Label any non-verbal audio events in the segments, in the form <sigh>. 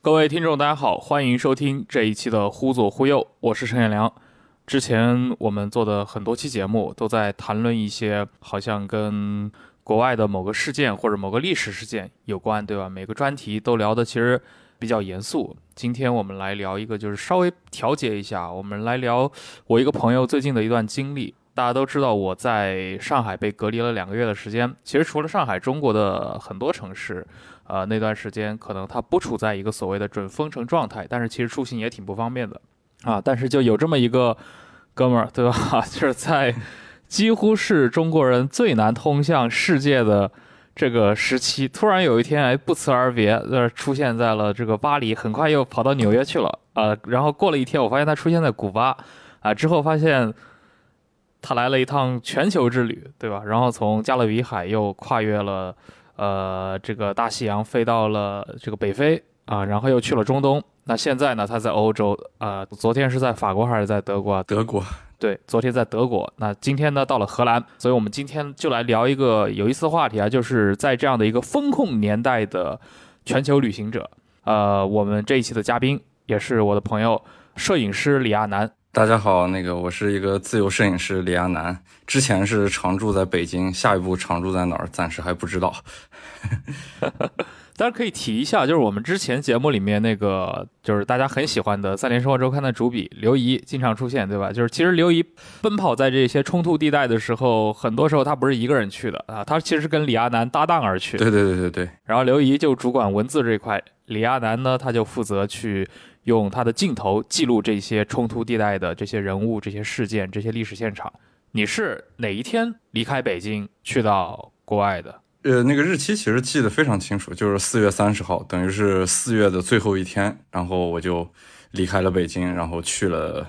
各位听众，大家好，欢迎收听这一期的《忽左忽右》，我是陈彦良。之前我们做的很多期节目都在谈论一些好像跟国外的某个事件或者某个历史事件有关，对吧？每个专题都聊的其实比较严肃。今天我们来聊一个，就是稍微调节一下，我们来聊我一个朋友最近的一段经历。大家都知道我在上海被隔离了两个月的时间。其实除了上海，中国的很多城市，呃，那段时间可能它不处在一个所谓的准封城状态，但是其实出行也挺不方便的啊。但是就有这么一个哥们儿，对吧？<laughs> 就是在几乎是中国人最难通向世界的这个时期，突然有一天哎不辞而别，呃，出现在了这个巴黎，很快又跑到纽约去了啊。然后过了一天，我发现他出现在古巴啊，之后发现。他来了一趟全球之旅，对吧？然后从加勒比海又跨越了，呃，这个大西洋，飞到了这个北非啊，然后又去了中东。那现在呢？他在欧洲啊，昨天是在法国还是在德国啊？德国。对，昨天在德国。那今天呢，到了荷兰。所以我们今天就来聊一个有意思的话题啊，就是在这样的一个风控年代的全球旅行者。呃，我们这一期的嘉宾也是我的朋友，摄影师李亚男。大家好，那个我是一个自由摄影师李亚男，之前是常住在北京，下一步常住在哪儿，暂时还不知道。<laughs> 当然可以提一下，就是我们之前节目里面那个，就是大家很喜欢的《三联生活周刊》的主笔刘怡经常出现，对吧？就是其实刘怡奔跑在这些冲突地带的时候，很多时候他不是一个人去的啊，他其实是跟李亚男搭档而去。对对对对对。然后刘怡就主管文字这一块，李亚男呢，他就负责去。用他的镜头记录这些冲突地带的这些人物、这些事件、这些历史现场。你是哪一天离开北京去到国外的？呃，那个日期其实记得非常清楚，就是四月三十号，等于是四月的最后一天。然后我就离开了北京，然后去了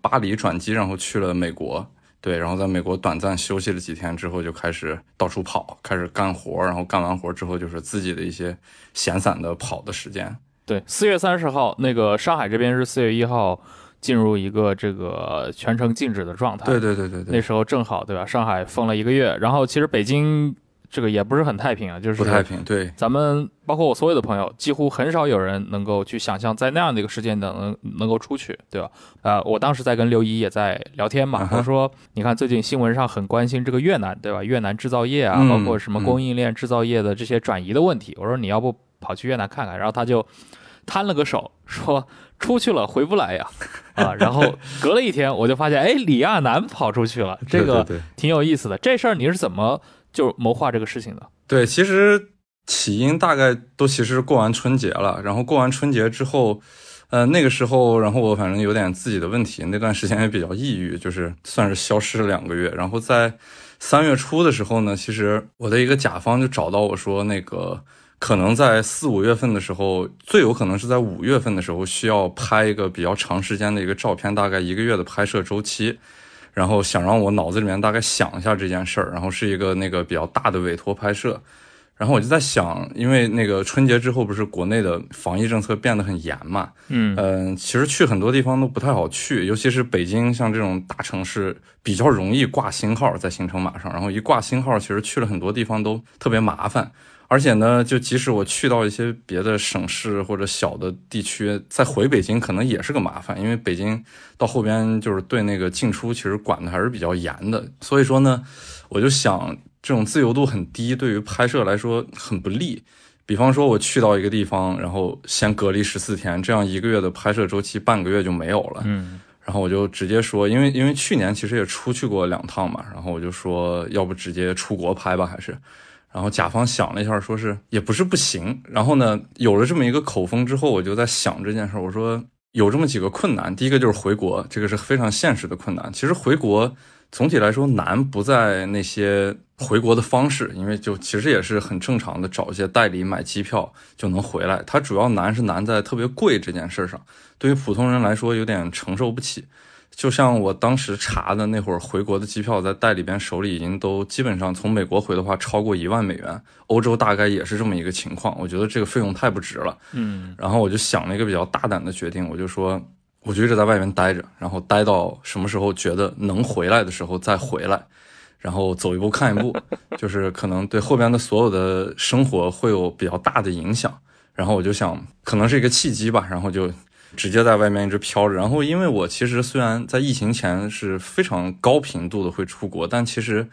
巴黎转机，然后去了美国。对，然后在美国短暂休息了几天之后，就开始到处跑，开始干活。然后干完活之后，就是自己的一些闲散的跑的时间。对，四月三十号，那个上海这边是四月一号进入一个这个全程禁止的状态。对对对对对，那时候正好对吧？上海封了一个月，然后其实北京这个也不是很太平啊，就是不太平。对，咱们包括我所有的朋友，几乎很少有人能够去想象在那样的一个时间能能能够出去，对吧？呃，我当时在跟刘怡也在聊天嘛，我说你看最近新闻上很关心这个越南，对吧？越南制造业啊，包括什么供应链制造业的这些转移的问题，我说你要不跑去越南看看，然后他就。摊了个手，说出去了回不来呀，<laughs> 啊，然后隔了一天，我就发现，哎，李亚男跑出去了，这个挺有意思的。这事儿你是怎么就谋划这个事情的？对，其实起因大概都其实过完春节了，然后过完春节之后，呃，那个时候，然后我反正有点自己的问题，那段时间也比较抑郁，就是算是消失了两个月。然后在三月初的时候呢，其实我的一个甲方就找到我说，那个。可能在四五月份的时候，最有可能是在五月份的时候，需要拍一个比较长时间的一个照片，大概一个月的拍摄周期。然后想让我脑子里面大概想一下这件事儿，然后是一个那个比较大的委托拍摄。然后我就在想，因为那个春节之后不是国内的防疫政策变得很严嘛，嗯嗯，其实去很多地方都不太好去，尤其是北京像这种大城市，比较容易挂星号在行程码上，然后一挂星号，其实去了很多地方都特别麻烦。而且呢，就即使我去到一些别的省市或者小的地区，再回北京可能也是个麻烦，因为北京到后边就是对那个进出其实管的还是比较严的。所以说呢，我就想这种自由度很低，对于拍摄来说很不利。比方说我去到一个地方，然后先隔离十四天，这样一个月的拍摄周期半个月就没有了。嗯，然后我就直接说，因为因为去年其实也出去过两趟嘛，然后我就说要不直接出国拍吧，还是。然后甲方想了一下，说是也不是不行。然后呢，有了这么一个口风之后，我就在想这件事儿。我说有这么几个困难，第一个就是回国，这个是非常现实的困难。其实回国总体来说难不在那些回国的方式，因为就其实也是很正常的，找一些代理买机票就能回来。它主要难是难在特别贵这件事上，对于普通人来说有点承受不起。就像我当时查的那会儿，回国的机票在代理边手里已经都基本上从美国回的话超过一万美元，欧洲大概也是这么一个情况。我觉得这个费用太不值了，嗯。然后我就想了一个比较大胆的决定，我就说我就一直在外面待着，然后待到什么时候觉得能回来的时候再回来，然后走一步看一步，就是可能对后边的所有的生活会有比较大的影响。然后我就想，可能是一个契机吧，然后就直接在外面一直飘着。然后因为我其实虽然在疫情前是非常高频度的会出国，但其实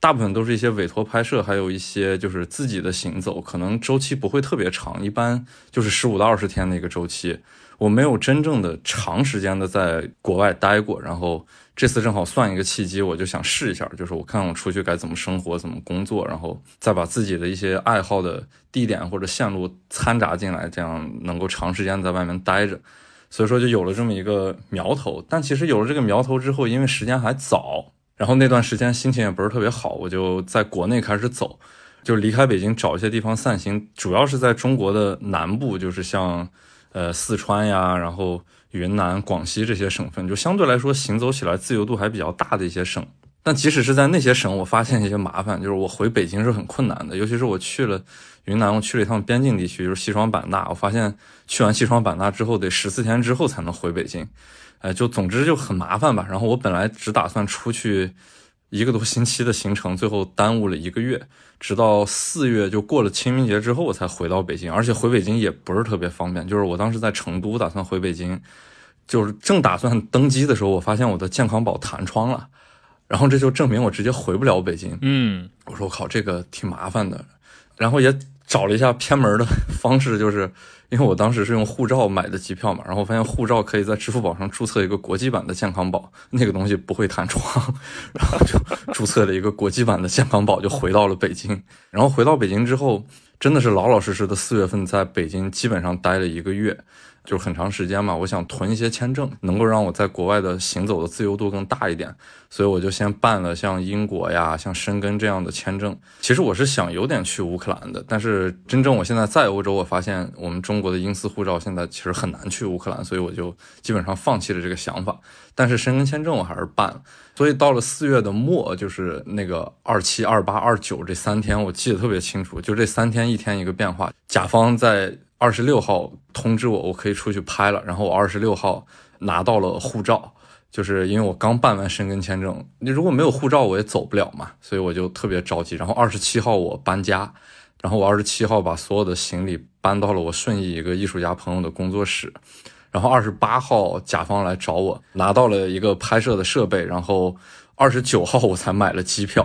大部分都是一些委托拍摄，还有一些就是自己的行走，可能周期不会特别长，一般就是十五到二十天的一个周期。我没有真正的长时间的在国外待过，然后这次正好算一个契机，我就想试一下，就是我看我出去该怎么生活，怎么工作，然后再把自己的一些爱好的地点或者线路掺杂进来，这样能够长时间在外面待着。所以说就有了这么一个苗头。但其实有了这个苗头之后，因为时间还早，然后那段时间心情也不是特别好，我就在国内开始走，就离开北京找一些地方散心，主要是在中国的南部，就是像。呃，四川呀，然后云南、广西这些省份，就相对来说行走起来自由度还比较大的一些省。但即使是在那些省，我发现一些麻烦，就是我回北京是很困难的。尤其是我去了云南，我去了一趟边境地区，就是西双版纳，我发现去完西双版纳之后，得十四天之后才能回北京。呃，就总之就很麻烦吧。然后我本来只打算出去。一个多星期的行程，最后耽误了一个月，直到四月就过了清明节之后，我才回到北京。而且回北京也不是特别方便，就是我当时在成都打算回北京，就是正打算登机的时候，我发现我的健康宝弹窗了，然后这就证明我直接回不了北京。嗯，我说我靠，这个挺麻烦的，然后也找了一下偏门的方式，就是。因为我当时是用护照买的机票嘛，然后发现护照可以在支付宝上注册一个国际版的健康宝，那个东西不会弹窗，然后就注册了一个国际版的健康宝，就回到了北京。然后回到北京之后，真的是老老实实的四月份在北京基本上待了一个月。就是很长时间嘛，我想囤一些签证，能够让我在国外的行走的自由度更大一点，所以我就先办了像英国呀、像申根这样的签证。其实我是想有点去乌克兰的，但是真正我现在在欧洲，我发现我们中国的英私护照现在其实很难去乌克兰，所以我就基本上放弃了这个想法。但是申根签证我还是办了，所以到了四月的末，就是那个二七、二八、二九这三天，我记得特别清楚，就这三天一天一个变化。甲方在。二十六号通知我，我可以出去拍了。然后我二十六号拿到了护照，就是因为我刚办完申根签证，你如果没有护照我也走不了嘛，所以我就特别着急。然后二十七号我搬家，然后我二十七号把所有的行李搬到了我顺义一个艺术家朋友的工作室。然后二十八号甲方来找我，拿到了一个拍摄的设备。然后二十九号我才买了机票，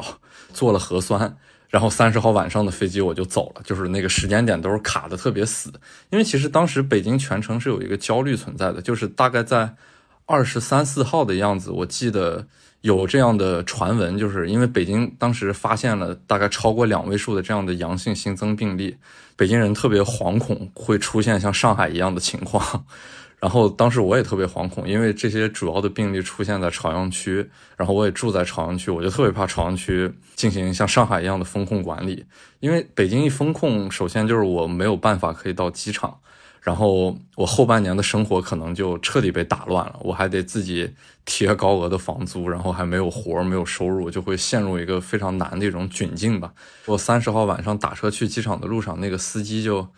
做了核酸。然后三十号晚上的飞机我就走了，就是那个时间点都是卡的特别死，因为其实当时北京全程是有一个焦虑存在的，就是大概在二十三四号的样子，我记得有这样的传闻，就是因为北京当时发现了大概超过两位数的这样的阳性新增病例，北京人特别惶恐会出现像上海一样的情况。然后当时我也特别惶恐，因为这些主要的病例出现在朝阳区，然后我也住在朝阳区，我就特别怕朝阳区进行像上海一样的风控管理。因为北京一风控，首先就是我没有办法可以到机场，然后我后半年的生活可能就彻底被打乱了，我还得自己贴高额的房租，然后还没有活没有收入，就会陷入一个非常难的一种窘境吧。我三十号晚上打车去机场的路上，那个司机就，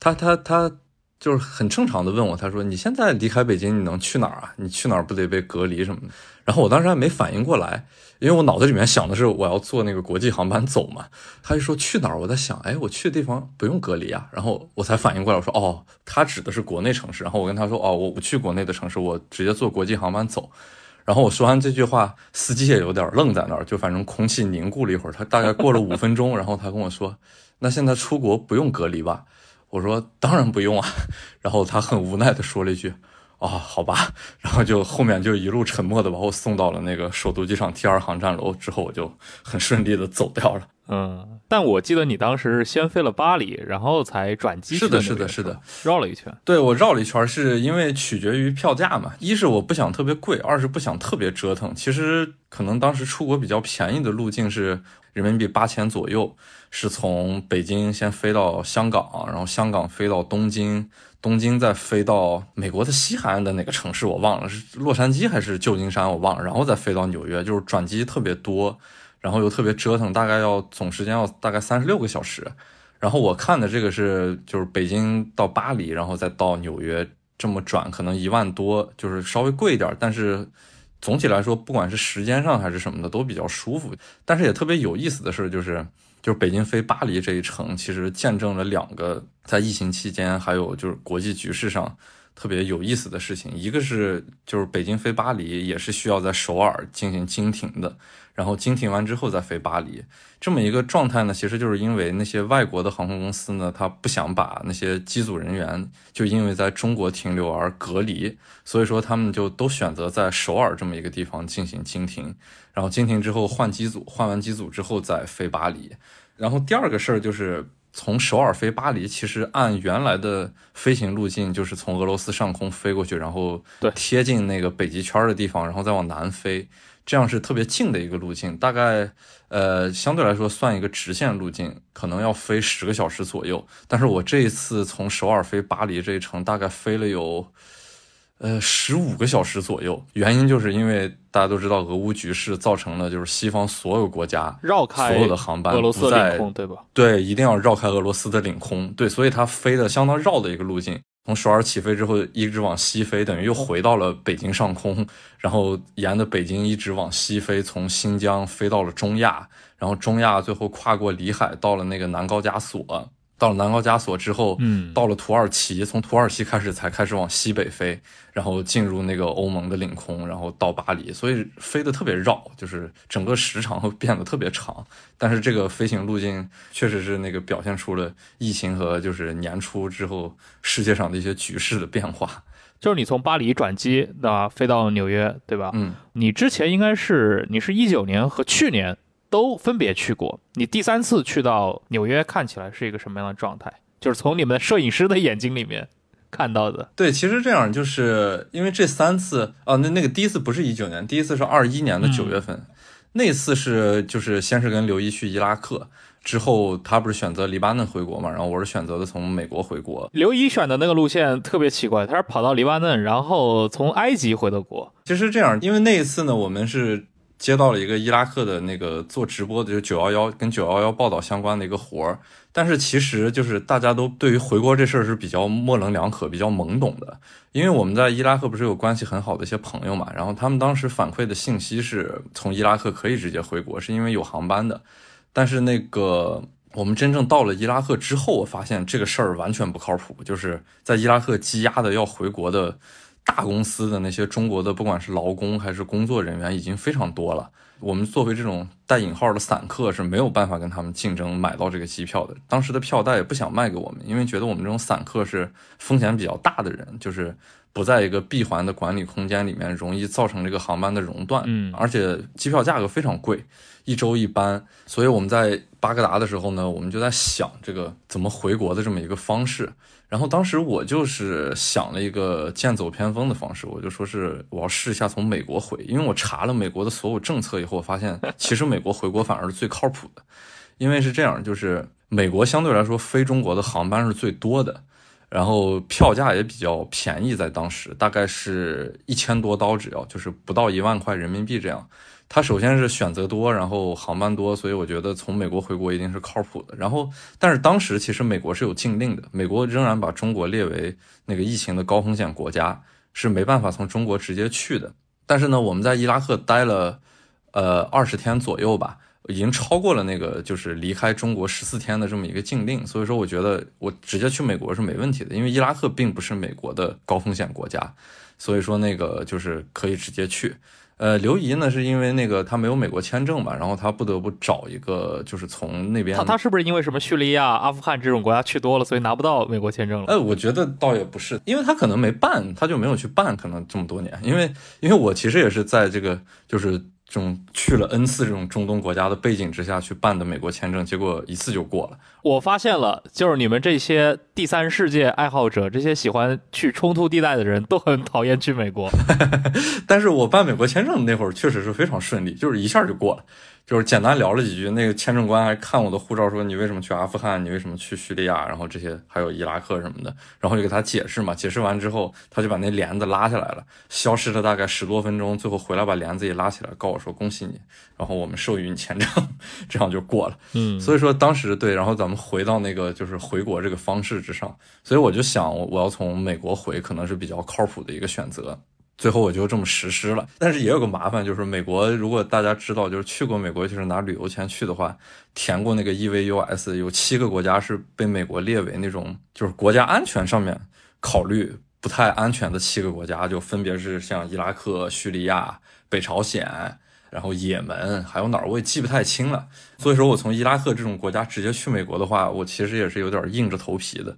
他他他。就是很正常的问我，他说：“你现在离开北京，你能去哪儿啊？你去哪儿不得被隔离什么的？”然后我当时还没反应过来，因为我脑子里面想的是我要坐那个国际航班走嘛。他就说去哪儿，我在想，哎，我去的地方不用隔离啊。然后我才反应过来，我说：“哦，他指的是国内城市。”然后我跟他说：“哦，我不去国内的城市，我直接坐国际航班走。”然后我说完这句话，司机也有点愣在那儿，就反正空气凝固了一会儿。他大概过了五分钟，然后他跟我说：“那现在出国不用隔离吧？”我说当然不用啊，<laughs> 然后他很无奈的说了一句：“啊，好吧。<laughs> ”然后就后面就一路沉默的把我送到了那个首都机场 T 二航站楼，之后我就很顺利的走掉了。嗯，但我记得你当时是先飞了巴黎，然后才转机。是的，是的，是的，绕了一圈。对我绕了一圈，是因为取决于票价嘛。一是我不想特别贵，二是不想特别折腾。其实可能当时出国比较便宜的路径是人民币八千左右。是从北京先飞到香港，然后香港飞到东京，东京再飞到美国的西海岸的哪个城市我忘了，是洛杉矶还是旧金山我忘了，然后再飞到纽约，就是转机特别多，然后又特别折腾，大概要总时间要大概三十六个小时。然后我看的这个是就是北京到巴黎，然后再到纽约，这么转，可能一万多，就是稍微贵一点，但是总体来说，不管是时间上还是什么的，都比较舒服。但是也特别有意思的事就是，就是北京飞巴黎这一程，其实见证了两个在疫情期间，还有就是国际局势上。特别有意思的事情，一个是就是北京飞巴黎也是需要在首尔进行经停的，然后经停完之后再飞巴黎，这么一个状态呢，其实就是因为那些外国的航空公司呢，他不想把那些机组人员就因为在中国停留而隔离，所以说他们就都选择在首尔这么一个地方进行经停，然后经停之后换机组，换完机组之后再飞巴黎，然后第二个事儿就是。从首尔飞巴黎，其实按原来的飞行路径，就是从俄罗斯上空飞过去，然后贴近那个北极圈的地方，然后再往南飞，这样是特别近的一个路径。大概呃，相对来说算一个直线路径，可能要飞十个小时左右。但是我这一次从首尔飞巴黎这一程，大概飞了有。呃，十五个小时左右，原因就是因为大家都知道，俄乌局势造成了就是西方所有国家绕开所有的航班俄罗斯领空，对吧？对，一定要绕开俄罗斯的领空，对，所以它飞的相当绕的一个路径，从首尔起飞之后一直往西飞，等于又回到了北京上空，然后沿着北京一直往西飞，从新疆飞到了中亚，然后中亚最后跨过里海到了那个南高加索。到了南高加索之后，嗯，到了土耳其，从土耳其开始才开始往西北飞，然后进入那个欧盟的领空，然后到巴黎，所以飞得特别绕，就是整个时长会变得特别长。但是这个飞行路径确实是那个表现出了疫情和就是年初之后世界上的一些局势的变化。就是你从巴黎转机，那飞到纽约，对吧？嗯，你之前应该是你是一九年和去年。都分别去过，你第三次去到纽约，看起来是一个什么样的状态？就是从你们摄影师的眼睛里面看到的。对，其实这样，就是因为这三次啊，那那个第一次不是一九年，第一次是二一年的九月份，那次是就是先是跟刘一去伊拉克，之后他不是选择黎巴嫩回国嘛，然后我是选择的从美国回国。刘一选的那个路线特别奇怪，他是跑到黎巴嫩，然后从埃及回的国。其实这样，因为那一次呢，我们是。接到了一个伊拉克的那个做直播的，就九幺幺跟九幺幺报道相关的一个活儿，但是其实就是大家都对于回国这事儿是比较模棱两可、比较懵懂的，因为我们在伊拉克不是有关系很好的一些朋友嘛，然后他们当时反馈的信息是从伊拉克可以直接回国，是因为有航班的，但是那个我们真正到了伊拉克之后，我发现这个事儿完全不靠谱，就是在伊拉克积压的要回国的。大公司的那些中国的，不管是劳工还是工作人员，已经非常多了。我们作为这种带引号的散客，是没有办法跟他们竞争买到这个机票的。当时的票代也不想卖给我们，因为觉得我们这种散客是风险比较大的人，就是不在一个闭环的管理空间里面，容易造成这个航班的熔断。嗯，而且机票价格非常贵，一周一班。所以我们在巴格达的时候呢，我们就在想这个怎么回国的这么一个方式。然后当时我就是想了一个剑走偏锋的方式，我就说是我要试一下从美国回，因为我查了美国的所有政策以后，我发现 <laughs> 其实美国回国反而是最靠谱的，因为是这样，就是美国相对来说飞中国的航班是最多的，然后票价也比较便宜，在当时大概是一千多刀，只要就是不到一万块人民币这样。他首先是选择多，然后航班多，所以我觉得从美国回国一定是靠谱的。然后，但是当时其实美国是有禁令的，美国仍然把中国列为那个疫情的高风险国家，是没办法从中国直接去的。但是呢，我们在伊拉克待了呃二十天左右吧，已经超过了那个就是离开中国十四天的这么一个禁令，所以说我觉得我直接去美国是没问题的，因为伊拉克并不是美国的高风险国家，所以说那个就是可以直接去。呃，刘怡呢，是因为那个他没有美国签证嘛，然后他不得不找一个，就是从那边。他他是不是因为什么叙利亚、阿富汗这种国家去多了，所以拿不到美国签证了？呃，我觉得倒也不是，因为他可能没办，他就没有去办，可能这么多年。因为因为我其实也是在这个就是。这种去了 N 次这种中东国家的背景之下去办的美国签证，结果一次就过了。我发现了，就是你们这些第三世界爱好者，这些喜欢去冲突地带的人都很讨厌去美国。<laughs> 但是我办美国签证那会儿确实是非常顺利，就是一下就过了。就是简单聊了几句，那个签证官还看我的护照，说你为什么去阿富汗？你为什么去叙利亚？然后这些还有伊拉克什么的，然后就给他解释嘛。解释完之后，他就把那帘子拉下来了，消失了大概十多分钟，最后回来把帘子也拉起来，告我说恭喜你，然后我们授予你签证，<laughs> 这样就过了。嗯，所以说当时对，然后咱们回到那个就是回国这个方式之上，所以我就想我要从美国回可能是比较靠谱的一个选择。最后我就这么实施了，但是也有个麻烦，就是美国如果大家知道，就是去过美国就是拿旅游签去的话，填过那个 EVUS，有七个国家是被美国列为那种就是国家安全上面考虑不太安全的七个国家，就分别是像伊拉克、叙利亚、北朝鲜，然后也门，还有哪儿我也记不太清了。所以说我从伊拉克这种国家直接去美国的话，我其实也是有点硬着头皮的。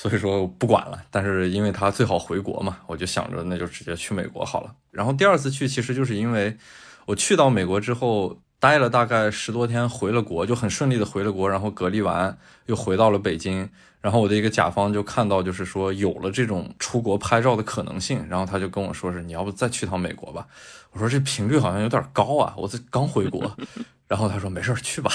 所以说不管了，但是因为他最好回国嘛，我就想着那就直接去美国好了。然后第二次去其实就是因为我去到美国之后待了大概十多天，回了国就很顺利的回了国，然后隔离完又回到了北京。然后我的一个甲方就看到就是说有了这种出国拍照的可能性，然后他就跟我说是你要不再去趟美国吧？我说这频率好像有点高啊，我这刚回国。然后他说没事去吧。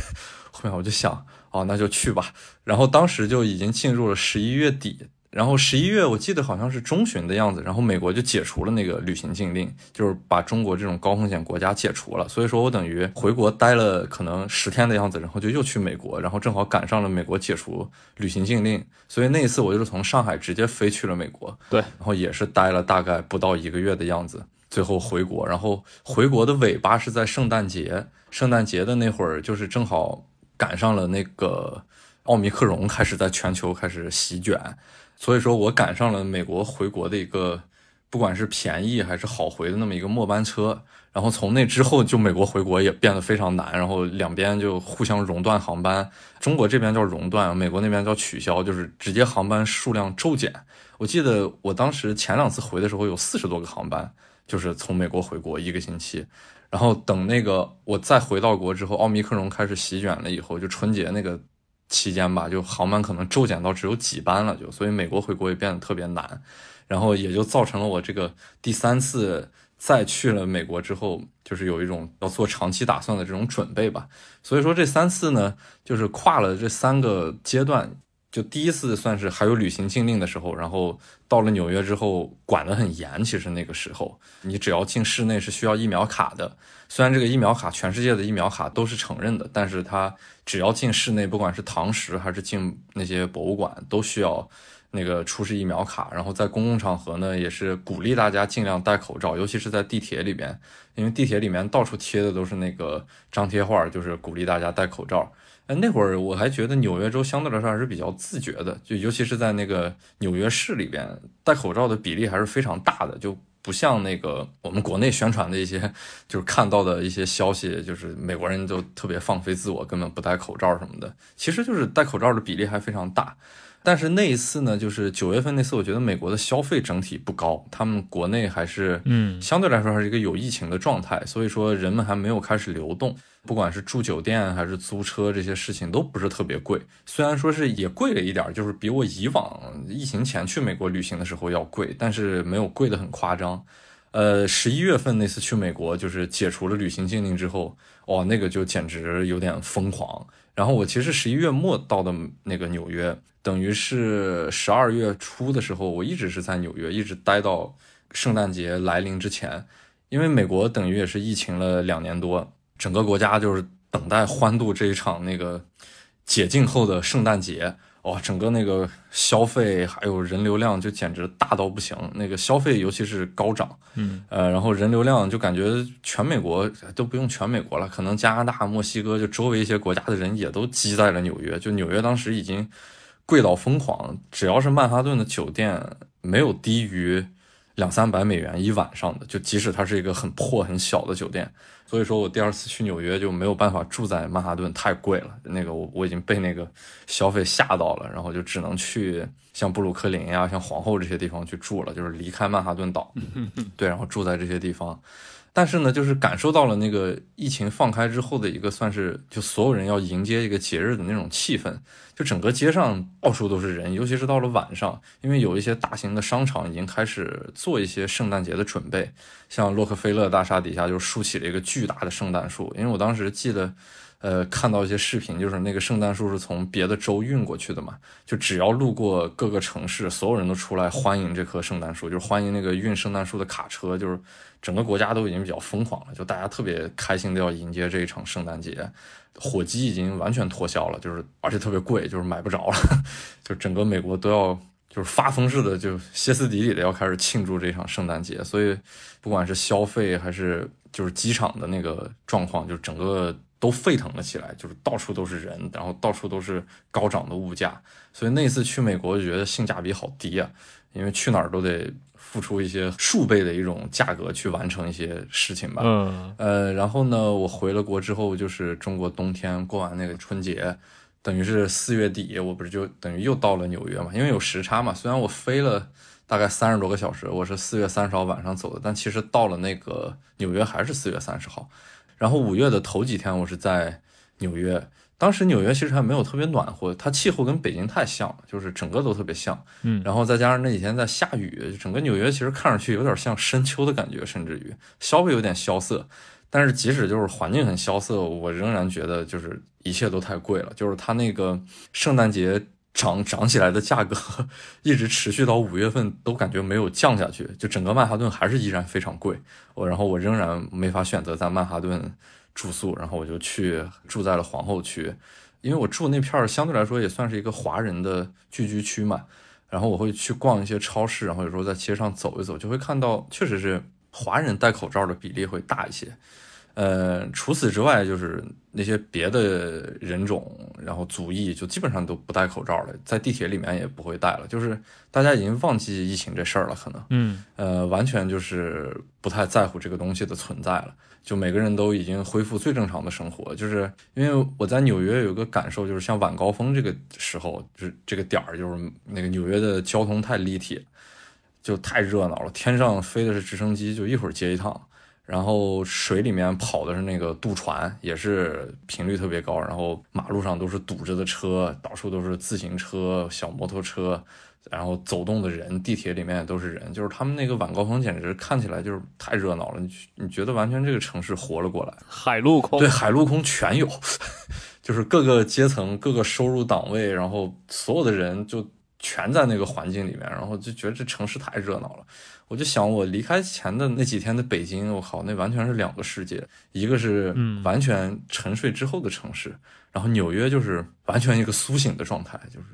<laughs> 后面我就想。哦，那就去吧。然后当时就已经进入了十一月底，然后十一月我记得好像是中旬的样子，然后美国就解除了那个旅行禁令，就是把中国这种高风险国家解除了。所以说我等于回国待了可能十天的样子，然后就又去美国，然后正好赶上了美国解除旅行禁令，所以那一次我就是从上海直接飞去了美国。对，然后也是待了大概不到一个月的样子，最后回国。然后回国的尾巴是在圣诞节，圣诞节的那会儿就是正好。赶上了那个奥密克戎开始在全球开始席卷，所以说我赶上了美国回国的一个，不管是便宜还是好回的那么一个末班车。然后从那之后，就美国回国也变得非常难，然后两边就互相熔断航班。中国这边叫熔断，美国那边叫取消，就是直接航班数量骤减。我记得我当时前两次回的时候有四十多个航班，就是从美国回国一个星期。然后等那个我再回到国之后，奥密克戎开始席卷了以后，就春节那个期间吧，就航班可能骤减到只有几班了，就所以美国回国也变得特别难，然后也就造成了我这个第三次再去了美国之后，就是有一种要做长期打算的这种准备吧。所以说这三次呢，就是跨了这三个阶段。就第一次算是还有旅行禁令的时候，然后到了纽约之后管得很严。其实那个时候，你只要进室内是需要疫苗卡的。虽然这个疫苗卡全世界的疫苗卡都是承认的，但是它只要进室内，不管是堂食还是进那些博物馆，都需要那个出示疫苗卡。然后在公共场合呢，也是鼓励大家尽量戴口罩，尤其是在地铁里边，因为地铁里面到处贴的都是那个张贴画，就是鼓励大家戴口罩。哎，那会儿我还觉得纽约州相对来说还是比较自觉的，就尤其是在那个纽约市里边，戴口罩的比例还是非常大的，就不像那个我们国内宣传的一些，就是看到的一些消息，就是美国人都特别放飞自我，根本不戴口罩什么的，其实就是戴口罩的比例还非常大。但是那一次呢，就是九月份那次，我觉得美国的消费整体不高，他们国内还是嗯相对来说还是一个有疫情的状态，所以说人们还没有开始流动。不管是住酒店还是租车，这些事情都不是特别贵。虽然说是也贵了一点，就是比我以往疫情前去美国旅行的时候要贵，但是没有贵的很夸张。呃，十一月份那次去美国，就是解除了旅行禁令之后，哇，那个就简直有点疯狂。然后我其实十一月末到的那个纽约，等于是十二月初的时候，我一直是在纽约，一直待到圣诞节来临之前，因为美国等于也是疫情了两年多。整个国家就是等待欢度这一场那个解禁后的圣诞节，哇！整个那个消费还有人流量就简直大到不行。那个消费尤其是高涨，嗯，呃，然后人流量就感觉全美国都不用全美国了，可能加拿大、墨西哥就周围一些国家的人也都积在了纽约。就纽约当时已经贵到疯狂，只要是曼哈顿的酒店没有低于两三百美元一晚上的，就即使它是一个很破很小的酒店。所以说我第二次去纽约就没有办法住在曼哈顿，太贵了。那个我我已经被那个消费吓到了，然后就只能去像布鲁克林呀、像皇后这些地方去住了，就是离开曼哈顿岛。<laughs> 对，然后住在这些地方。但是呢，就是感受到了那个疫情放开之后的一个算是就所有人要迎接一个节日的那种气氛，就整个街上到处都是人，尤其是到了晚上，因为有一些大型的商场已经开始做一些圣诞节的准备，像洛克菲勒大厦底下就竖起了一个巨。大的圣诞树，因为我当时记得。呃，看到一些视频，就是那个圣诞树是从别的州运过去的嘛，就只要路过各个城市，所有人都出来欢迎这棵圣诞树，就是欢迎那个运圣诞树的卡车，就是整个国家都已经比较疯狂了，就大家特别开心的要迎接这一场圣诞节，火鸡已经完全脱销了，就是而且特别贵，就是买不着了，<laughs> 就整个美国都要就是发疯似的，就歇斯底里的要开始庆祝这场圣诞节，所以不管是消费还是就是机场的那个状况，就整个。都沸腾了起来，就是到处都是人，然后到处都是高涨的物价，所以那次去美国就觉得性价比好低啊，因为去哪儿都得付出一些数倍的一种价格去完成一些事情吧。嗯，呃，然后呢，我回了国之后，就是中国冬天过完那个春节，等于是四月底，我不是就等于又到了纽约嘛，因为有时差嘛。虽然我飞了大概三十多个小时，我是四月三十号晚上走的，但其实到了那个纽约还是四月三十号。然后五月的头几天，我是在纽约。当时纽约其实还没有特别暖和，它气候跟北京太像了，就是整个都特别像。嗯，然后再加上那几天在下雨，整个纽约其实看上去有点像深秋的感觉，甚至于稍微有点萧瑟。但是即使就是环境很萧瑟，我仍然觉得就是一切都太贵了。就是它那个圣诞节。涨涨起来的价格 <laughs> 一直持续到五月份，都感觉没有降下去，就整个曼哈顿还是依然非常贵。我然后我仍然没法选择在曼哈顿住宿，然后我就去住在了皇后区，因为我住那片儿相对来说也算是一个华人的聚居区嘛。然后我会去逛一些超市，然后有时候在街上走一走，就会看到确实是华人戴口罩的比例会大一些。呃，除此之外，就是那些别的人种，然后族裔，就基本上都不戴口罩了，在地铁里面也不会戴了。就是大家已经忘记疫情这事儿了，可能，嗯，呃，完全就是不太在乎这个东西的存在了。就每个人都已经恢复最正常的生活。就是因为我在纽约有个感受，就是像晚高峰这个时候，就是这个点儿，就是那个纽约的交通太立体，就太热闹了。天上飞的是直升机，就一会儿接一趟。然后水里面跑的是那个渡船，也是频率特别高。然后马路上都是堵着的车，到处都是自行车、小摩托车，然后走动的人，地铁里面也都是人。就是他们那个晚高峰，简直看起来就是太热闹了。你你觉得完全这个城市活了过来，海陆空对海陆空全有，就是各个阶层、各个收入档位，然后所有的人就全在那个环境里面，然后就觉得这城市太热闹了。我就想，我离开前的那几天的北京，我靠，那完全是两个世界。一个是完全沉睡之后的城市，然后纽约就是完全一个苏醒的状态，就是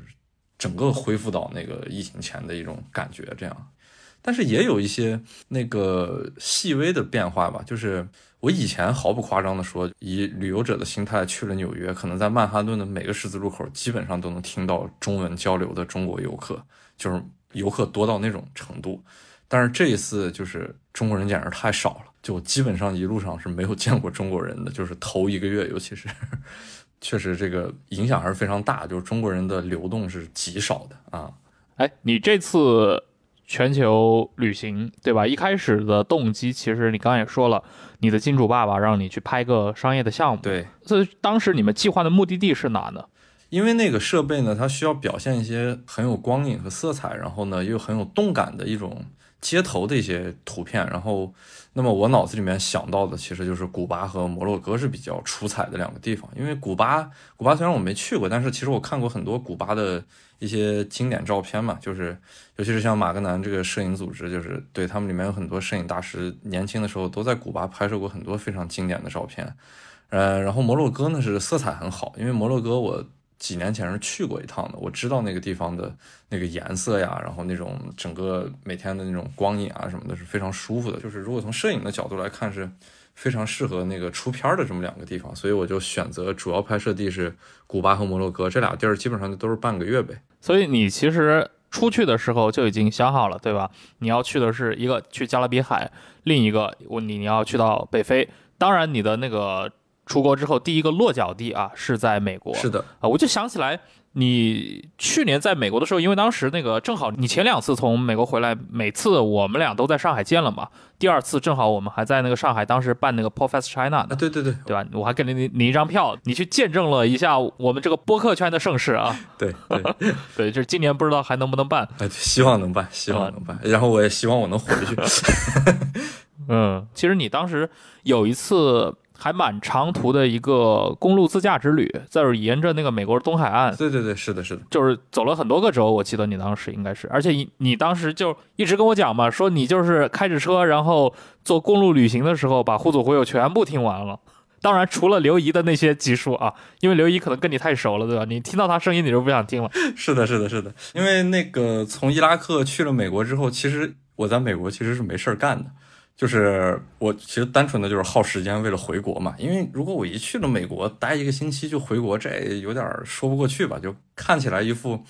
整个恢复到那个疫情前的一种感觉。这样，但是也有一些那个细微的变化吧。就是我以前毫不夸张的说，以旅游者的心态去了纽约，可能在曼哈顿的每个十字路口，基本上都能听到中文交流的中国游客，就是游客多到那种程度。但是这一次就是中国人简直太少了，就基本上一路上是没有见过中国人的，就是头一个月，尤其是确实这个影响还是非常大，就是中国人的流动是极少的啊。哎，你这次全球旅行对吧？一开始的动机其实你刚刚也说了，你的金主爸爸让你去拍个商业的项目，对。所以当时你们计划的目的地是哪呢？因为那个设备呢，它需要表现一些很有光影和色彩，然后呢又很有动感的一种。街头的一些图片，然后，那么我脑子里面想到的其实就是古巴和摩洛哥是比较出彩的两个地方。因为古巴，古巴虽然我没去过，但是其实我看过很多古巴的一些经典照片嘛，就是尤其是像马格南这个摄影组织，就是对他们里面有很多摄影大师，年轻的时候都在古巴拍摄过很多非常经典的照片。呃，然后摩洛哥呢是色彩很好，因为摩洛哥我。几年前是去过一趟的，我知道那个地方的那个颜色呀，然后那种整个每天的那种光影啊什么的，是非常舒服的。就是如果从摄影的角度来看，是非常适合那个出片的这么两个地方，所以我就选择主要拍摄地是古巴和摩洛哥这俩地儿，基本上就都是半个月呗。所以你其实出去的时候就已经想好了，对吧？你要去的是一个去加勒比海，另一个我你你要去到北非。当然，你的那个。出国之后第一个落脚地啊是在美国，是的啊，我就想起来你去年在美国的时候，因为当时那个正好你前两次从美国回来，每次我们俩都在上海见了嘛。第二次正好我们还在那个上海，当时办那个 Profess China 啊，对对对，对吧？我还给了你你一张票，你去见证了一下我们这个播客圈的盛世啊。<laughs> 对对 <laughs> 对，就是今年不知道还能不能办，哎，希望能办，希望能办。然后我也希望我能回去。<laughs> 嗯，其实你当时有一次还蛮长途的一个公路自驾之旅，在沿着那个美国东海岸，对对对，是的，是的，就是走了很多个州。我记得你当时应该是，而且你你当时就一直跟我讲嘛，说你就是开着车，然后做公路旅行的时候，把《互左忽右》全部听完了。当然，除了刘怡的那些集数啊，因为刘怡可能跟你太熟了，对吧？你听到他声音，你就不想听了。是的，是的，是的。因为那个从伊拉克去了美国之后，其实我在美国其实是没事儿干的，就是我其实单纯的就是耗时间为了回国嘛。因为如果我一去了美国待一个星期就回国，这有点说不过去吧？就看起来一副。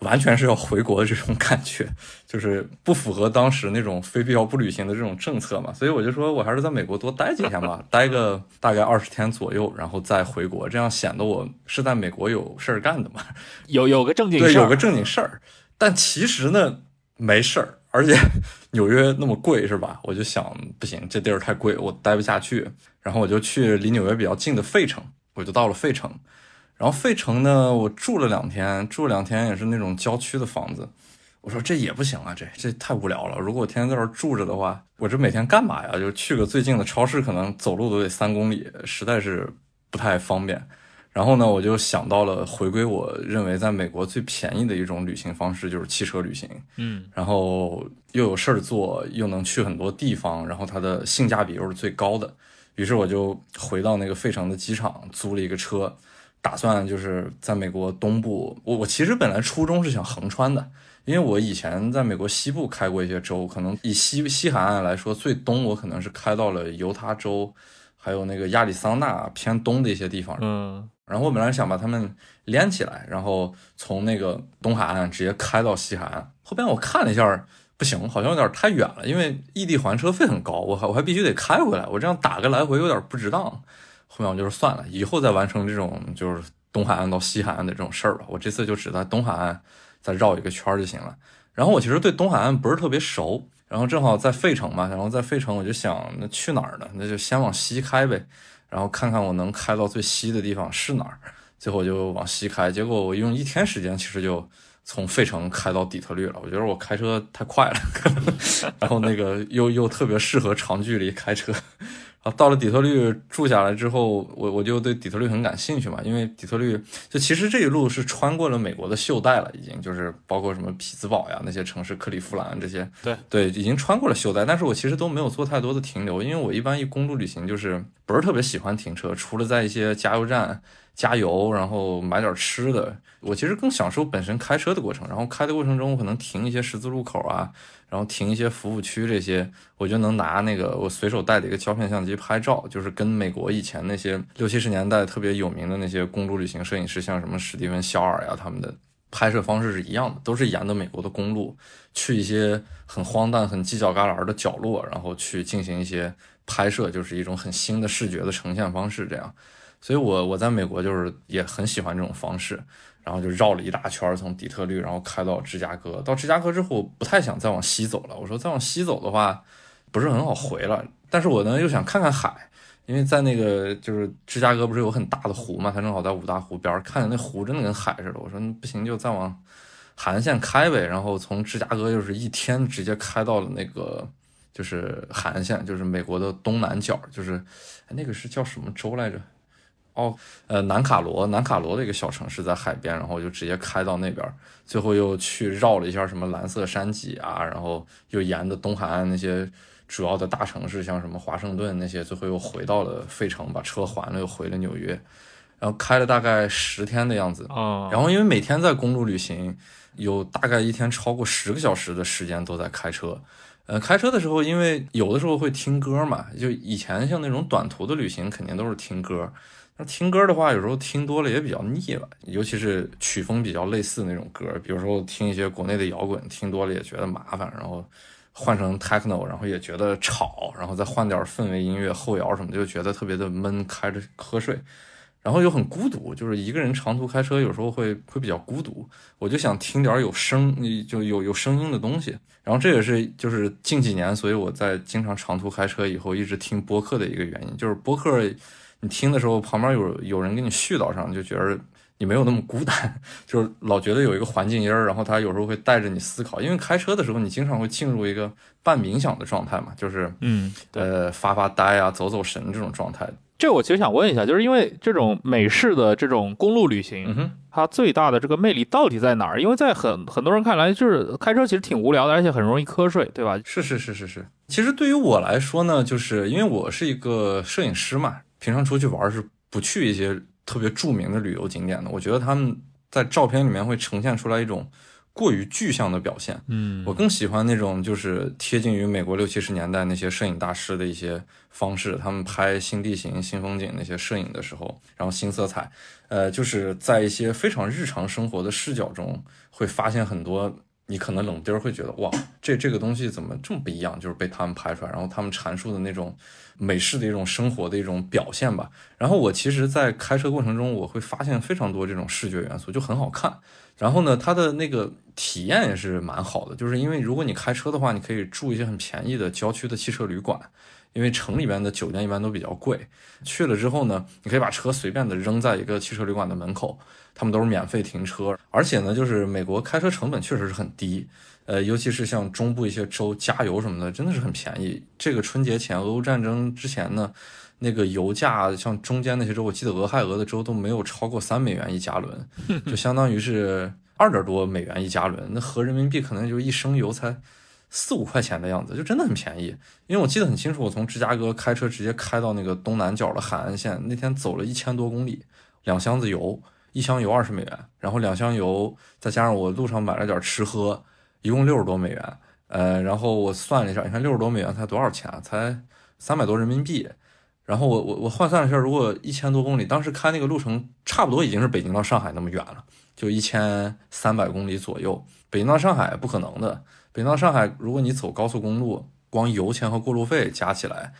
完全是要回国的这种感觉，就是不符合当时那种非必要不旅行的这种政策嘛，所以我就说我还是在美国多待几天吧，待个大概二十天左右，然后再回国，这样显得我是在美国有事儿干的嘛，有有个正经对，有个正经事儿。但其实呢，没事儿，而且 <laughs> 纽约那么贵是吧？我就想不行，这地儿太贵，我待不下去，然后我就去离纽约比较近的费城，我就到了费城。然后费城呢，我住了两天，住两天也是那种郊区的房子。我说这也不行啊，这这太无聊了。如果我天天在这儿住着的话，我这每天干嘛呀？就去个最近的超市，可能走路都得三公里，实在是不太方便。然后呢，我就想到了回归我认为在美国最便宜的一种旅行方式，就是汽车旅行。嗯，然后又有事儿做，又能去很多地方，然后它的性价比又是最高的。于是我就回到那个费城的机场，租了一个车。打算就是在美国东部，我我其实本来初衷是想横穿的，因为我以前在美国西部开过一些州，可能以西西海岸来说，最东我可能是开到了犹他州，还有那个亚利桑那偏东的一些地方。嗯，然后我本来想把它们连起来，然后从那个东海岸直接开到西海岸。后边我看了一下，不行，好像有点太远了，因为异地还车费很高，我还我还必须得开回来，我这样打个来回有点不值当。后面我就是算了，以后再完成这种就是东海岸到西海岸的这种事儿吧。我这次就只在东海岸再绕一个圈就行了。然后我其实对东海岸不是特别熟，然后正好在费城嘛，然后在费城我就想，那去哪儿呢？那就先往西开呗，然后看看我能开到最西的地方是哪儿。最后就往西开，结果我用一天时间，其实就从费城开到底特律了。我觉得我开车太快了，<laughs> 然后那个又又特别适合长距离开车。啊，到了底特律住下来之后，我我就对底特律很感兴趣嘛，因为底特律就其实这一路是穿过了美国的袖带了，已经就是包括什么匹兹堡呀那些城市，克利夫兰这些，对。对，已经穿过了袖带，但是我其实都没有做太多的停留，因为我一般一公路旅行就是不是特别喜欢停车，除了在一些加油站加油，然后买点吃的，我其实更享受本身开车的过程，然后开的过程中我可能停一些十字路口啊。然后停一些服务区，这些我就能拿那个我随手带的一个胶片相机拍照，就是跟美国以前那些六七十年代特别有名的那些公路旅行摄影师，像什么史蒂芬肖尔呀，他们的拍摄方式是一样的，都是沿着美国的公路去一些很荒诞、很犄角旮旯的角落，然后去进行一些拍摄，就是一种很新的视觉的呈现方式。这样，所以我我在美国就是也很喜欢这种方式。然后就绕了一大圈，从底特律，然后开到芝加哥。到芝加哥之后，不太想再往西走了。我说再往西走的话，不是很好回了。但是我呢又想看看海，因为在那个就是芝加哥不是有很大的湖嘛，它正好在五大湖边，看见那湖真的跟海似的。我说不行，就再往海岸线开呗。然后从芝加哥就是一天直接开到了那个就是海岸线，就是美国的东南角，就是那个是叫什么州来着？哦，呃，南卡罗，南卡罗的一个小城市在海边，然后就直接开到那边，最后又去绕了一下什么蓝色山脊啊，然后又沿着东海岸那些主要的大城市，像什么华盛顿那些，最后又回到了费城，把车还了，又回了纽约，然后开了大概十天的样子啊。然后因为每天在公路旅行，有大概一天超过十个小时的时间都在开车，呃，开车的时候，因为有的时候会听歌嘛，就以前像那种短途的旅行，肯定都是听歌。那听歌的话，有时候听多了也比较腻了，尤其是曲风比较类似那种歌，比如说听一些国内的摇滚，听多了也觉得麻烦，然后换成 techno，然后也觉得吵，然后再换点氛围音乐、后摇什么的，就觉得特别的闷，开着瞌睡，然后又很孤独，就是一个人长途开车有时候会会比较孤独，我就想听点有声，就有有声音的东西，然后这也是就是近几年，所以我在经常长途开车以后一直听播客的一个原因，就是播客。你听的时候，旁边有有人给你絮叨上，就觉得你你没有那么孤单，<laughs> 就是老觉得有一个环境音儿，然后他有时候会带着你思考。因为开车的时候，你经常会进入一个半冥想的状态嘛，就是嗯，呃发发呆啊、走走神这种状态。这我其实想问一下，就是因为这种美式的这种公路旅行，嗯，它最大的这个魅力到底在哪儿？因为在很很多人看来，就是开车其实挺无聊的，而且很容易瞌睡，对吧？是是是是是。其实对于我来说呢，就是因为我是一个摄影师嘛，平常出去玩是不去一些特别著名的旅游景点的。我觉得他们在照片里面会呈现出来一种过于具象的表现。嗯我更喜欢那种就是贴近于美国六七十年代那些摄影大师的一些方式，他们拍新地形、新风景那些摄影的时候，然后新色彩，呃，就是在一些非常日常生活的视角中，会发现很多你可能冷丁儿会觉得哇，这这个东西怎么这么不一样？就是被他们拍出来，然后他们阐述的那种美式的一种生活的一种表现吧。然后我其实，在开车过程中，我会发现非常多这种视觉元素，就很好看。然后呢，它的那个体验也是蛮好的，就是因为如果你开车的话，你可以住一些很便宜的郊区的汽车旅馆，因为城里边的酒店一般都比较贵。去了之后呢，你可以把车随便的扔在一个汽车旅馆的门口，他们都是免费停车，而且呢，就是美国开车成本确实是很低，呃，尤其是像中部一些州加油什么的，真的是很便宜。这个春节前，俄乌战争之前呢。那个油价像中间那些州，我记得俄亥俄的州都没有超过三美元一加仑，<laughs> 就相当于是二点多美元一加仑，那合人民币可能就一升油才四五块钱的样子，就真的很便宜。因为我记得很清楚，我从芝加哥开车直接开到那个东南角的海岸线，那天走了一千多公里，两箱子油，一箱油二十美元，然后两箱油再加上我路上买了点吃喝，一共六十多美元。呃，然后我算了一下，你看六十多美元才多少钱啊？才三百多人民币。然后我我我换算了一下，如果一千多公里，当时开那个路程差不多已经是北京到上海那么远了，就一千三百公里左右。北京到上海不可能的，北京到上海，如果你走高速公路，光油钱和过路费加起来，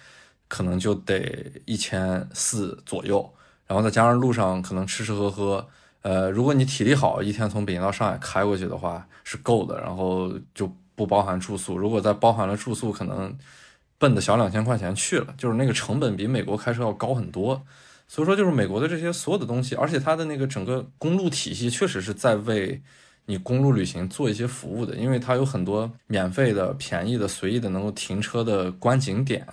可能就得一千四左右。然后再加上路上可能吃吃喝喝，呃，如果你体力好，一天从北京到上海开过去的话是够的，然后就不包含住宿。如果再包含了住宿，可能。奔的小两千块钱去了，就是那个成本比美国开车要高很多，所以说就是美国的这些所有的东西，而且它的那个整个公路体系确实是在为你公路旅行做一些服务的，因为它有很多免费的、便宜的、随意的能够停车的观景点。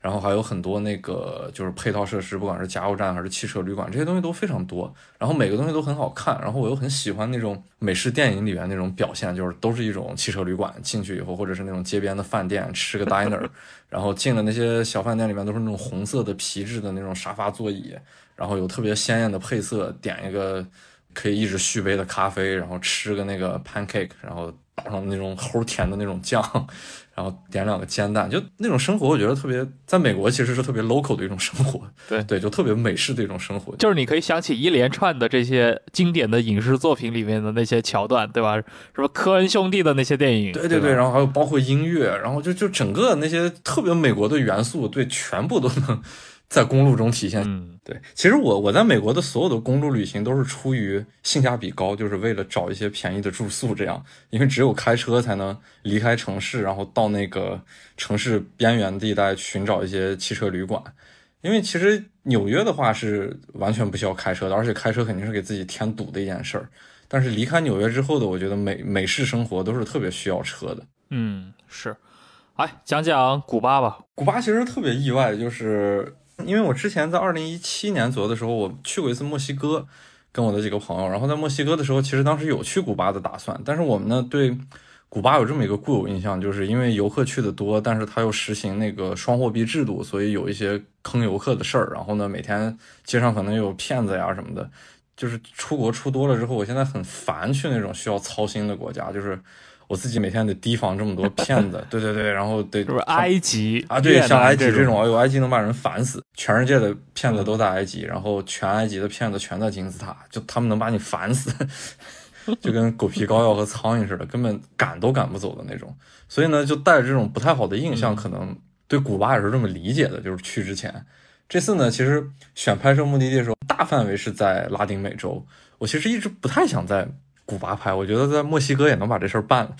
然后还有很多那个就是配套设施，不管是加油站还是汽车旅馆，这些东西都非常多。然后每个东西都很好看。然后我又很喜欢那种美式电影里面那种表现，就是都是一种汽车旅馆进去以后，或者是那种街边的饭店吃个 diner，<laughs> 然后进了那些小饭店里面都是那种红色的皮质的那种沙发座椅，然后有特别鲜艳的配色，点一个可以一直续杯的咖啡，然后吃个那个 pancake，然后倒上那种齁甜的那种酱。<laughs> 然后点两个煎蛋，就那种生活，我觉得特别，在美国其实是特别 local 的一种生活。对对，就特别美式的一种生活。就是你可以想起一连串的这些经典的影视作品里面的那些桥段，对吧？什么科恩兄弟的那些电影，对对对，然后还有包括音乐，然后就就整个那些特别美国的元素，对，全部都能。在公路中体现，嗯，对，其实我我在美国的所有的公路旅行都是出于性价比高，就是为了找一些便宜的住宿，这样，因为只有开车才能离开城市，然后到那个城市边缘地带寻找一些汽车旅馆。因为其实纽约的话是完全不需要开车的，而且开车肯定是给自己添堵的一件事儿。但是离开纽约之后的，我觉得美美式生活都是特别需要车的。嗯，是。哎，讲讲古巴吧。古巴其实特别意外，就是。因为我之前在二零一七年左右的时候，我去过一次墨西哥，跟我的几个朋友。然后在墨西哥的时候，其实当时有去古巴的打算，但是我们呢对古巴有这么一个固有印象，就是因为游客去的多，但是他又实行那个双货币制度，所以有一些坑游客的事儿。然后呢，每天街上可能有骗子呀什么的。就是出国出多了之后，我现在很烦去那种需要操心的国家，就是。我自己每天得提防这么多骗子，对对对，然后对是不是埃及啊？对，像埃及这种，哎呦，埃及能把人烦死。全世界的骗子都在埃及，然后全埃及的骗子全在金字塔，就他们能把你烦死，<laughs> 就跟狗皮膏药和苍蝇似的，根本赶都赶不走的那种。所以呢，就带着这种不太好的印象，可能对古巴也是这么理解的。就是去之前，这次呢，其实选拍摄目的地的时候，大范围是在拉丁美洲。我其实一直不太想在。古巴拍，我觉得在墨西哥也能把这事儿办了，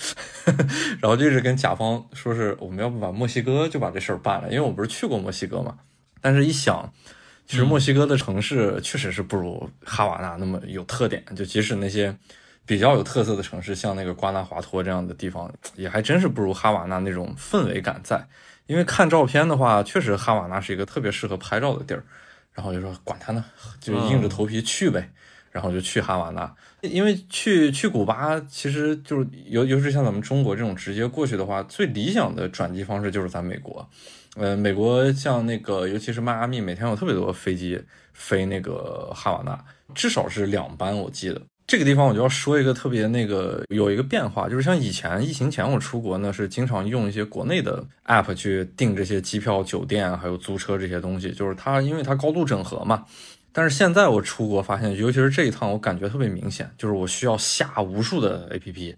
<laughs> 然后就一直跟甲方说是我们要不把墨西哥就把这事儿办了，因为我不是去过墨西哥嘛。但是一想，其实墨西哥的城市确实是不如哈瓦那那么有特点，就即使那些比较有特色的城市，像那个瓜纳华托这样的地方，也还真是不如哈瓦那那种氛围感在。因为看照片的话，确实哈瓦那是一个特别适合拍照的地儿，然后就说管他呢，<laughs> 就硬着头皮去呗，然后就去哈瓦那。因为去去古巴，其实就是尤尤其是像咱们中国这种直接过去的话，最理想的转机方式就是在美国。呃，美国像那个，尤其是迈阿密，每天有特别多飞机飞那个哈瓦那，至少是两班，我记得。这个地方我就要说一个特别那个有一个变化，就是像以前疫情前我出国呢，是经常用一些国内的 app 去订这些机票、酒店还有租车这些东西，就是它因为它高度整合嘛。但是现在我出国发现，尤其是这一趟，我感觉特别明显，就是我需要下无数的 app。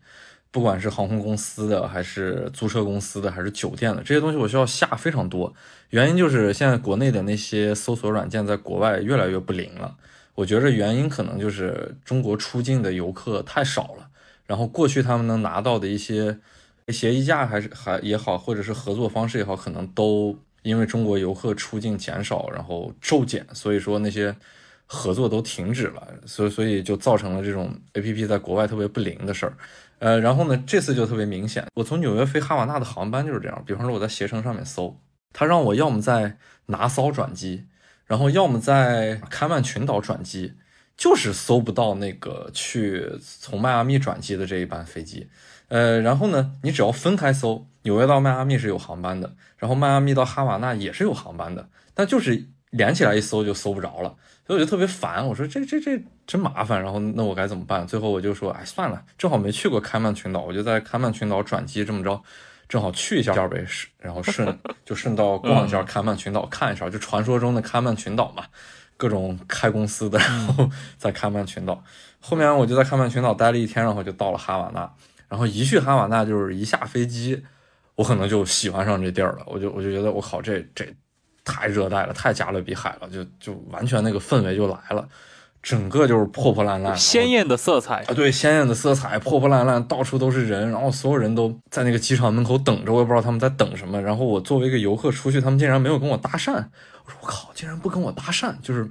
不管是航空公司的，还是租车公司的，还是酒店的这些东西，我需要下非常多。原因就是现在国内的那些搜索软件在国外越来越不灵了。我觉着原因可能就是中国出境的游客太少了，然后过去他们能拿到的一些协议价还是还也好，或者是合作方式也好，可能都因为中国游客出境减少，然后骤减，所以说那些合作都停止了，所以所以就造成了这种 APP 在国外特别不灵的事儿。呃，然后呢，这次就特别明显。我从纽约飞哈瓦那的航班就是这样。比方说我在携程上面搜，他让我要么在拿骚转机，然后要么在开曼群岛转机，就是搜不到那个去从迈阿密转机的这一班飞机。呃，然后呢，你只要分开搜，纽约到迈阿密是有航班的，然后迈阿密到哈瓦那也是有航班的，但就是连起来一搜就搜不着了。所以我就特别烦，我说这这这真麻烦，然后那我该怎么办？最后我就说，哎，算了，正好没去过开曼群岛，我就在开曼群岛转机，这么着，正好去一下呗，然后顺 <laughs> 就顺道逛一下开曼群岛，看一下，就传说中的开曼群岛嘛，各种开公司的，然后在开曼群岛。后面我就在开曼群岛待了一天，然后就到了哈瓦那，然后一去哈瓦那就是一下飞机，我可能就喜欢上这地儿了，我就我就觉得我靠，这这。太热带了，太加勒比海了，就就完全那个氛围就来了，整个就是破破烂烂，鲜艳的色彩啊，对，鲜艳的色彩，破破烂烂，到处都是人，然后所有人都在那个机场门口等着，我也不知道他们在等什么。然后我作为一个游客出去，他们竟然没有跟我搭讪，我说我靠，竟然不跟我搭讪，就是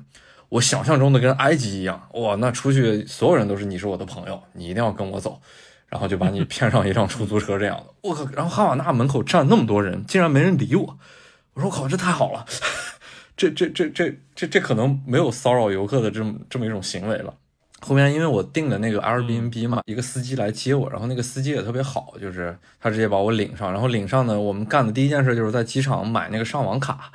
我想象中的跟埃及一样，哇，那出去所有人都是你是我的朋友，你一定要跟我走，然后就把你骗上一辆出租车这样的，<laughs> 我靠，然后哈瓦那门口站那么多人，竟然没人理我。我说我靠，这太好了，<laughs> 这这这这这这可能没有骚扰游客的这么这么一种行为了。后面因为我订的那个 Airbnb 嘛，一个司机来接我，然后那个司机也特别好，就是他直接把我领上，然后领上呢，我们干的第一件事就是在机场买那个上网卡。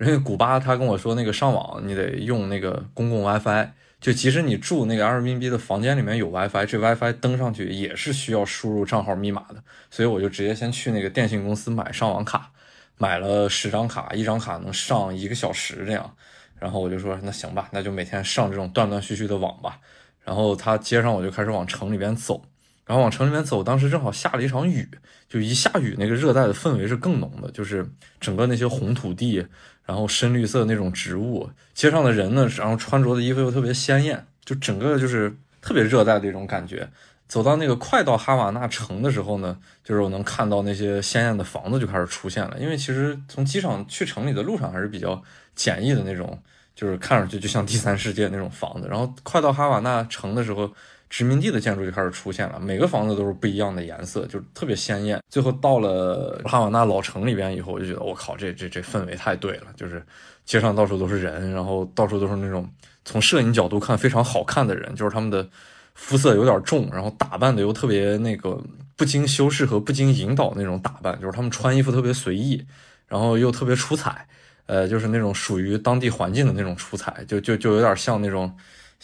因为古巴他跟我说那个上网你得用那个公共 WiFi，就即使你住那个 Airbnb 的房间里面有 WiFi，这 WiFi 登上去也是需要输入账号密码的，所以我就直接先去那个电信公司买上网卡。买了十张卡，一张卡能上一个小时这样，然后我就说那行吧，那就每天上这种断断续续的网吧。然后他接上我就开始往城里边走，然后往城里面走，当时正好下了一场雨，就一下雨，那个热带的氛围是更浓的，就是整个那些红土地，然后深绿色那种植物，街上的人呢，然后穿着的衣服又特别鲜艳，就整个就是特别热带的一种感觉。走到那个快到哈瓦那城的时候呢，就是我能看到那些鲜艳的房子就开始出现了。因为其实从机场去城里的路上还是比较简易的那种，就是看上去就像第三世界那种房子。然后快到哈瓦那城的时候，殖民地的建筑就开始出现了，每个房子都是不一样的颜色，就特别鲜艳。最后到了哈瓦那老城里边以后，我就觉得我靠，这这这氛围太对了，就是街上到处都是人，然后到处都是那种从摄影角度看非常好看的人，就是他们的。肤色有点重，然后打扮的又特别那个不经修饰和不经引导那种打扮，就是他们穿衣服特别随意，然后又特别出彩，呃，就是那种属于当地环境的那种出彩，就就就有点像那种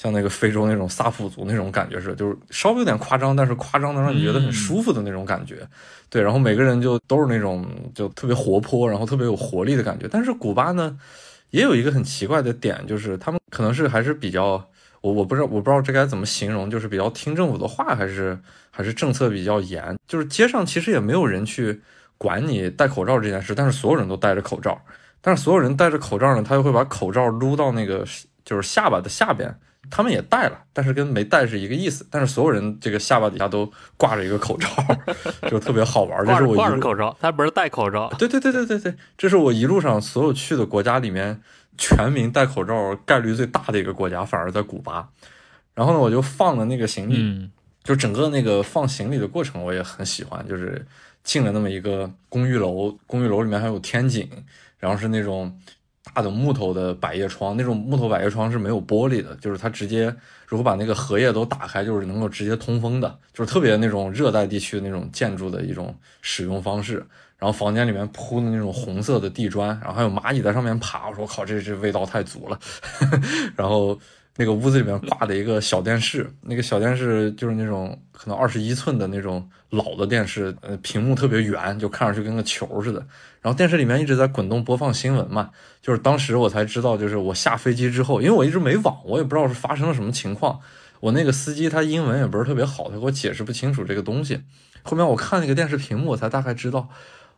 像那个非洲那种萨普族那种感觉似的，就是稍微有点夸张，但是夸张的让你觉得很舒服的那种感觉。对，然后每个人就都是那种就特别活泼，然后特别有活力的感觉。但是古巴呢，也有一个很奇怪的点，就是他们可能是还是比较。我我不知道我不知道这该怎么形容，就是比较听政府的话，还是还是政策比较严。就是街上其实也没有人去管你戴口罩这件事，但是所有人都戴着口罩。但是所有人戴着口罩呢，他又会把口罩撸到那个就是下巴的下边，他们也戴了，但是跟没戴是一个意思。但是所有人这个下巴底下都挂着一个口罩，<laughs> 就特别好玩。这是我挂着口罩，他不是戴口罩。对对对对对对，这是我一路上所有去的国家里面，全民戴口罩概率最大的一个国家，反而在古巴。然后呢，我就放了那个行李，就整个那个放行李的过程我也很喜欢，就是进了那么一个公寓楼，公寓楼里面还有天井，然后是那种。大的木头的百叶窗，那种木头百叶窗是没有玻璃的，就是它直接如果把那个荷叶都打开，就是能够直接通风的，就是特别那种热带地区那种建筑的一种使用方式。然后房间里面铺的那种红色的地砖，然后还有蚂蚁在上面爬，我说我靠，这这味道太足了。<laughs> 然后。那个屋子里面挂的一个小电视，那个小电视就是那种可能二十一寸的那种老的电视，呃，屏幕特别圆，就看上去跟个球似的。然后电视里面一直在滚动播放新闻嘛，就是当时我才知道，就是我下飞机之后，因为我一直没网，我也不知道是发生了什么情况。我那个司机他英文也不是特别好，他给我解释不清楚这个东西。后面我看那个电视屏幕，我才大概知道，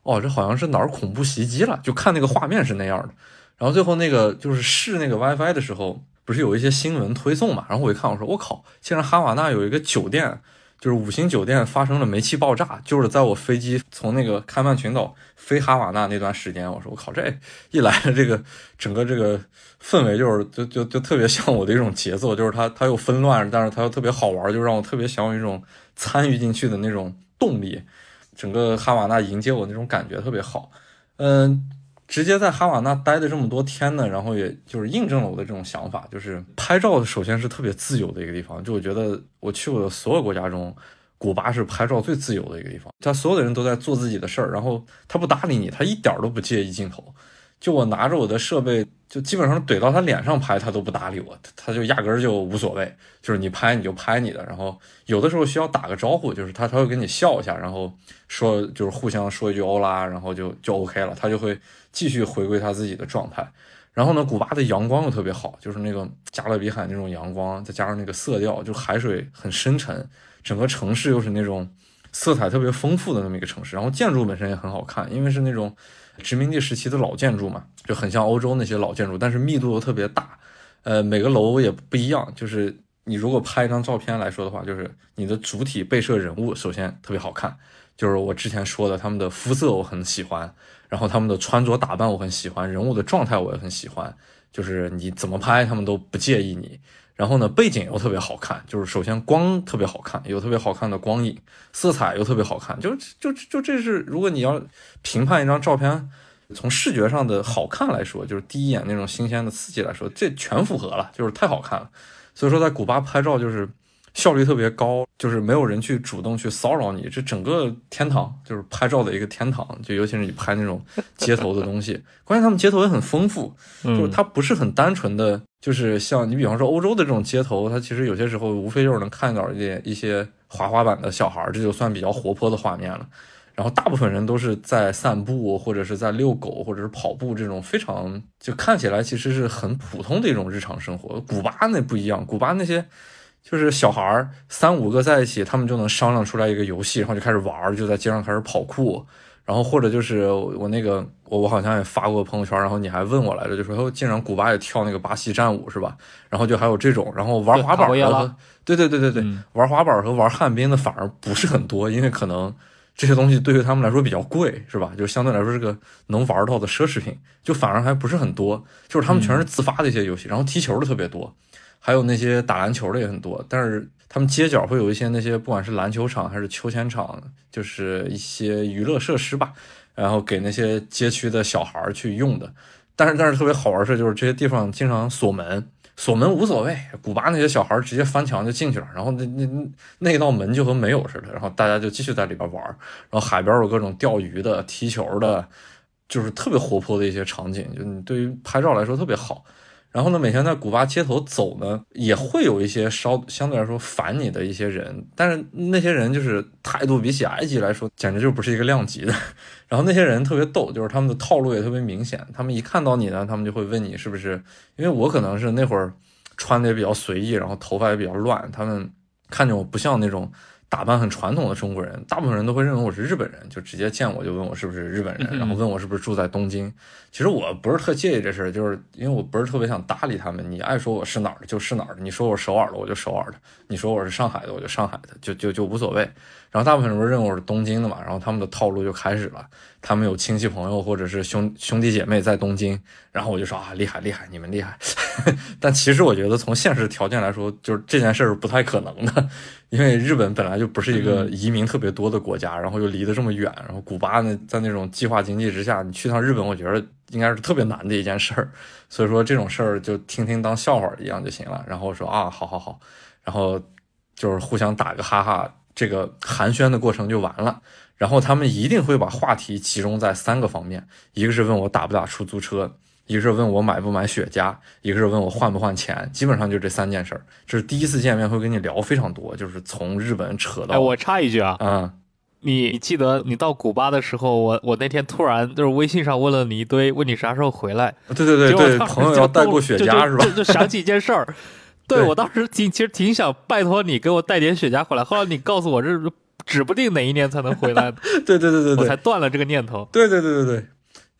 哦，这好像是哪儿恐怖袭击了，就看那个画面是那样的。然后最后那个就是试那个 WiFi 的时候。不是有一些新闻推送嘛？然后我一看，我说我靠，竟然哈瓦那有一个酒店，就是五星酒店发生了煤气爆炸，就是在我飞机从那个开曼群岛飞哈瓦那那段时间。我说我靠，这一来这个整个这个氛围就是就就就特别像我的一种节奏，就是它它又纷乱，但是它又特别好玩，就让我特别想有一种参与进去的那种动力。整个哈瓦那迎接我那种感觉特别好，嗯。直接在哈瓦那待的这么多天呢，然后也就是印证了我的这种想法，就是拍照首先是特别自由的一个地方。就我觉得我去过的所有国家中，古巴是拍照最自由的一个地方。他所有的人都在做自己的事儿，然后他不搭理你，他一点儿都不介意镜头。就我拿着我的设备，就基本上怼到他脸上拍，他都不搭理我，他就压根儿就无所谓。就是你拍你就拍你的，然后有的时候需要打个招呼，就是他他会跟你笑一下，然后说就是互相说一句欧拉，然后就就 OK 了，他就会继续回归他自己的状态。然后呢，古巴的阳光又特别好，就是那个加勒比海那种阳光，再加上那个色调，就海水很深沉，整个城市又是那种色彩特别丰富的那么一个城市，然后建筑本身也很好看，因为是那种。殖民地时期的老建筑嘛，就很像欧洲那些老建筑，但是密度又特别大，呃，每个楼也不一样。就是你如果拍一张照片来说的话，就是你的主体被摄人物首先特别好看，就是我之前说的他们的肤色我很喜欢，然后他们的穿着打扮我很喜欢，人物的状态我也很喜欢，就是你怎么拍他们都不介意你。然后呢，背景又特别好看，就是首先光特别好看，有特别好看的光影，色彩又特别好看，就就就这是如果你要评判一张照片，从视觉上的好看来说，就是第一眼那种新鲜的刺激来说，这全符合了，就是太好看了。所以说在古巴拍照就是。效率特别高，就是没有人去主动去骚扰你，这整个天堂就是拍照的一个天堂，就尤其是你拍那种街头的东西，<laughs> 关键他们街头也很丰富，就是它不是很单纯的，就是像你比方说欧洲的这种街头，它其实有些时候无非就是能看到一点一些滑滑板的小孩，这就算比较活泼的画面了。然后大部分人都是在散步或者是在遛狗或者是跑步这种非常就看起来其实是很普通的一种日常生活。古巴那不一样，古巴那些。就是小孩儿三五个在一起，他们就能商量出来一个游戏，然后就开始玩儿，就在街上开始跑酷，然后或者就是我那个我我好像也发过朋友圈，然后你还问我来着，就说竟然古巴也跳那个巴西战舞是吧？然后就还有这种，然后玩滑板的，对对对对对，玩滑板和玩旱冰的反而不是很多，因为可能这些东西对于他们来说比较贵是吧？就相对来说是个能玩到的奢侈品，就反而还不是很多，就是他们全是自发的一些游戏，然后踢球的特别多。还有那些打篮球的也很多，但是他们街角会有一些那些不管是篮球场还是秋千场，就是一些娱乐设施吧，然后给那些街区的小孩去用的。但是但是特别好玩是，就是这些地方经常锁门，锁门无所谓，古巴那些小孩直接翻墙就进去了，然后那那那道门就和没有似的，然后大家就继续在里边玩。然后海边有各种钓鱼的、踢球的，就是特别活泼的一些场景，就你对于拍照来说特别好。然后呢，每天在古巴街头走呢，也会有一些稍相对来说烦你的一些人，但是那些人就是态度比起埃及来说，简直就不是一个量级的。<laughs> 然后那些人特别逗，就是他们的套路也特别明显，他们一看到你呢，他们就会问你是不是，因为我可能是那会儿穿的也比较随意，然后头发也比较乱，他们看着我不像那种。打扮很传统的中国人，大部分人都会认为我是日本人，就直接见我就问我是不是日本人，然后问我是不是住在东京。其实我不是特介意这事儿，就是因为我不是特别想搭理他们。你爱说我是哪儿的就是哪儿的，你说我是首尔的我就首尔的，你说我是上海的我就上海的，就就就无所谓。然后大部分人都认为我是东京的嘛，然后他们的套路就开始了。他们有亲戚朋友或者是兄兄弟姐妹在东京，然后我就说啊厉害厉害，你们厉害。<laughs> 但其实我觉得从现实条件来说，就是这件事儿不太可能的。<laughs> 因为日本本来就不是一个移民特别多的国家，然后又离得这么远，然后古巴呢，在那种计划经济之下，你去趟日本，我觉得应该是特别难的一件事儿。<laughs> 所以说这种事儿就听听当笑话一样就行了。然后我说啊，好好好，然后就是互相打个哈哈，这个寒暄的过程就完了。然后他们一定会把话题集中在三个方面，一个是问我打不打出租车。一个是问我买不买雪茄，一个是问我换不换钱，基本上就这三件事儿。就是第一次见面会跟你聊非常多，就是从日本扯到……哎，我插一句啊，嗯，你记得你到古巴的时候，我我那天突然就是微信上问了你一堆，问你啥时候回来？对对对对，朋友要带过雪茄是吧？就想起一件事儿，对我当时挺其实挺想拜托你给我带点雪茄回来，后来你告诉我这指不定哪一年才能回来，<laughs> 对对对对对，我才断了这个念头。对对对对对。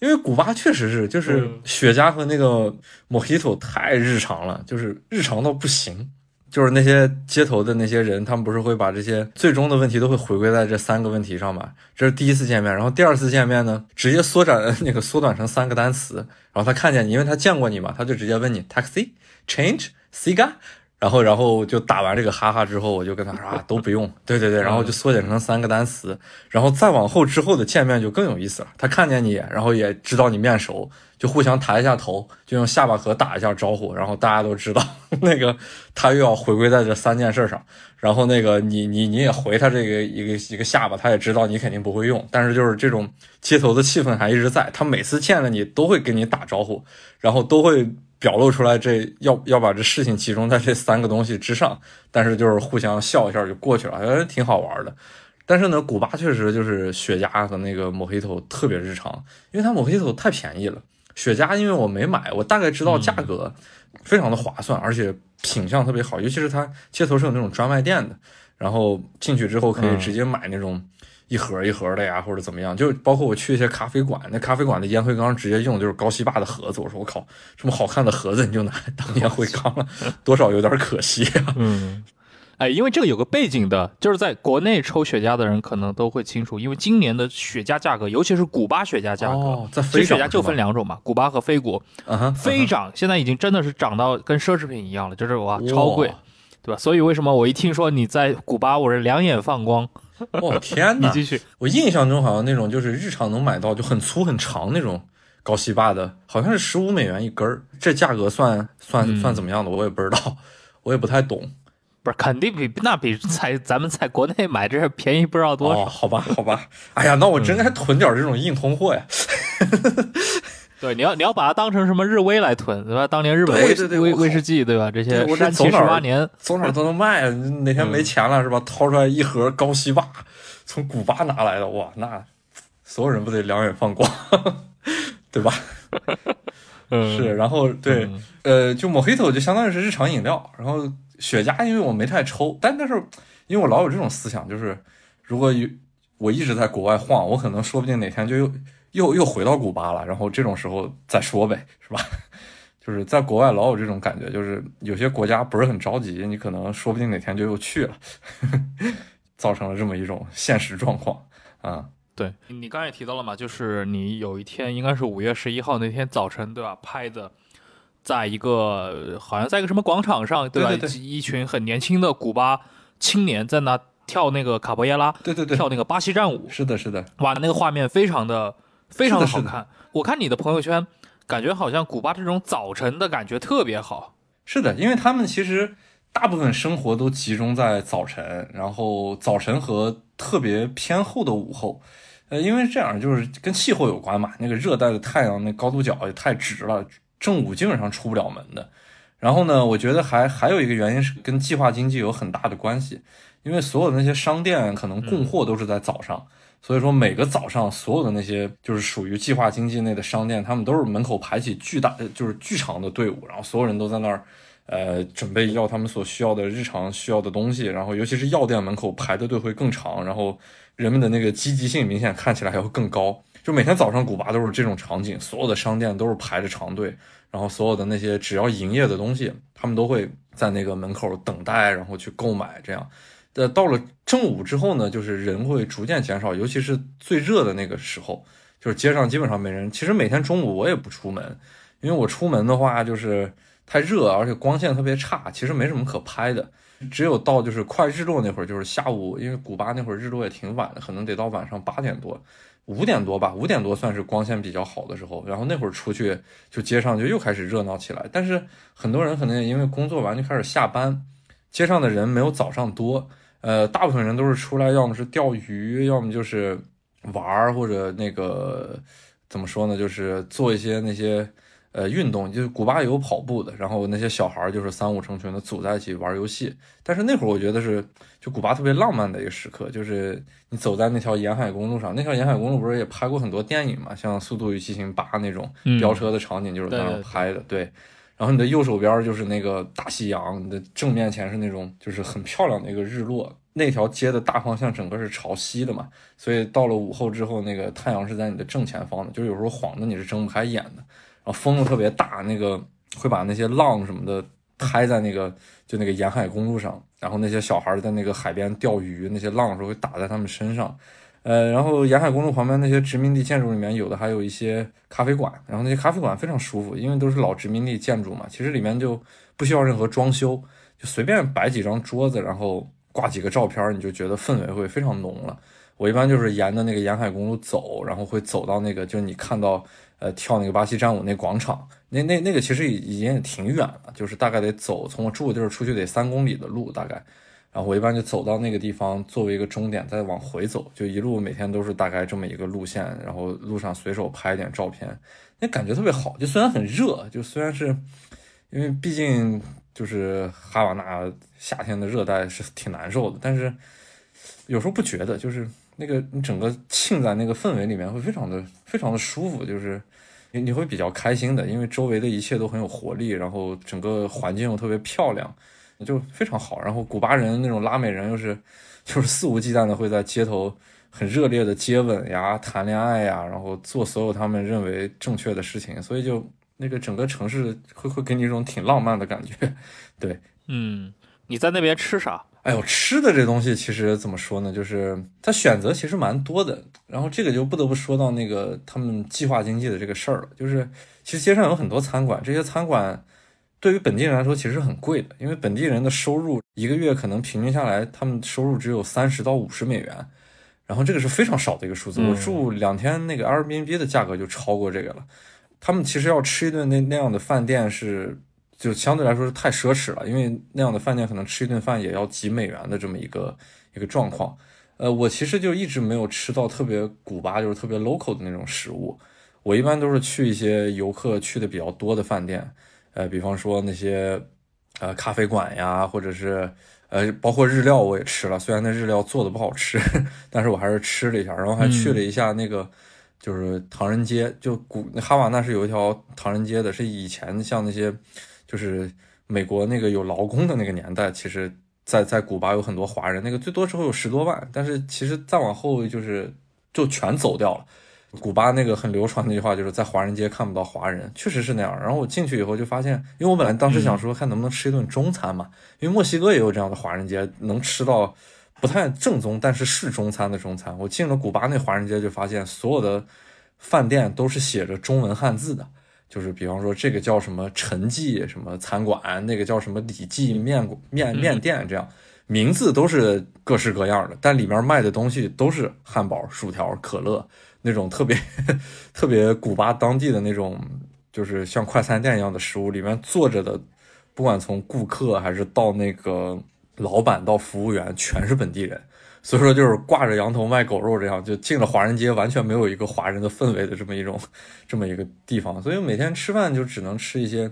因为古巴确实是，就是雪茄和那个 Mojito 太日常了，就是日常到不行。就是那些街头的那些人，他们不是会把这些最终的问题都会回归在这三个问题上嘛？这是第一次见面，然后第二次见面呢，直接缩展 <laughs> 那个缩短成三个单词，然后他看见你，因为他见过你嘛，他就直接问你 taxi change cigar。然后，然后就打完这个哈哈之后，我就跟他说啊，都不用，对对对，然后就缩减成三个单词，然后再往后之后的见面就更有意思了。他看见你，然后也知道你面熟，就互相抬一下头，就用下巴颏打一下招呼，然后大家都知道 <laughs> 那个他又要回归在这三件事上。然后那个你你你也回他这个一个一个下巴，他也知道你肯定不会用，但是就是这种街头的气氛还一直在。他每次见了你都会跟你打招呼，然后都会。表露出来，这要要把这事情集中在这三个东西之上，但是就是互相笑一下就过去了，哎，挺好玩的。但是呢，古巴确实就是雪茄和那个抹黑头特别日常，因为它抹黑头太便宜了。雪茄因为我没买，我大概知道价格非常的划算，而且品相特别好，尤其是它街头是有那种专卖店的，然后进去之后可以直接买那种。一盒一盒的呀，或者怎么样，就包括我去一些咖啡馆，那咖啡馆的烟灰缸直接用就是高希霸的盒子。我说我靠，这么好看的盒子你就拿来当烟灰缸了，多少有点可惜啊。嗯，哎，因为这个有个背景的，就是在国内抽雪茄的人可能都会清楚，因为今年的雪茄价格，尤其是古巴雪茄价格，哦在飞雪茄就分两种嘛，古巴和非古。嗯哼，飞涨现在已经真的是涨到跟奢侈品一样了，就是哇超贵，对吧？所以为什么我一听说你在古巴，我是两眼放光。<laughs> 哦天哪！你继续。我印象中好像那种就是日常能买到就很粗很长那种高希霸的，好像是十五美元一根儿。这价格算算算怎么样的？我也不知道，<laughs> 我也不太懂。不是，肯定比那比在咱们在国内买这便宜不知道多少。好吧，好吧。哎呀，那我真该囤点这种硬通货呀。对，你要你要把它当成什么日威来囤，对吧？当年日本威威威士忌，对吧？这些山崎十八年，从哪都能卖。哪天没钱了，是吧？掏出来一盒高希霸，从古巴拿来的，哇，那所有人不得两眼放光，对吧？是，然后对，呃，就 Mojito 就相当于是日常饮料，然后雪茄，因为我没太抽，但但是因为我老有这种思想，就是如果有我一直在国外晃，我可能说不定哪天就又。又又回到古巴了，然后这种时候再说呗，是吧？<laughs> 就是在国外老有这种感觉，就是有些国家不是很着急，你可能说不定哪天就又去了，<laughs> 造成了这么一种现实状况啊。对你刚才也提到了嘛，就是你有一天应该是五月十一号那天早晨，对吧？拍的，在一个好像在一个什么广场上，对吧？一群很年轻的古巴青年在那跳那个卡波耶拉，对对对，跳那个巴西战舞，是的，是的，哇，那个画面非常的。非常的好看，我看你的朋友圈，感觉好像古巴这种早晨的感觉特别好。是的，因为他们其实大部分生活都集中在早晨，然后早晨和特别偏后的午后，呃，因为这样就是跟气候有关嘛。那个热带的太阳那高度角也太直了，正午基本上出不了门的。然后呢，我觉得还还有一个原因是跟计划经济有很大的关系，因为所有的那些商店可能供货都是在早上。所以说，每个早上，所有的那些就是属于计划经济内的商店，他们都是门口排起巨大，就是巨长的队伍，然后所有人都在那儿，呃，准备要他们所需要的日常需要的东西，然后尤其是药店门口排的队会更长，然后人们的那个积极性明显看起来还会更高。就每天早上古巴都是这种场景，所有的商店都是排着长队，然后所有的那些只要营业的东西，他们都会在那个门口等待，然后去购买。这样，呃，到了正午之后呢，就是人会逐渐减少，尤其是最热的那个时候，就是街上基本上没人。其实每天中午我也不出门，因为我出门的话就是太热，而且光线特别差，其实没什么可拍的。只有到就是快日落那会儿，就是下午，因为古巴那会儿日落也挺晚的，可能得到晚上八点多。五点多吧，五点多算是光线比较好的时候。然后那会儿出去，就街上就又开始热闹起来。但是很多人可能也因为工作完就开始下班，街上的人没有早上多。呃，大部分人都是出来，要么是钓鱼，要么就是玩儿，或者那个怎么说呢，就是做一些那些。呃，运动就是古巴有跑步的，然后那些小孩就是三五成群的组在一起玩游戏。但是那会儿我觉得是就古巴特别浪漫的一个时刻，就是你走在那条沿海公路上，那条沿海公路不是也拍过很多电影嘛，像《速度与激情八》那种飙车的场景就是在那拍的。对，然后你的右手边就是那个大西洋，你的正面前是那种就是很漂亮的一个日落。那条街的大方向整个是朝西的嘛，所以到了午后之后，那个太阳是在你的正前方的，就是有时候晃的你是睁不开眼的。然后风又特别大，那个会把那些浪什么的拍在那个就那个沿海公路上，然后那些小孩在那个海边钓鱼，那些浪的时候会打在他们身上。呃，然后沿海公路旁边那些殖民地建筑里面有的还有一些咖啡馆，然后那些咖啡馆非常舒服，因为都是老殖民地建筑嘛，其实里面就不需要任何装修，就随便摆几张桌子，然后挂几个照片，你就觉得氛围会非常浓了。我一般就是沿着那个沿海公路走，然后会走到那个就是你看到。呃，跳那个巴西战舞那广场，那那那个其实已已经挺远了，就是大概得走从我住的地儿出去得三公里的路大概，然后我一般就走到那个地方作为一个终点，再往回走，就一路每天都是大概这么一个路线，然后路上随手拍一点照片，那感觉特别好。就虽然很热，就虽然是因为毕竟就是哈瓦那夏天的热带是挺难受的，但是有时候不觉得，就是那个你整个浸在那个氛围里面会非常的非常的舒服，就是。你你会比较开心的，因为周围的一切都很有活力，然后整个环境又特别漂亮，就非常好。然后古巴人那种拉美人又是，就是肆无忌惮的会在街头很热烈的接吻呀、谈恋爱呀，然后做所有他们认为正确的事情，所以就那个整个城市会会给你一种挺浪漫的感觉。对，嗯，你在那边吃啥？哎呦，吃的这东西其实怎么说呢？就是它选择其实蛮多的。然后这个就不得不说到那个他们计划经济的这个事儿了。就是其实街上有很多餐馆，这些餐馆对于本地人来说其实很贵的，因为本地人的收入一个月可能平均下来，他们收入只有三十到五十美元。然后这个是非常少的一个数字。我住两天那个 Airbnb 的价格就超过这个了。他们其实要吃一顿那那样的饭店是。就相对来说是太奢侈了，因为那样的饭店可能吃一顿饭也要几美元的这么一个一个状况。呃，我其实就一直没有吃到特别古巴，就是特别 local 的那种食物。我一般都是去一些游客去的比较多的饭店，呃，比方说那些呃咖啡馆呀，或者是呃包括日料我也吃了，虽然那日料做的不好吃，<laughs> 但是我还是吃了一下，然后还去了一下那个就是唐人街，就古哈瓦那是有一条唐人街的，是以前像那些。就是美国那个有劳工的那个年代，其实，在在古巴有很多华人，那个最多时候有十多万，但是其实再往后就是就全走掉了。古巴那个很流传那句话，就是在华人街看不到华人，确实是那样。然后我进去以后就发现，因为我本来当时想说看能不能吃一顿中餐嘛，因为墨西哥也有这样的华人街，能吃到不太正宗但是是中餐的中餐。我进了古巴那华人街，就发现所有的饭店都是写着中文汉字的。就是比方说，这个叫什么陈记什么餐馆，那个叫什么李记面面面店，这样名字都是各式各样的，但里面卖的东西都是汉堡、薯条、可乐那种特别 <laughs> 特别古巴当地的那种，就是像快餐店一样的食物。里面坐着的，不管从顾客还是到那个老板到服务员，全是本地人。所以说，就是挂着羊头卖狗肉，这样就进了华人街，完全没有一个华人的氛围的这么一种，<laughs> 这么一个地方。所以每天吃饭就只能吃一些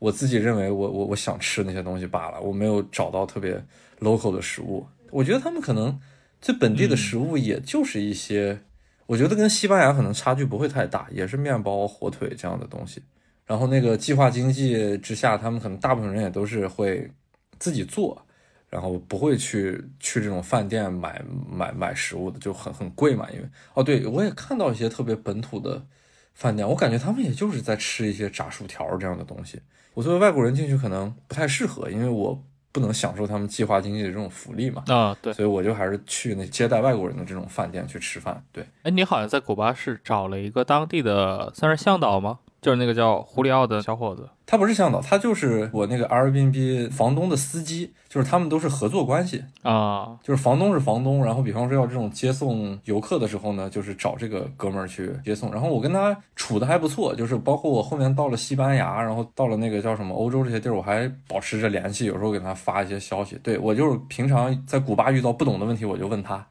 我自己认为我我我想吃那些东西罢了。我没有找到特别 local 的食物。我觉得他们可能最本地的食物，也就是一些，我觉得跟西班牙可能差距不会太大，也是面包、火腿这样的东西。然后那个计划经济之下，他们可能大部分人也都是会自己做，然后不会去去这种饭店买买买食物的，就很很贵嘛。因为哦，对我也看到一些特别本土的饭店，我感觉他们也就是在吃一些炸薯条这样的东西。我作为外国人进去可能不太适合，因为我不能享受他们计划经济的这种福利嘛。啊，对，所以我就还是去那接待外国人的这种饭店去吃饭。对，哎，你好像在古巴是找了一个当地的，算是向导吗？就是那个叫胡里奥的小伙子，他不是向导，他就是我那个 Airbnb 房东的司机，就是他们都是合作关系啊。就是房东是房东，然后比方说要这种接送游客的时候呢，就是找这个哥们儿去接送。然后我跟他处的还不错，就是包括我后面到了西班牙，然后到了那个叫什么欧洲这些地儿，我还保持着联系，有时候给他发一些消息。对我就是平常在古巴遇到不懂的问题，我就问他，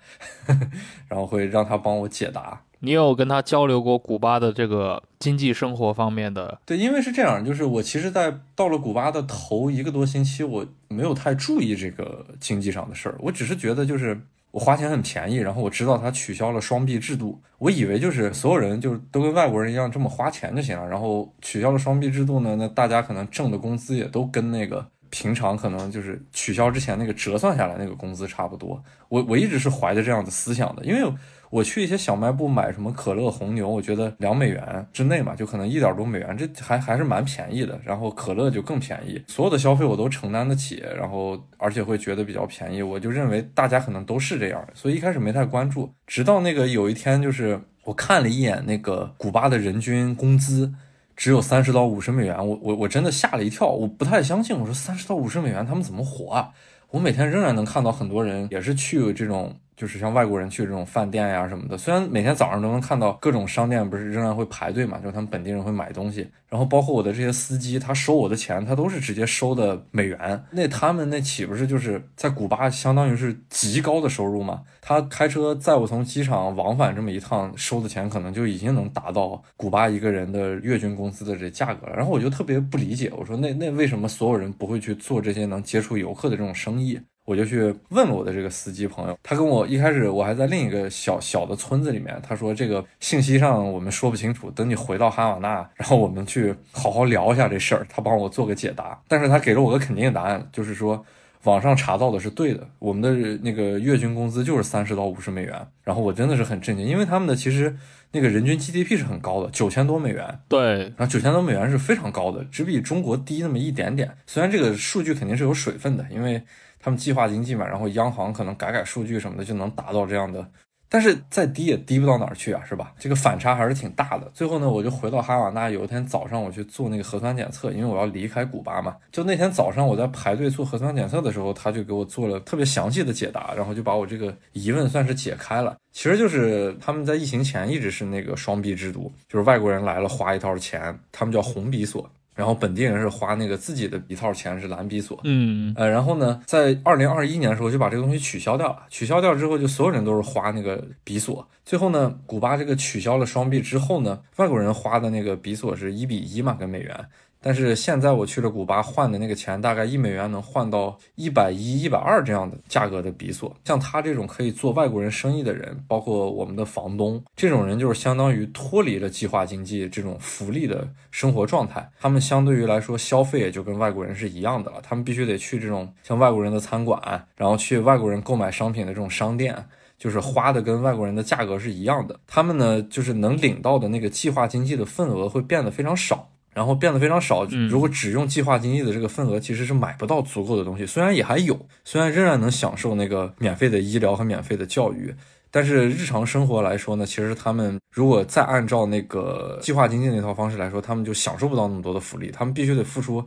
<laughs> 然后会让他帮我解答。你有跟他交流过古巴的这个经济生活方面的？对，因为是这样，就是我其实，在到了古巴的头一个多星期，我没有太注意这个经济上的事儿，我只是觉得就是我花钱很便宜，然后我知道他取消了双币制度，我以为就是所有人就都跟外国人一样这么花钱就行了，然后取消了双币制度呢，那大家可能挣的工资也都跟那个平常可能就是取消之前那个折算下来那个工资差不多，我我一直是怀着这样的思想的，因为。我去一些小卖部买什么可乐、红牛，我觉得两美元之内嘛，就可能一点多美元，这还还是蛮便宜的。然后可乐就更便宜，所有的消费我都承担得起，然后而且会觉得比较便宜。我就认为大家可能都是这样，所以一开始没太关注。直到那个有一天，就是我看了一眼那个古巴的人均工资只有三十到五十美元，我我我真的吓了一跳，我不太相信。我说三十到五十美元他们怎么活啊？我每天仍然能看到很多人也是去这种。就是像外国人去这种饭店呀什么的，虽然每天早上都能看到各种商店不是仍然会排队嘛，就是他们本地人会买东西，然后包括我的这些司机，他收我的钱，他都是直接收的美元，那他们那岂不是就是在古巴相当于是极高的收入嘛？他开车载我从机场往返这么一趟，收的钱可能就已经能达到古巴一个人的月均工资的这价格了。然后我就特别不理解，我说那那为什么所有人不会去做这些能接触游客的这种生意？我就去问了我的这个司机朋友，他跟我一开始我还在另一个小小的村子里面，他说这个信息上我们说不清楚，等你回到哈瓦那，然后我们去好好聊一下这事儿，他帮我做个解答。但是他给了我个肯定的答案，就是说网上查到的是对的，我们的那个月均工资就是三十到五十美元。然后我真的是很震惊，因为他们的其实那个人均 GDP 是很高的，九千多美元。对，然后九千多美元是非常高的，只比中国低那么一点点。虽然这个数据肯定是有水分的，因为。他们计划经济嘛，然后央行可能改改数据什么的就能达到这样的，但是再低也低不到哪儿去啊，是吧？这个反差还是挺大的。最后呢，我就回到哈瓦那，有一天早上我去做那个核酸检测，因为我要离开古巴嘛。就那天早上我在排队做核酸检测的时候，他就给我做了特别详细的解答，然后就把我这个疑问算是解开了。其实就是他们在疫情前一直是那个双币制度，就是外国人来了花一套钱，他们叫红比索。然后本地人是花那个自己的一套钱是蓝比索，嗯，呃，然后呢，在二零二一年的时候就把这个东西取消掉了，取消掉之后就所有人都是花那个比索，最后呢，古巴这个取消了双币之后呢，外国人花的那个比索是一比一嘛，跟美元。但是现在我去了古巴换的那个钱，大概一美元能换到一百一、一百二这样的价格的比索。像他这种可以做外国人生意的人，包括我们的房东，这种人就是相当于脱离了计划经济这种福利的生活状态。他们相对于来说消费也就跟外国人是一样的了。他们必须得去这种像外国人的餐馆，然后去外国人购买商品的这种商店，就是花的跟外国人的价格是一样的。他们呢，就是能领到的那个计划经济的份额会变得非常少。然后变得非常少。如果只用计划经济的这个份额，其实是买不到足够的东西。虽然也还有，虽然仍然能享受那个免费的医疗和免费的教育，但是日常生活来说呢，其实他们如果再按照那个计划经济那套方式来说，他们就享受不到那么多的福利。他们必须得付出。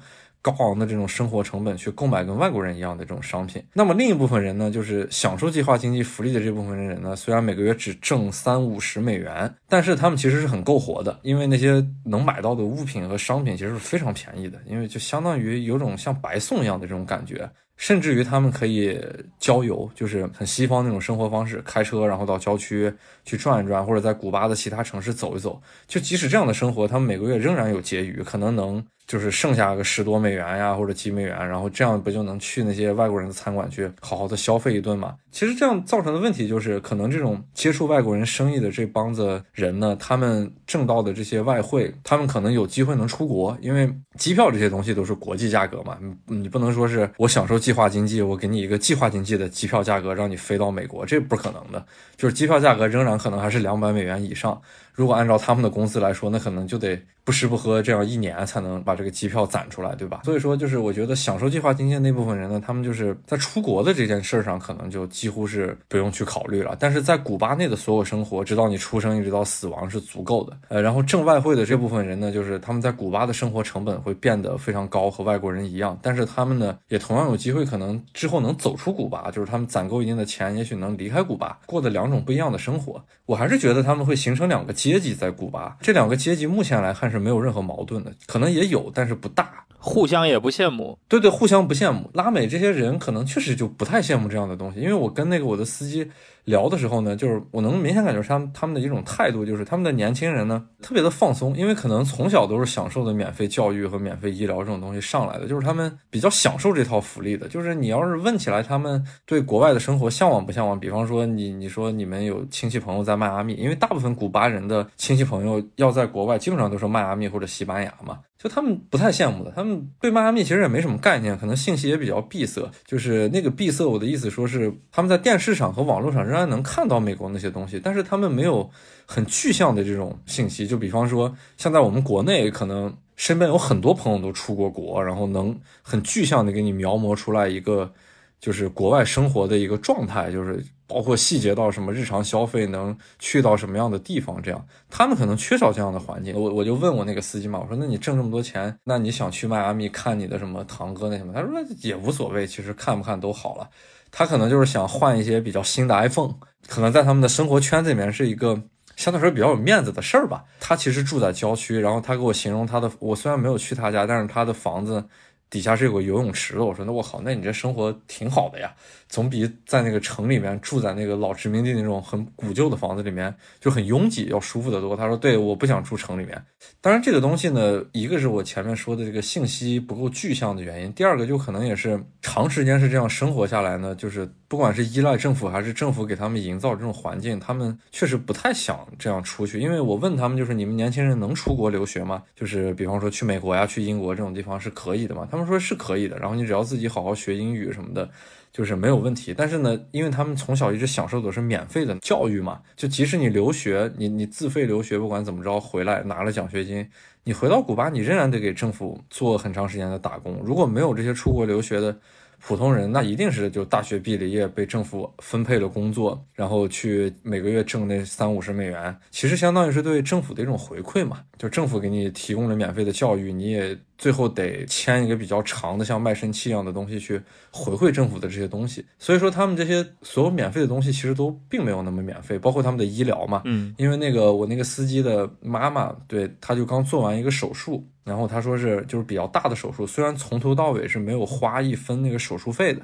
高昂的这种生活成本去购买跟外国人一样的这种商品，那么另一部分人呢，就是享受计划经济福利的这部分人呢，虽然每个月只挣三五十美元，但是他们其实是很够活的，因为那些能买到的物品和商品其实是非常便宜的，因为就相当于有种像白送一样的这种感觉，甚至于他们可以郊游，就是很西方那种生活方式，开车然后到郊区去转一转，或者在古巴的其他城市走一走，就即使这样的生活，他们每个月仍然有结余，可能能。就是剩下个十多美元呀，或者几美元，然后这样不就能去那些外国人的餐馆去好好的消费一顿吗？其实这样造成的问题就是，可能这种接触外国人生意的这帮子人呢，他们挣到的这些外汇，他们可能有机会能出国，因为机票这些东西都是国际价格嘛，你你不能说是我享受计划经济，我给你一个计划经济的机票价格让你飞到美国，这不可能的，就是机票价格仍然可能还是两百美元以上。如果按照他们的公司来说，那可能就得不吃不喝这样一年才能把这个机票攒出来，对吧？所以说，就是我觉得享受计划经济那部分人呢，他们就是在出国的这件事上，可能就几乎是不用去考虑了。但是在古巴内的所有生活，直到你出生一直到死亡是足够的。呃，然后挣外汇的这部分人呢，就是他们在古巴的生活成本会变得非常高，和外国人一样。但是他们呢，也同样有机会可能之后能走出古巴，就是他们攒够一定的钱，也许能离开古巴，过的两种不一样的生活。我还是觉得他们会形成两个阶级在古巴。这两个阶级目前来看是没有任何矛盾的，可能也有，但是不大，互相也不羡慕。对对，互相不羡慕。拉美这些人可能确实就不太羡慕这样的东西，因为我跟那个我的司机。聊的时候呢，就是我能明显感觉他们他们的一种态度，就是他们的年轻人呢特别的放松，因为可能从小都是享受的免费教育和免费医疗这种东西上来的，就是他们比较享受这套福利的。就是你要是问起来，他们对国外的生活向往不向往？比方说你你说你们有亲戚朋友在迈阿密，因为大部分古巴人的亲戚朋友要在国外，基本上都是迈阿密或者西班牙嘛。他们不太羡慕的，他们对迈阿密其实也没什么概念，可能信息也比较闭塞。就是那个闭塞，我的意思说是他们在电视上和网络上仍然能看到美国那些东西，但是他们没有很具象的这种信息。就比方说，像在我们国内，可能身边有很多朋友都出过国，然后能很具象的给你描摹出来一个。就是国外生活的一个状态，就是包括细节到什么日常消费能去到什么样的地方，这样他们可能缺少这样的环境。我我就问我那个司机嘛，我说那你挣这么多钱，那你想去迈阿密看你的什么堂哥那什么？他说也无所谓，其实看不看都好了。他可能就是想换一些比较新的 iPhone，可能在他们的生活圈子里面是一个相对来说比较有面子的事儿吧。他其实住在郊区，然后他给我形容他的，我虽然没有去他家，但是他的房子。底下是有个游泳池的，我说那我靠，那你这生活挺好的呀，总比在那个城里面住在那个老殖民地那种很古旧的房子里面就很拥挤要舒服得多。他说对，我不想住城里面。当然这个东西呢，一个是我前面说的这个信息不够具象的原因，第二个就可能也是长时间是这样生活下来呢，就是不管是依赖政府还是政府给他们营造这种环境，他们确实不太想这样出去。因为我问他们，就是你们年轻人能出国留学吗？就是比方说去美国呀、去英国这种地方是可以的吗？他们说是可以的，然后你只要自己好好学英语什么的，就是没有问题。但是呢，因为他们从小一直享受的是免费的教育嘛，就即使你留学，你你自费留学，不管怎么着回来拿了奖学金，你回到古巴，你仍然得给政府做很长时间的打工。如果没有这些出国留学的。普通人那一定是就大学毕了业，被政府分配了工作，然后去每个月挣那三五十美元，其实相当于是对政府的一种回馈嘛。就政府给你提供了免费的教育，你也最后得签一个比较长的像卖身契一样的东西去回馈政府的这些东西。所以说他们这些所有免费的东西其实都并没有那么免费，包括他们的医疗嘛。嗯，因为那个我那个司机的妈妈，对，他就刚做完一个手术。然后他说是就是比较大的手术，虽然从头到尾是没有花一分那个手术费的，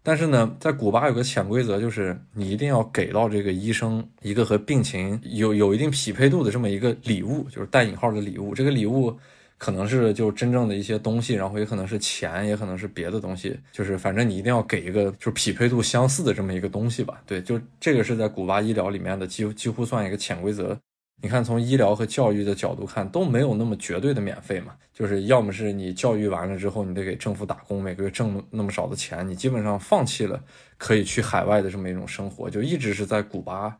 但是呢，在古巴有个潜规则，就是你一定要给到这个医生一个和病情有有一定匹配度的这么一个礼物，就是带引号的礼物。这个礼物可能是就真正的一些东西，然后也可能是钱，也可能是别的东西，就是反正你一定要给一个就是匹配度相似的这么一个东西吧。对，就这个是在古巴医疗里面的几乎几乎算一个潜规则。你看，从医疗和教育的角度看，都没有那么绝对的免费嘛。就是要么是你教育完了之后，你得给政府打工，每个月挣那么少的钱，你基本上放弃了可以去海外的这么一种生活，就一直是在古巴，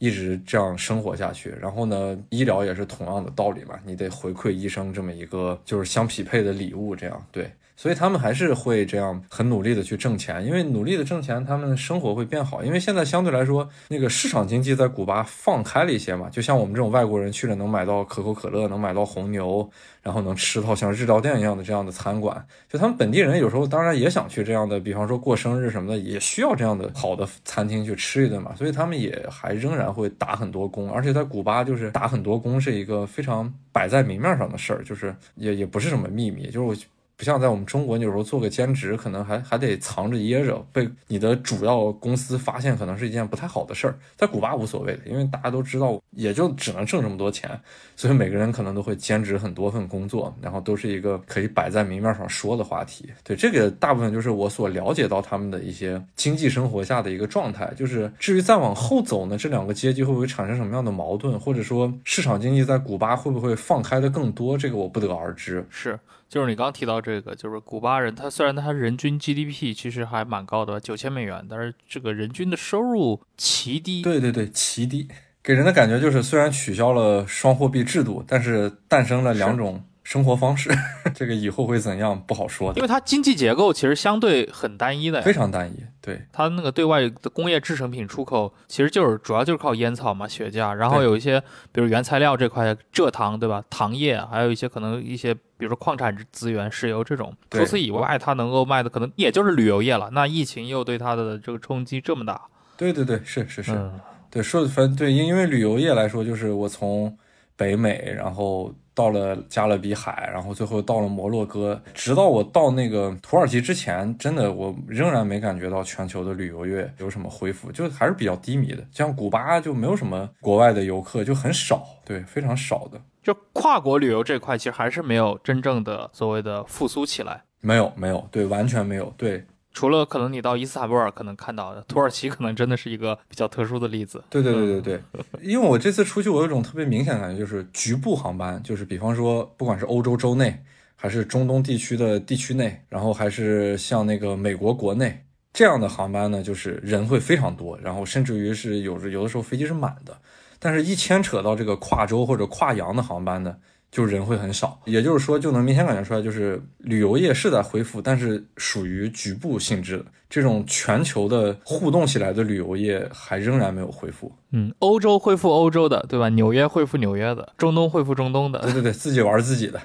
一直这样生活下去。然后呢，医疗也是同样的道理嘛，你得回馈医生这么一个就是相匹配的礼物，这样对。所以他们还是会这样很努力的去挣钱，因为努力的挣钱，他们生活会变好。因为现在相对来说，那个市场经济在古巴放开了一些嘛，就像我们这种外国人去了能买到可口可乐，能买到红牛，然后能吃到像日料店一样的这样的餐馆。就他们本地人有时候当然也想去这样的，比方说过生日什么的，也需要这样的好的餐厅去吃一顿嘛。所以他们也还仍然会打很多工，而且在古巴就是打很多工是一个非常摆在明面上的事儿，就是也也不是什么秘密，就是我。不像在我们中国，你有时候做个兼职，可能还还得藏着掖着，被你的主要公司发现，可能是一件不太好的事儿。在古巴无所谓的，因为大家都知道，也就只能挣这么多钱，所以每个人可能都会兼职很多份工作，然后都是一个可以摆在明面上说的话题。对这个大部分就是我所了解到他们的一些经济生活下的一个状态。就是至于再往后走呢，这两个阶级会不会产生什么样的矛盾，或者说市场经济在古巴会不会放开的更多，这个我不得而知。是。就是你刚提到这个，就是古巴人，他虽然他人均 GDP 其实还蛮高的，九千美元，但是这个人均的收入奇低。对对对，奇低，给人的感觉就是虽然取消了双货币制度，但是诞生了两种。生活方式，这个以后会怎样不好说的，因为它经济结构其实相对很单一的，非常单一。对它那个对外的工业制成品出口，其实就是主要就是靠烟草嘛、雪茄，然后有一些比如原材料这块蔗糖，对吧？糖业，还有一些可能一些比如说矿产资源、石油这种。除此以外，它能够卖的可能也就是旅游业了。那疫情又对它的这个冲击这么大？对对对，是是是，对说的分对，因因为旅游业来说，就是我从北美，然后。到了加勒比海，然后最后到了摩洛哥，直到我到那个土耳其之前，真的我仍然没感觉到全球的旅游业有什么恢复，就还是比较低迷的。像古巴就没有什么国外的游客，就很少，对，非常少的。就跨国旅游这块，其实还是没有真正的所谓的复苏起来。没有，没有，对，完全没有，对。除了可能你到伊斯坦布尔可能看到的，土耳其可能真的是一个比较特殊的例子。对对对对对，因为我这次出去，我有一种特别明显的感觉，就是局部航班，就是比方说，不管是欧洲州内，还是中东地区的地区内，然后还是像那个美国国内这样的航班呢，就是人会非常多，然后甚至于是有有的时候飞机是满的，但是一牵扯到这个跨州或者跨洋的航班呢。就人会很少，也就是说，就能明显感觉出来，就是旅游业是在恢复，但是属于局部性质的。这种全球的互动起来的旅游业还仍然没有恢复。嗯，欧洲恢复欧洲的，对吧？纽约恢复纽约的，中东恢复中东的。对对对，自己玩自己的。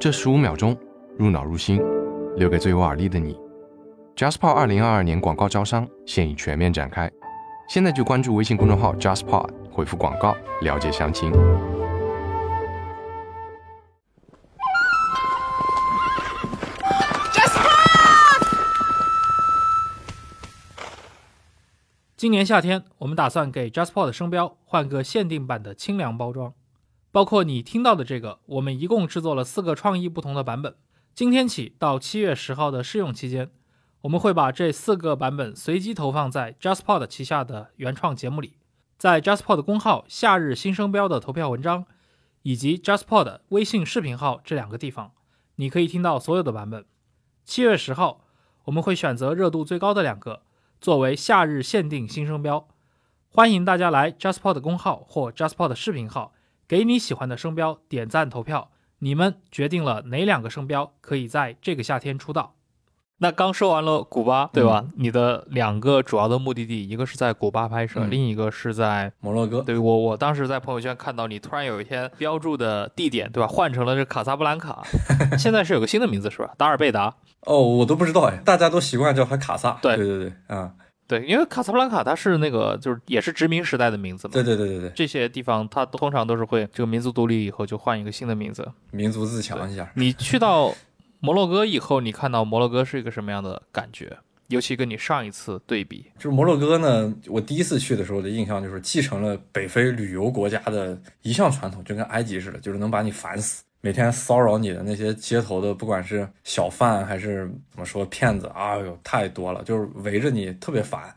这十五秒钟入脑入心，留给最有耳力的你。JustPod 二零二二年广告招商现已全面展开，现在就关注微信公众号 JustPod，回复广告了解详情。今年夏天，我们打算给 JustPod 的声标换个限定版的清凉包装，包括你听到的这个，我们一共制作了四个创意不同的版本。今天起到七月十号的试用期间，我们会把这四个版本随机投放在 JustPod 旗下的原创节目里，在 JustPod 公号“夏日新声标”的投票文章，以及 JustPod 微信视频号这两个地方，你可以听到所有的版本。七月十号，我们会选择热度最高的两个。作为夏日限定新声标，欢迎大家来 JustPod 公号或 JustPod 视频号，给你喜欢的声标点赞投票。你们决定了哪两个声标可以在这个夏天出道？那刚说完了古巴，对吧？你的两个主要的目的地，一个是在古巴拍摄，另一个是在摩洛哥。对我，我当时在朋友圈看到你突然有一天标注的地点，对吧？换成了这卡萨布兰卡，<laughs> 现在是有个新的名字是吧？达尔贝达。哦，我都不知道哎，大家都习惯叫它卡萨。对对对对，啊，对，因为卡萨布兰卡它是那个就是也是殖民时代的名字嘛。对对对对对，这些地方它通常都是会这个民族独立以后就换一个新的名字，民族自强一下。你去到。摩洛哥以后，你看到摩洛哥是一个什么样的感觉？尤其跟你上一次对比，就是摩洛哥呢，我第一次去的时候的印象就是继承了北非旅游国家的一项传统，就跟埃及似的，就是能把你烦死，每天骚扰你的那些街头的，不管是小贩还是怎么说骗子，哎呦，太多了，就是围着你特别烦。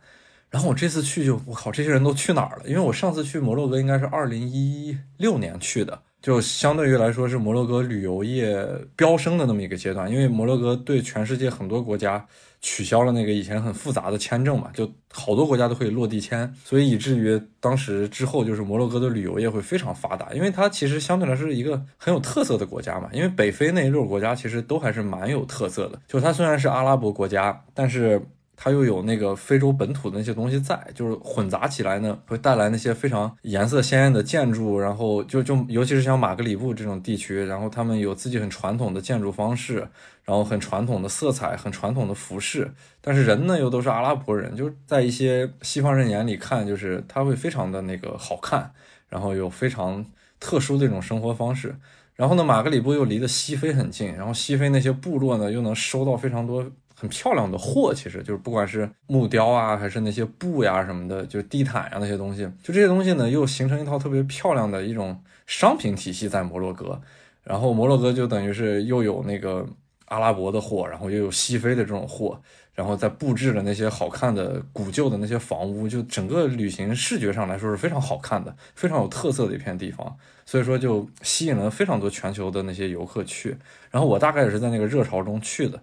然后我这次去就，我靠，这些人都去哪儿了？因为我上次去摩洛哥应该是二零一六年去的。就相对于来说是摩洛哥旅游业飙升的那么一个阶段，因为摩洛哥对全世界很多国家取消了那个以前很复杂的签证嘛，就好多国家都可以落地签，所以以至于当时之后就是摩洛哥的旅游业会非常发达，因为它其实相对来说是一个很有特色的国家嘛，因为北非那一溜国家其实都还是蛮有特色的，就它虽然是阿拉伯国家，但是。它又有那个非洲本土的那些东西在，就是混杂起来呢，会带来那些非常颜色鲜艳的建筑，然后就就尤其是像马格里布这种地区，然后他们有自己很传统的建筑方式，然后很传统的色彩，很传统的服饰，但是人呢又都是阿拉伯人，就是在一些西方人眼里看，就是他会非常的那个好看，<laughs> 然后有非常特殊的一种生活方式。然后呢，马格里布又离得西非很近，然后西非那些部落呢又能收到非常多很漂亮的货，其实就是不管是木雕啊，还是那些布呀什么的，就是地毯呀那些东西，就这些东西呢又形成一套特别漂亮的一种商品体系在摩洛哥。然后摩洛哥就等于是又有那个阿拉伯的货，然后又有西非的这种货，然后再布置了那些好看的古旧的那些房屋，就整个旅行视觉上来说是非常好看的，非常有特色的一片地方。所以说就吸引了非常多全球的那些游客去。然后我大概也是在那个热潮中去的。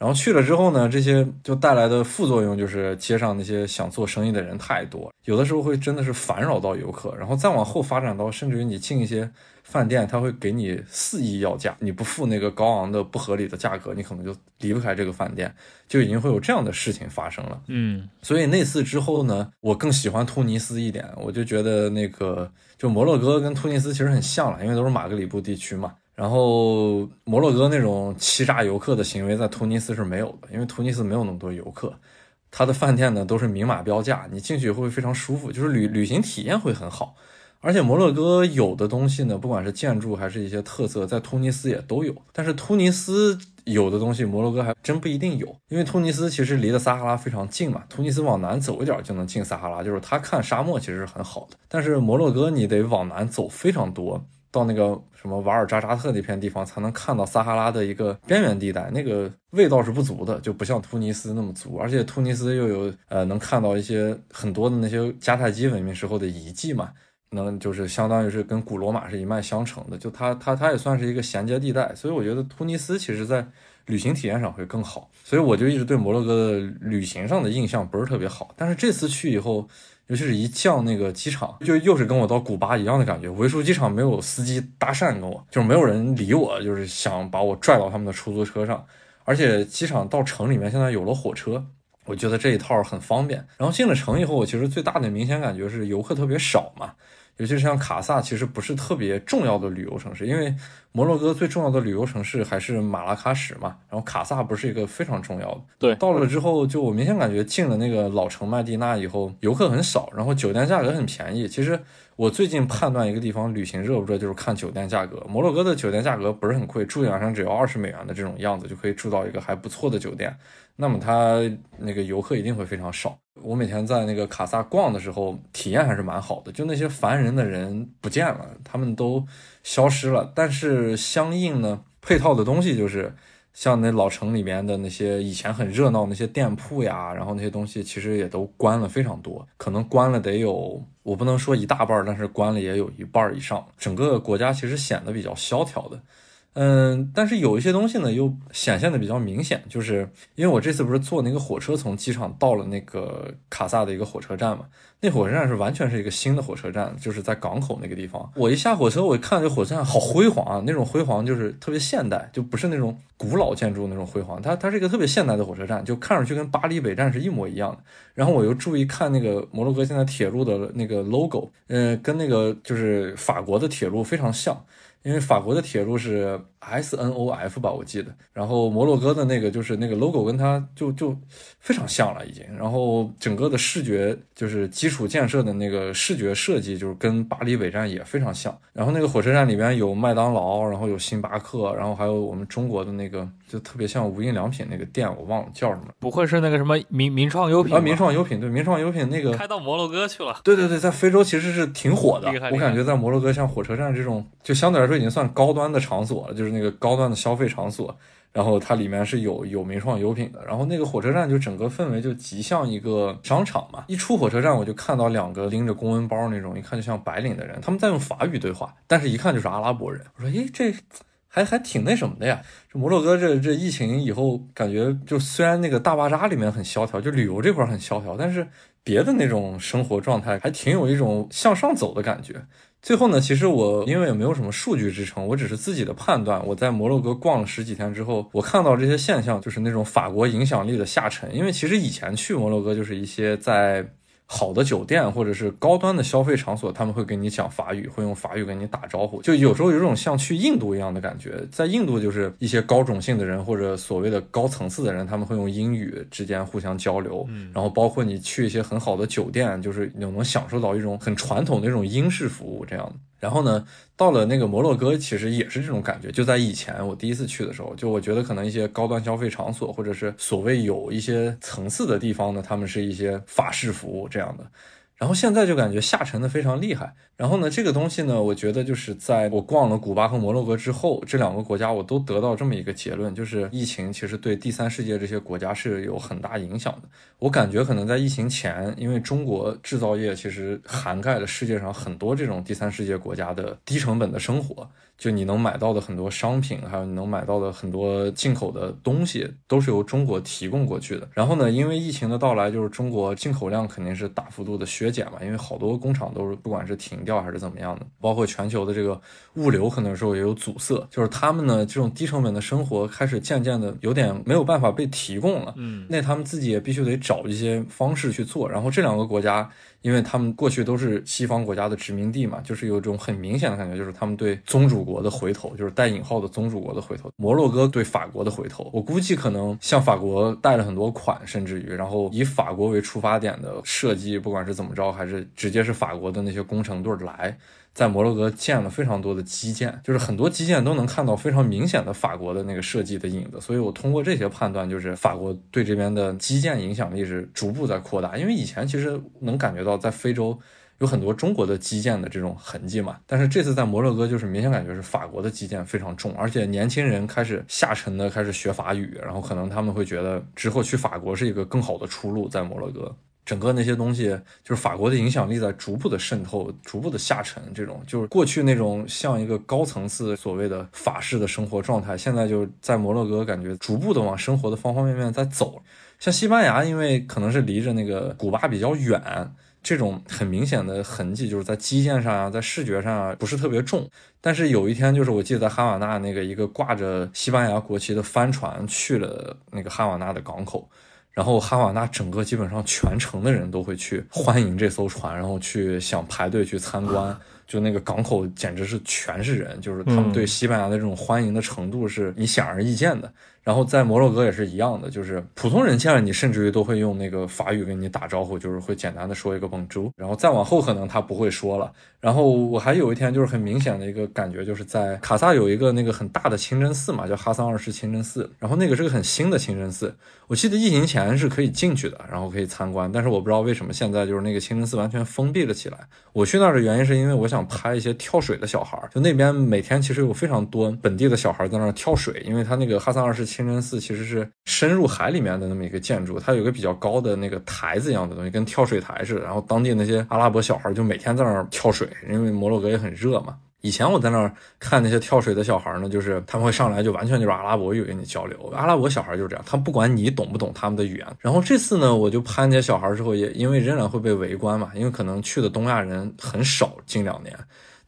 然后去了之后呢，这些就带来的副作用就是街上那些想做生意的人太多，有的时候会真的是烦扰到游客。然后再往后发展到，甚至于你进一些饭店，他会给你肆意要价，你不付那个高昂的不合理的价格，你可能就离不开这个饭店，就已经会有这样的事情发生了。嗯，所以那次之后呢，我更喜欢突尼斯一点，我就觉得那个就摩洛哥跟突尼斯其实很像了，因为都是马格里布地区嘛。然后摩洛哥那种欺诈游客的行为在突尼斯是没有的，因为突尼斯没有那么多游客，它的饭店呢都是明码标价，你进去会非常舒服，就是旅旅行体验会很好。而且摩洛哥有的东西呢，不管是建筑还是一些特色，在突尼斯也都有。但是突尼斯有的东西，摩洛哥还真不一定有，因为突尼斯其实离的撒哈拉非常近嘛，突尼斯往南走一点就能进撒哈拉，就是它看沙漠其实是很好的。但是摩洛哥你得往南走非常多。到那个什么瓦尔扎扎特那片地方，才能看到撒哈拉的一个边缘地带，那个味道是不足的，就不像突尼斯那么足。而且突尼斯又有呃，能看到一些很多的那些迦太基文明时候的遗迹嘛，能就是相当于是跟古罗马是一脉相承的，就它它它也算是一个衔接地带。所以我觉得突尼斯其实在旅行体验上会更好。所以我就一直对摩洛哥的旅行上的印象不是特别好。但是这次去以后。尤其是一降那个机场，就又是跟我到古巴一样的感觉。维苏机场没有司机搭讪跟我，就是没有人理我，就是想把我拽到他们的出租车上。而且机场到城里面现在有了火车，我觉得这一套很方便。然后进了城以后，我其实最大的明显感觉是游客特别少嘛。尤其是像卡萨，其实不是特别重要的旅游城市，因为摩洛哥最重要的旅游城市还是马拉喀什嘛。然后卡萨不是一个非常重要的。对，到了之后，就我明显感觉进了那个老城麦地那以后，游客很少，然后酒店价格很便宜。其实我最近判断一个地方旅行热不热，就是看酒店价格。摩洛哥的酒店价格不是很贵，住一晚上只要二十美元的这种样子，就可以住到一个还不错的酒店。那么它那个游客一定会非常少。我每天在那个卡萨逛的时候，体验还是蛮好的。就那些烦人的人不见了，他们都消失了。但是相应呢，配套的东西就是像那老城里边的那些以前很热闹那些店铺呀，然后那些东西其实也都关了非常多，可能关了得有我不能说一大半，但是关了也有一半以上。整个国家其实显得比较萧条的。嗯，但是有一些东西呢，又显现的比较明显，就是因为我这次不是坐那个火车从机场到了那个卡萨的一个火车站嘛，那火车站是完全是一个新的火车站，就是在港口那个地方。我一下火车，我一看这火车站好辉煌啊，那种辉煌就是特别现代，就不是那种古老建筑那种辉煌，它它是一个特别现代的火车站，就看上去跟巴黎北站是一模一样的。然后我又注意看那个摩洛哥现在铁路的那个 logo，嗯，跟那个就是法国的铁路非常像。因为法国的铁路是 S N O F 吧，我记得，然后摩洛哥的那个就是那个 logo 跟它就就非常像了已经，然后整个的视觉就是基础建设的那个视觉设计就是跟巴黎北站也非常像，然后那个火车站里边有麦当劳，然后有星巴克，然后还有我们中国的那个就特别像无印良品那个店，我忘了叫什么，不会是那个什么名名创优品啊？名创优品对，名创优品那个开到摩洛哥去了，对对对，在非洲其实是挺火的，我感觉在摩洛哥像火车站这种就相对来说。说已经算高端的场所了，就是那个高端的消费场所，然后它里面是有有名创优品的，然后那个火车站就整个氛围就极像一个商场嘛。一出火车站，我就看到两个拎着公文包那种，一看就像白领的人，他们在用法语对话，但是一看就是阿拉伯人。我说，诶，这还还挺那什么的呀。这摩洛哥这这疫情以后，感觉就虽然那个大巴扎里面很萧条，就旅游这块很萧条，但是别的那种生活状态还挺有一种向上走的感觉。最后呢，其实我因为也没有什么数据支撑，我只是自己的判断。我在摩洛哥逛了十几天之后，我看到这些现象，就是那种法国影响力的下沉。因为其实以前去摩洛哥就是一些在好的酒店或者是高端的消费场所，他们会跟你讲法语，会用法语跟你打招呼，就有时候有种像去印度一样的感觉。在印度，就是一些高种姓的人或者所谓的高层次的人，他们会用英语之间互相交流。嗯，然后包括你去一些很好的酒店，就是你能享受到一种很传统的那种英式服务这样的。然后呢，到了那个摩洛哥，其实也是这种感觉。就在以前我第一次去的时候，就我觉得可能一些高端消费场所，或者是所谓有一些层次的地方呢，他们是一些法式服务这样样的。然后现在就感觉下沉的非常厉害。然后呢，这个东西呢，我觉得就是在我逛了古巴和摩洛哥之后，这两个国家我都得到这么一个结论，就是疫情其实对第三世界这些国家是有很大影响的。我感觉可能在疫情前，因为中国制造业其实涵盖了世界上很多这种第三世界国家的低成本的生活。就你能买到的很多商品，还有你能买到的很多进口的东西，都是由中国提供过去的。然后呢，因为疫情的到来，就是中国进口量肯定是大幅度的削减嘛，因为好多工厂都是不管是停掉还是怎么样的，包括全球的这个物流可能时候也有阻塞，就是他们呢这种低成本的生活开始渐渐的有点没有办法被提供了。嗯，那他们自己也必须得找一些方式去做。然后这两个国家。因为他们过去都是西方国家的殖民地嘛，就是有一种很明显的感觉，就是他们对宗主国的回头，就是带引号的宗主国的回头。摩洛哥对法国的回头，我估计可能像法国贷了很多款，甚至于然后以法国为出发点的设计，不管是怎么着，还是直接是法国的那些工程队来。在摩洛哥建了非常多的基建，就是很多基建都能看到非常明显的法国的那个设计的影子，所以我通过这些判断，就是法国对这边的基建影响力是逐步在扩大。因为以前其实能感觉到在非洲有很多中国的基建的这种痕迹嘛，但是这次在摩洛哥就是明显感觉是法国的基建非常重，而且年轻人开始下沉的开始学法语，然后可能他们会觉得之后去法国是一个更好的出路，在摩洛哥。整个那些东西，就是法国的影响力在逐步的渗透，逐步的下沉。这种就是过去那种像一个高层次所谓的法式的生活状态，现在就在摩洛哥感觉逐步的往生活的方方面面在走。像西班牙，因为可能是离着那个古巴比较远，这种很明显的痕迹就是在基建上啊，在视觉上啊不是特别重。但是有一天，就是我记得在哈瓦那那个一个挂着西班牙国旗的帆船去了那个哈瓦那的港口。然后哈瓦那整个基本上全城的人都会去欢迎这艘船，然后去想排队去参观，就那个港口简直是全是人，就是他们对西班牙的这种欢迎的程度是你显而易见的。然后在摩洛哥也是一样的，就是普通人见了你，甚至于都会用那个法语跟你打招呼，就是会简单的说一个蹦珠然后再往后可能他不会说了。然后我还有一天就是很明显的一个感觉，就是在卡萨有一个那个很大的清真寺嘛，叫哈桑二世清真寺。然后那个是个很新的清真寺，我记得疫情前是可以进去的，然后可以参观。但是我不知道为什么现在就是那个清真寺完全封闭了起来。我去那儿的原因是因为我想拍一些跳水的小孩，就那边每天其实有非常多本地的小孩在那儿跳水，因为他那个哈桑二世清真寺其实是深入海里面的那么一个建筑，它有个比较高的那个台子一样的东西，跟跳水台似的。然后当地那些阿拉伯小孩就每天在那儿跳水。因为摩洛哥也很热嘛，以前我在那儿看那些跳水的小孩呢，就是他们会上来就完全就是阿拉伯语跟你交流。阿拉伯小孩就是这样，他不管你懂不懂他们的语言。然后这次呢，我就拍那些小孩之后，也因为仍然会被围观嘛，因为可能去的东亚人很少，近两年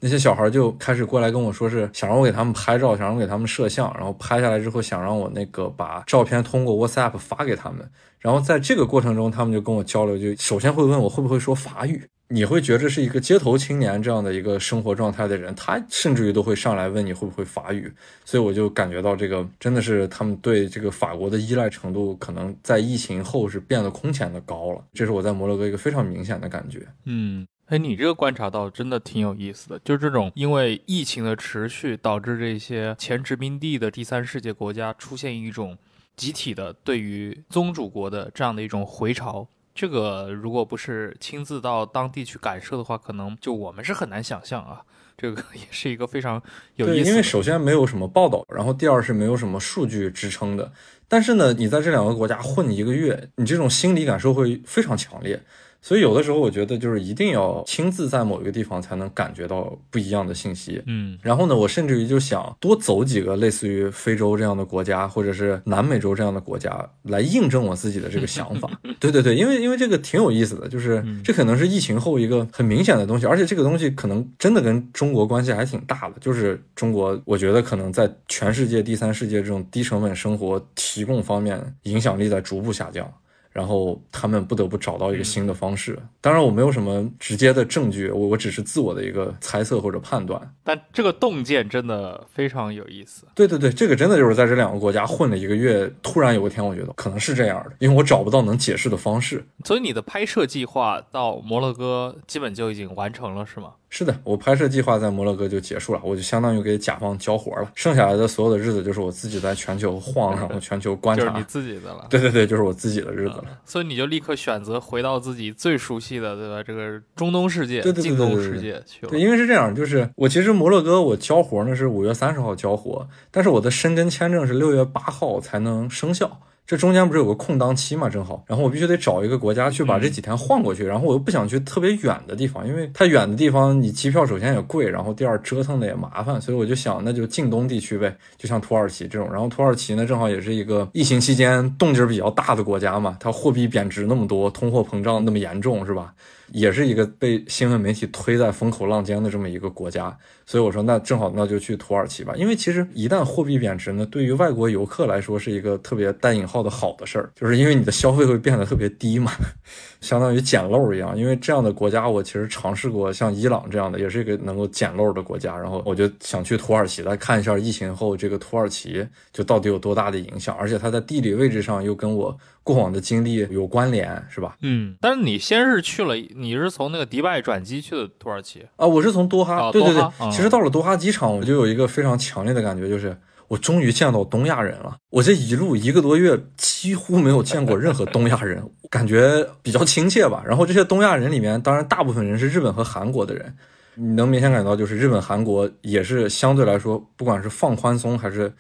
那些小孩就开始过来跟我说是想让我给他们拍照，想让我给他们摄像，然后拍下来之后想让我那个把照片通过 WhatsApp 发给他们。然后在这个过程中，他们就跟我交流，就首先会问我会不会说法语。你会觉得是一个街头青年这样的一个生活状态的人，他甚至于都会上来问你会不会法语，所以我就感觉到这个真的是他们对这个法国的依赖程度，可能在疫情后是变得空前的高了。这是我在摩洛哥一个非常明显的感觉。嗯，哎，你这个观察到真的挺有意思的，就是这种因为疫情的持续，导致这些前殖民地的第三世界国家出现一种集体的对于宗主国的这样的一种回潮。这个如果不是亲自到当地去感受的话，可能就我们是很难想象啊。这个 <laughs> 也是一个非常有意思，因为首先没有什么报道，然后第二是没有什么数据支撑的。但是呢，你在这两个国家混一个月，你这种心理感受会非常强烈。所以有的时候我觉得就是一定要亲自在某一个地方才能感觉到不一样的信息。嗯，然后呢，我甚至于就想多走几个类似于非洲这样的国家，或者是南美洲这样的国家，来印证我自己的这个想法。<laughs> 对对对，因为因为这个挺有意思的，就是这可能是疫情后一个很明显的东西，而且这个东西可能真的跟中国关系还挺大的。就是中国，我觉得可能在全世界第三世界这种低成本生活提供方面，影响力在逐步下降。然后他们不得不找到一个新的方式。当然，我没有什么直接的证据，我我只是自我的一个猜测或者判断。但这个洞见真的非常有意思。对对对，这个真的就是在这两个国家混了一个月，突然有一天，我觉得可能是这样的，因为我找不到能解释的方式。所以你的拍摄计划到摩洛哥基本就已经完成了，是吗？是的，我拍摄计划在摩洛哥就结束了，我就相当于给甲方交活了，剩下来的所有的日子就是我自己在全球晃，然后全球观察，就是你自己的了。对对对，就是我自己的日子了。所以你就立刻选择回到自己最熟悉的，对吧？这个中东世界、对对近东世界去了。对，因为是这样，就是我其实摩洛哥我交活呢是五月三十号交活，但是我的申根签证是六月八号才能生效。这中间不是有个空档期嘛，正好，然后我必须得找一个国家去把这几天换过去，然后我又不想去特别远的地方，因为太远的地方你机票首先也贵，然后第二折腾的也麻烦，所以我就想那就近东地区呗，就像土耳其这种，然后土耳其呢正好也是一个疫情期间动静比较大的国家嘛，它货币贬值那么多，通货膨胀那么严重，是吧？也是一个被新闻媒体推在风口浪尖的这么一个国家，所以我说那正好那就去土耳其吧。因为其实一旦货币贬值呢，对于外国游客来说是一个特别带引号的好的事儿，就是因为你的消费会变得特别低嘛，<laughs> 相当于捡漏一样。因为这样的国家我其实尝试过，像伊朗这样的也是一个能够捡漏的国家。然后我就想去土耳其来看一下疫情后这个土耳其就到底有多大的影响，而且它在地理位置上又跟我过往的经历有关联，是吧？嗯，但是你先是去了。你是从那个迪拜转机去的土耳其啊？我是从多哈。对对对，其实到了多哈机场，我就有一个非常强烈的感觉，就是我终于见到东亚人了。我这一路一个多月几乎没有见过任何东亚人，感觉比较亲切吧。然后这些东亚人里面，当然大部分人是日本和韩国的人，你能明显感到，就是日本、韩国也是相对来说，不管是放宽松还是。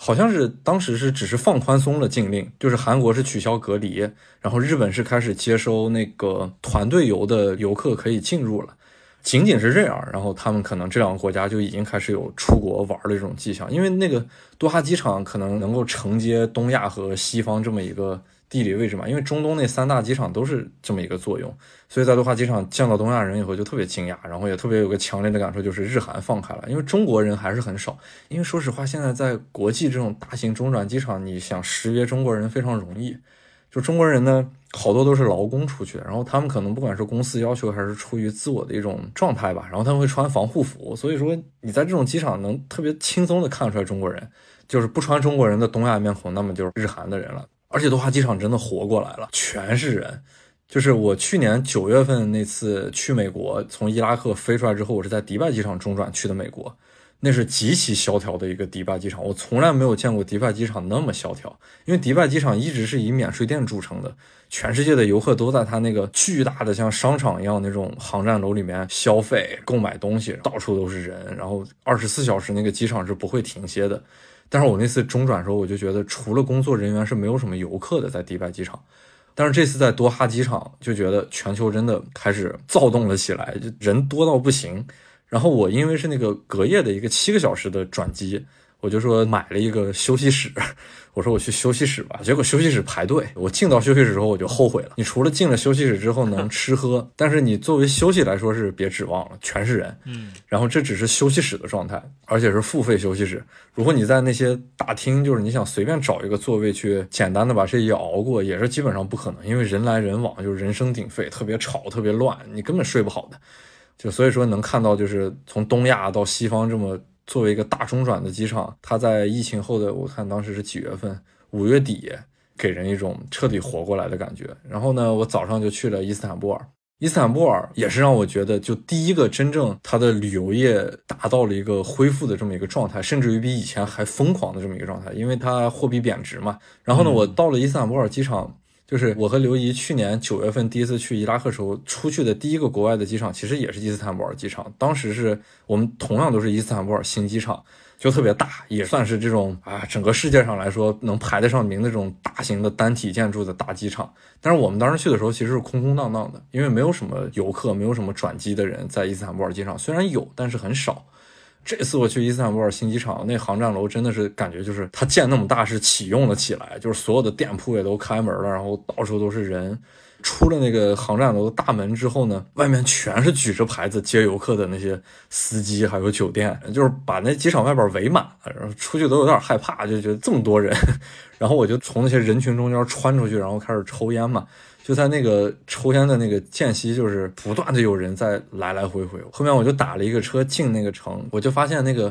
好像是当时是只是放宽松了禁令，就是韩国是取消隔离，然后日本是开始接收那个团队游的游客可以进入了，仅仅是这样，然后他们可能这两个国家就已经开始有出国玩的这种迹象，因为那个多哈机场可能能够承接东亚和西方这么一个。地理位置嘛，因为中东那三大机场都是这么一个作用，所以在多哈机场见到东亚人以后就特别惊讶，然后也特别有个强烈的感受，就是日韩放开了，因为中国人还是很少。因为说实话，现在在国际这种大型中转机场，你想识别中国人非常容易。就中国人呢，好多都是劳工出去的，然后他们可能不管是公司要求还是出于自我的一种状态吧，然后他们会穿防护服，所以说你在这种机场能特别轻松的看出来中国人，就是不穿中国人的东亚面孔，那么就是日韩的人了。而且多哈机场真的活过来了，全是人。就是我去年九月份那次去美国，从伊拉克飞出来之后，我是在迪拜机场中转去的美国，那是极其萧条的一个迪拜机场。我从来没有见过迪拜机场那么萧条，因为迪拜机场一直是以免税店著称的，全世界的游客都在它那个巨大的像商场一样那种航站楼里面消费、购买东西，到处都是人，然后二十四小时那个机场是不会停歇的。但是我那次中转的时候，我就觉得除了工作人员是没有什么游客的在迪拜机场。但是这次在多哈机场，就觉得全球真的开始躁动了起来，就人多到不行。然后我因为是那个隔夜的一个七个小时的转机，我就说买了一个休息室。我说我去休息室吧，结果休息室排队。我进到休息室之后，我就后悔了。你除了进了休息室之后能 <laughs> 吃喝，但是你作为休息来说是别指望了，全是人。嗯，然后这只是休息室的状态，而且是付费休息室。如果你在那些大厅，就是你想随便找一个座位去简单的把这一熬过，也是基本上不可能，因为人来人往，就是人声鼎沸，特别吵，特别乱，你根本睡不好的。就所以说能看到，就是从东亚到西方这么。作为一个大中转的机场，它在疫情后的我看当时是几月份，五月底，给人一种彻底活过来的感觉。然后呢，我早上就去了伊斯坦布尔，伊斯坦布尔也是让我觉得就第一个真正它的旅游业达到了一个恢复的这么一个状态，甚至于比以前还疯狂的这么一个状态，因为它货币贬值嘛。然后呢，我到了伊斯坦布尔机场。就是我和刘怡去年九月份第一次去伊拉克时候出去的第一个国外的机场，其实也是伊斯坦布尔机场。当时是我们同样都是伊斯坦布尔新机场，就特别大，也算是这种啊，整个世界上来说能排得上名的这种大型的单体建筑的大机场。但是我们当时去的时候其实是空空荡荡的，因为没有什么游客，没有什么转机的人在伊斯坦布尔机场，虽然有，但是很少。这次我去伊斯坦布尔新机场，那航站楼真的是感觉就是它建那么大是启用了起来，就是所有的店铺也都开门了，然后到处都是人。出了那个航站楼的大门之后呢，外面全是举着牌子接游客的那些司机，还有酒店，就是把那机场外边围满了。然后出去都有点害怕，就觉得这么多人。<laughs> 然后我就从那些人群中间穿出去，然后开始抽烟嘛。就在那个抽烟的那个间隙，就是不断的有人在来来回回。后面我就打了一个车进那个城，我就发现那个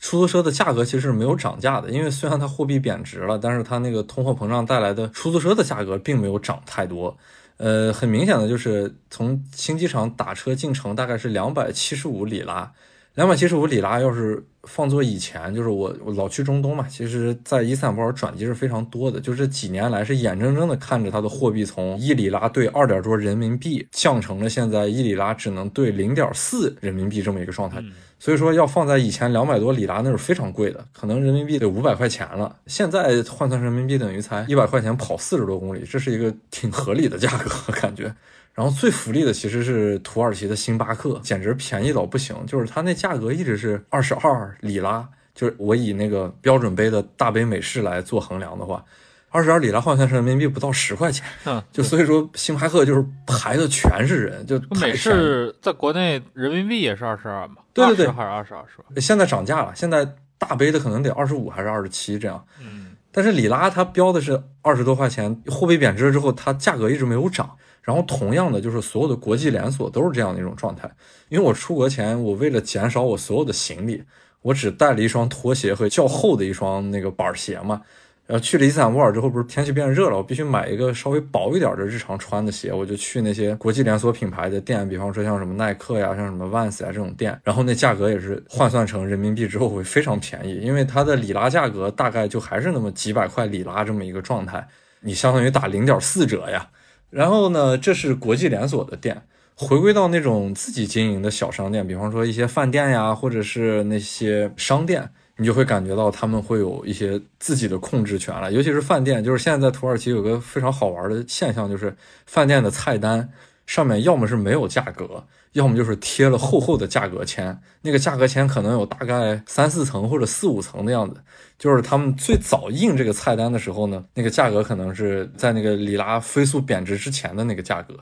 出租车的价格其实是没有涨价的，因为虽然它货币贬值了，但是它那个通货膨胀带来的出租车的价格并没有涨太多。呃，很明显的就是从新机场打车进城大概是两百七十五里拉，两百七十五里拉要是。放作以前，就是我我老去中东嘛，其实，在伊斯坦布尔转机是非常多的。就这几年来，是眼睁睁的看着它的货币从一里拉兑二点多人民币，降成了现在一里拉只能兑零点四人民币这么一个状态。所以说，要放在以前两百多里拉那是非常贵的，可能人民币得五百块钱了。现在换算人民币等于才一百块钱跑四十多公里，这是一个挺合理的价格感觉。然后最福利的其实是土耳其的星巴克，简直便宜到不行。就是它那价格一直是二十二里拉，就是我以那个标准杯的大杯美式来做衡量的话，二十二里拉换算成人民币不到十块钱。嗯，就所以说星巴克就是排的全是人，就美式在国内人民币也是二十二嘛？对对对，还是二十二是吧？现在涨价了，现在大杯的可能得二十五还是二十七这样。嗯，但是里拉它标的是二十多块钱，货币贬值了之后，它价格一直没有涨。然后同样的，就是所有的国际连锁都是这样的一种状态。因为我出国前，我为了减少我所有的行李，我只带了一双拖鞋和较厚的一双那个板鞋嘛。然后去了伊斯坦布尔之后，不是天气变热了，我必须买一个稍微薄一点的日常穿的鞋。我就去那些国际连锁品牌的店，比方说像什么耐克呀、像什么 Vans 呀这种店。然后那价格也是换算成人民币之后会非常便宜，因为它的里拉价格大概就还是那么几百块里拉这么一个状态，你相当于打零点四折呀。然后呢，这是国际连锁的店，回归到那种自己经营的小商店，比方说一些饭店呀，或者是那些商店，你就会感觉到他们会有一些自己的控制权了。尤其是饭店，就是现在在土耳其有个非常好玩的现象，就是饭店的菜单上面要么是没有价格，要么就是贴了厚厚的价格签，那个价格签可能有大概三四层或者四五层的样子。就是他们最早印这个菜单的时候呢，那个价格可能是在那个里拉飞速贬值之前的那个价格，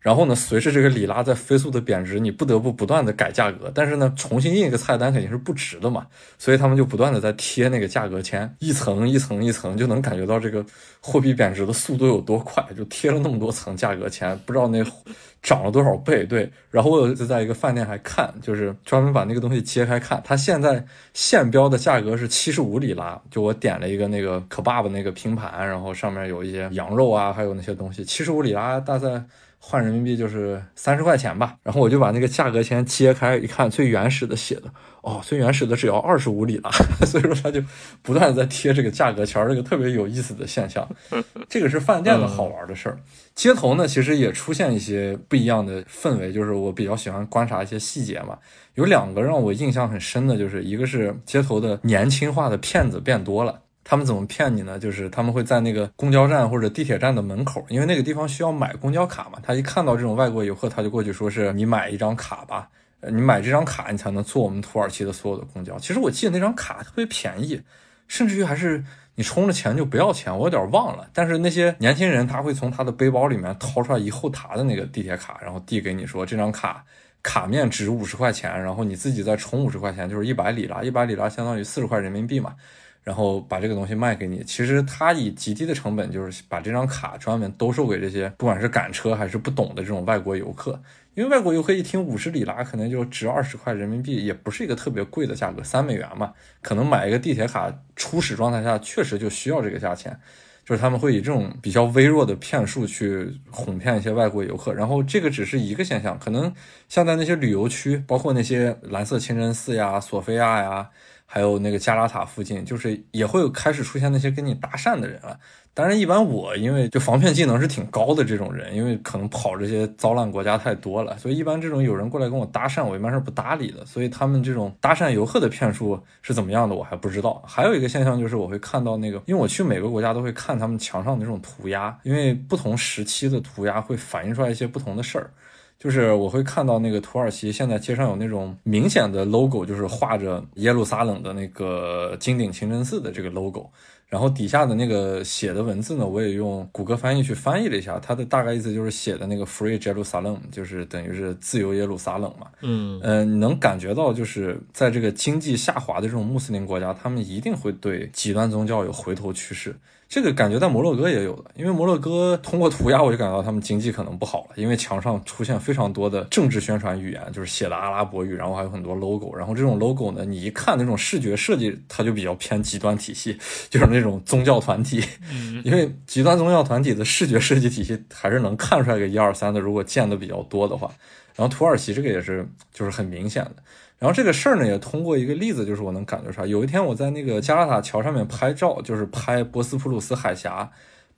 然后呢，随着这个里拉在飞速的贬值，你不得不不断的改价格，但是呢，重新印一个菜单肯定是不值的嘛，所以他们就不断的在贴那个价格签，一层一层一层，就能感觉到这个货币贬值的速度有多快，就贴了那么多层价格签，不知道那。涨了多少倍？对，然后我有一次在一个饭店还看，就是专门把那个东西揭开看，它现在现标的价格是七十五里拉，就我点了一个那个可爸爸那个拼盘，然后上面有一些羊肉啊，还有那些东西，七十五里拉大概换人民币就是三十块钱吧。然后我就把那个价格签揭开一看，最原始的写的，哦，最原始的只要二十五里拉，<laughs> 所以说他就不断的在贴这个价格签，这个特别有意思的现象。这个是饭店的好玩的事儿。街头呢，其实也出现一些不一样的氛围，就是我比较喜欢观察一些细节嘛。有两个让我印象很深的，就是一个是街头的年轻化的骗子变多了。他们怎么骗你呢？就是他们会在那个公交站或者地铁站的门口，因为那个地方需要买公交卡嘛。他一看到这种外国游客，他就过去说是你买一张卡吧，呃，你买这张卡你才能坐我们土耳其的所有的公交。其实我记得那张卡特别便宜，甚至于还是。你充了钱就不要钱，我有点忘了。但是那些年轻人他会从他的背包里面掏出来一厚沓的那个地铁卡，然后递给你说这张卡卡面值五十块钱，然后你自己再充五十块钱，就是一百里拉，一百里拉相当于四十块人民币嘛。然后把这个东西卖给你。其实他以极低的成本，就是把这张卡专门兜售给这些不管是赶车还是不懂的这种外国游客。因为外国游客一听五十里拉可能就值二十块人民币，也不是一个特别贵的价格，三美元嘛，可能买一个地铁卡初始状态下确实就需要这个价钱，就是他们会以这种比较微弱的骗术去哄骗一些外国游客，然后这个只是一个现象，可能像在那些旅游区，包括那些蓝色清真寺呀、索菲亚呀，还有那个加拉塔附近，就是也会有开始出现那些跟你搭讪的人了。当然，一般我因为就防骗技能是挺高的这种人，因为可能跑这些糟烂国家太多了，所以一般这种有人过来跟我搭讪，我一般是不搭理的。所以他们这种搭讪游客的骗术是怎么样的，我还不知道。还有一个现象就是，我会看到那个，因为我去每个国家都会看他们墙上的这种涂鸦，因为不同时期的涂鸦会反映出来一些不同的事儿。就是我会看到那个土耳其现在街上有那种明显的 logo，就是画着耶路撒冷的那个金顶清真寺的这个 logo。然后底下的那个写的文字呢，我也用谷歌翻译去翻译了一下，它的大概意思就是写的那个 “Free Jerusalem”，就是等于是自由耶路撒冷嘛。嗯呃，你能感觉到，就是在这个经济下滑的这种穆斯林国家，他们一定会对极端宗教有回头趋势。这个感觉在摩洛哥也有的，因为摩洛哥通过涂鸦，我就感觉到他们经济可能不好了，因为墙上出现非常多的政治宣传语言，就是写的阿拉伯语，然后还有很多 logo，然后这种 logo 呢，你一看那种视觉设计，它就比较偏极端体系，就是那种宗教团体，因为极端宗教团体的视觉设计体系还是能看出来个一二三的，如果见的比较多的话，然后土耳其这个也是就是很明显的。然后这个事儿呢，也通过一个例子，就是我能感觉出来。有一天我在那个加拉塔桥上面拍照，就是拍波斯普鲁斯海峡。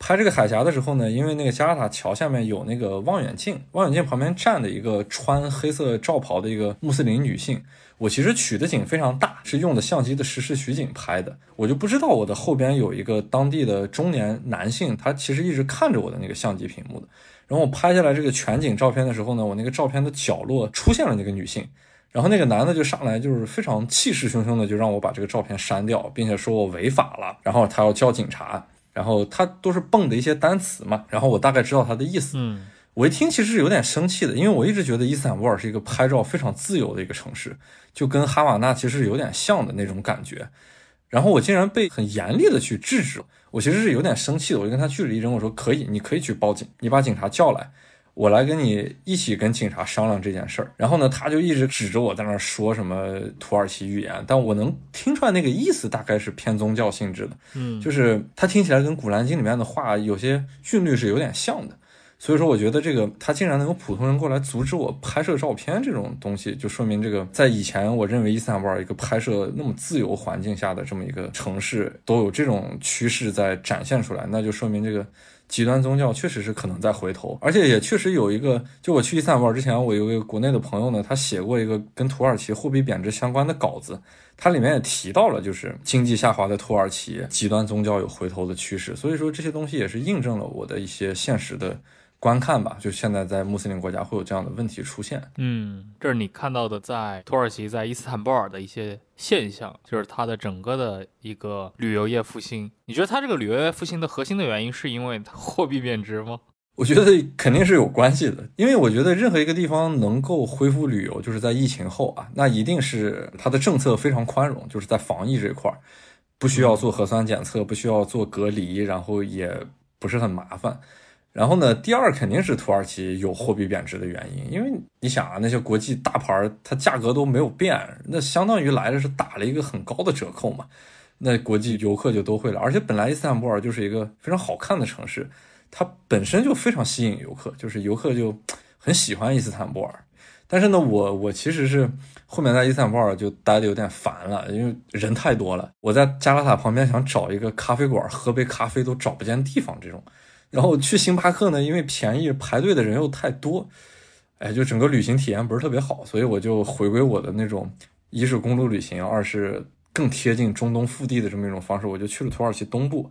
拍这个海峡的时候呢，因为那个加拉塔桥下面有那个望远镜，望远镜旁边站的一个穿黑色罩袍的一个穆斯林女性。我其实取的景非常大，是用的相机的实时取景拍的。我就不知道我的后边有一个当地的中年男性，他其实一直看着我的那个相机屏幕的。然后我拍下来这个全景照片的时候呢，我那个照片的角落出现了那个女性。然后那个男的就上来，就是非常气势汹汹的，就让我把这个照片删掉，并且说我违法了，然后他要叫警察，然后他都是蹦的一些单词嘛，然后我大概知道他的意思。嗯，我一听其实是有点生气的，因为我一直觉得伊斯坦布尔是一个拍照非常自由的一个城市，就跟哈瓦那其实有点像的那种感觉。然后我竟然被很严厉的去制止，我其实是有点生气的，我就跟他据理力争，我说可以，你可以去报警，你把警察叫来。我来跟你一起跟警察商量这件事儿，然后呢，他就一直指着我在那儿说什么土耳其语言，但我能听出来那个意思大概是偏宗教性质的，嗯，就是他听起来跟《古兰经》里面的话有些韵律是有点像的，所以说我觉得这个他竟然能有普通人过来阻止我拍摄照片这种东西，就说明这个在以前我认为伊斯坦布尔一个拍摄那么自由环境下的这么一个城市都有这种趋势在展现出来，那就说明这个。极端宗教确实是可能在回头，而且也确实有一个，就我去伊斯坦布尔之前，我有一个国内的朋友呢，他写过一个跟土耳其货币贬值相关的稿子，它里面也提到了，就是经济下滑的土耳其，极端宗教有回头的趋势，所以说这些东西也是印证了我的一些现实的。观看吧，就现在在穆斯林国家会有这样的问题出现。嗯，这是你看到的在土耳其、在伊斯坦布尔的一些现象，就是它的整个的一个旅游业复兴。你觉得它这个旅游业复兴的核心的原因是因为货币贬值吗？我觉得肯定是有关系的，因为我觉得任何一个地方能够恢复旅游，就是在疫情后啊，那一定是它的政策非常宽容，就是在防疫这块儿，不需要做核酸检测，不需要做隔离，然后也不是很麻烦。然后呢，第二肯定是土耳其有货币贬值的原因，因为你想啊，那些国际大牌它价格都没有变，那相当于来的是打了一个很高的折扣嘛，那国际游客就都会来，而且本来伊斯坦布尔就是一个非常好看的城市，它本身就非常吸引游客，就是游客就很喜欢伊斯坦布尔。但是呢，我我其实是后面在伊斯坦布尔就待的有点烦了，因为人太多了，我在加拉塔旁边想找一个咖啡馆喝杯咖啡都找不见地方，这种。然后去星巴克呢，因为便宜，排队的人又太多，哎，就整个旅行体验不是特别好，所以我就回归我的那种，一是公路旅行，二是更贴近中东腹地的这么一种方式，我就去了土耳其东部，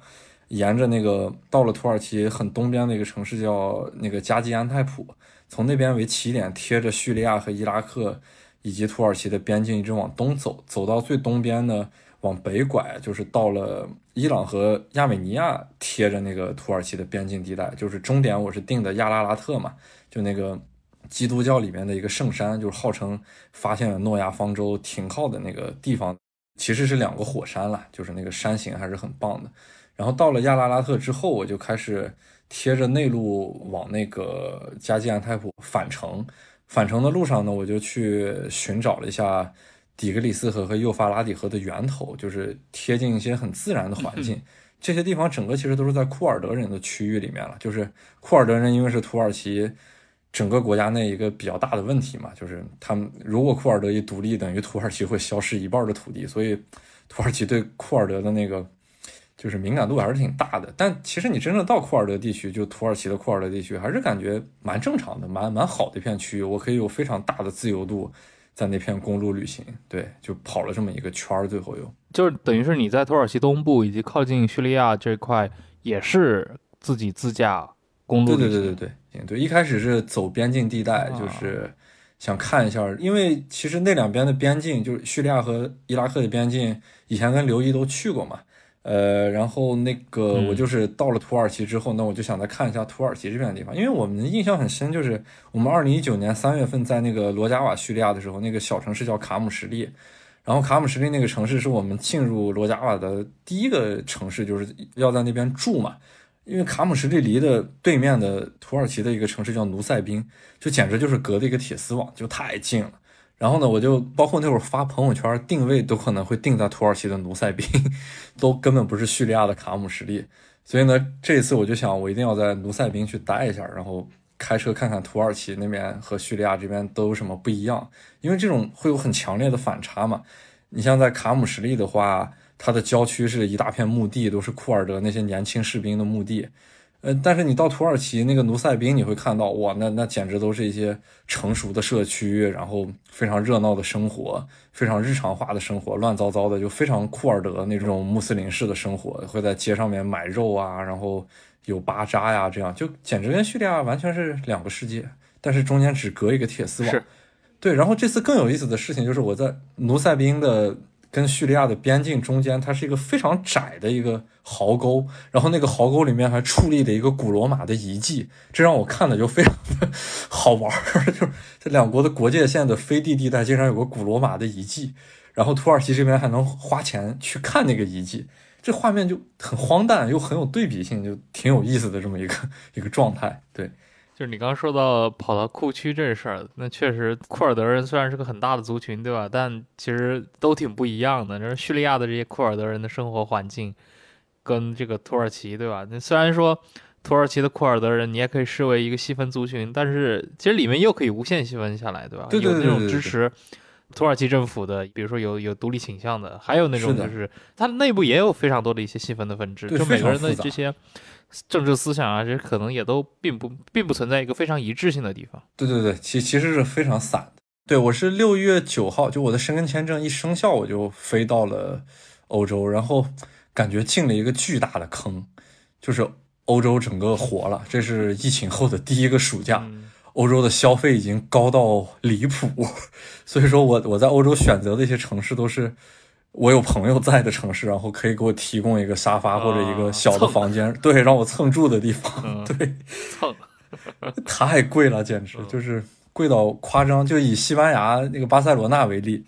沿着那个到了土耳其很东边的一个城市叫那个加济安泰普，从那边为起点，贴着叙利亚和伊拉克以及土耳其的边境一直往东走，走到最东边呢。往北拐，就是到了伊朗和亚美尼亚贴着那个土耳其的边境地带，就是终点我是定的亚拉拉特嘛，就那个基督教里面的一个圣山，就是号称发现了诺亚方舟停靠的那个地方，其实是两个火山了，就是那个山形还是很棒的。然后到了亚拉拉特之后，我就开始贴着内陆往那个加济安泰普返程，返程的路上呢，我就去寻找了一下。底格里斯河和幼发拉底河的源头，就是贴近一些很自然的环境。这些地方整个其实都是在库尔德人的区域里面了。就是库尔德人因为是土耳其整个国家内一个比较大的问题嘛，就是他们如果库尔德一独立，等于土耳其会消失一半的土地，所以土耳其对库尔德的那个就是敏感度还是挺大的。但其实你真正到库尔德地区，就土耳其的库尔德地区，还是感觉蛮正常的，蛮蛮好的一片区域，我可以有非常大的自由度。在那片公路旅行，对，就跑了这么一个圈儿，最后又就是等于是你在土耳其东部以及靠近叙利亚这块也是自己自驾公路旅行，对对对对对，对，一开始是走边境地带，就是想看一下，因为其实那两边的边境，就是叙利亚和伊拉克的边境，以前跟刘毅都去过嘛。呃，然后那个我就是到了土耳其之后，那我就想再看一下土耳其这边的地方，因为我们印象很深，就是我们二零一九年三月份在那个罗加瓦叙利亚的时候，那个小城市叫卡姆什利，然后卡姆什利那个城市是我们进入罗加瓦的第一个城市，就是要在那边住嘛，因为卡姆什利离的对面的土耳其的一个城市叫努塞宾，就简直就是隔的一个铁丝网，就太近了。然后呢，我就包括那会儿发朋友圈定位都可能会定在土耳其的努塞宾，<laughs> 都根本不是叙利亚的卡姆什利。所以呢，这一次我就想，我一定要在努塞宾去待一下，然后开车看看土耳其那边和叙利亚这边都有什么不一样，因为这种会有很强烈的反差嘛。你像在卡姆什利的话，它的郊区是一大片墓地，都是库尔德那些年轻士兵的墓地。呃，但是你到土耳其那个努塞宾，你会看到哇，那那简直都是一些成熟的社区，然后非常热闹的生活，非常日常化的生活，乱糟糟的，就非常库尔德那种穆斯林式的生活，会在街上面买肉啊，然后有巴扎呀，这样就简直跟叙利亚完全是两个世界，但是中间只隔一个铁丝网。对，然后这次更有意思的事情就是我在努塞宾的。跟叙利亚的边境中间，它是一个非常窄的一个壕沟，然后那个壕沟里面还矗立了一个古罗马的遗迹，这让我看的就非常的 <laughs> 好玩儿。<laughs> 就是这两国的国界线的飞地地带，竟然有个古罗马的遗迹，然后土耳其这边还能花钱去看那个遗迹，这画面就很荒诞又很有对比性，就挺有意思的这么一个 <laughs> 一个状态，对。就是你刚刚说到跑到库区这事儿，那确实库尔德人虽然是个很大的族群，对吧？但其实都挺不一样的。就是叙利亚的这些库尔德人的生活环境，跟这个土耳其，对吧？那虽然说土耳其的库尔德人你也可以视为一个细分族群，但是其实里面又可以无限细分下来，对吧？有那种支持土耳其政府的，比如说有有独立倾向的，还有那种就是它内部也有非常多的一些细分的分支，就每个人的这些。政治思想啊，这可能也都并不并不存在一个非常一致性的地方。对对对，其其实是非常散的。对我是六月九号，就我的申根签证一生效，我就飞到了欧洲，然后感觉进了一个巨大的坑，就是欧洲整个活了。这是疫情后的第一个暑假，欧洲的消费已经高到离谱，<laughs> 所以说我我在欧洲选择的一些城市都是。我有朋友在的城市，然后可以给我提供一个沙发或者一个小的房间，对，让我蹭住的地方，<laughs> 对，蹭，<laughs> 太贵了，简直就是贵到夸张。就以西班牙那个巴塞罗那为例，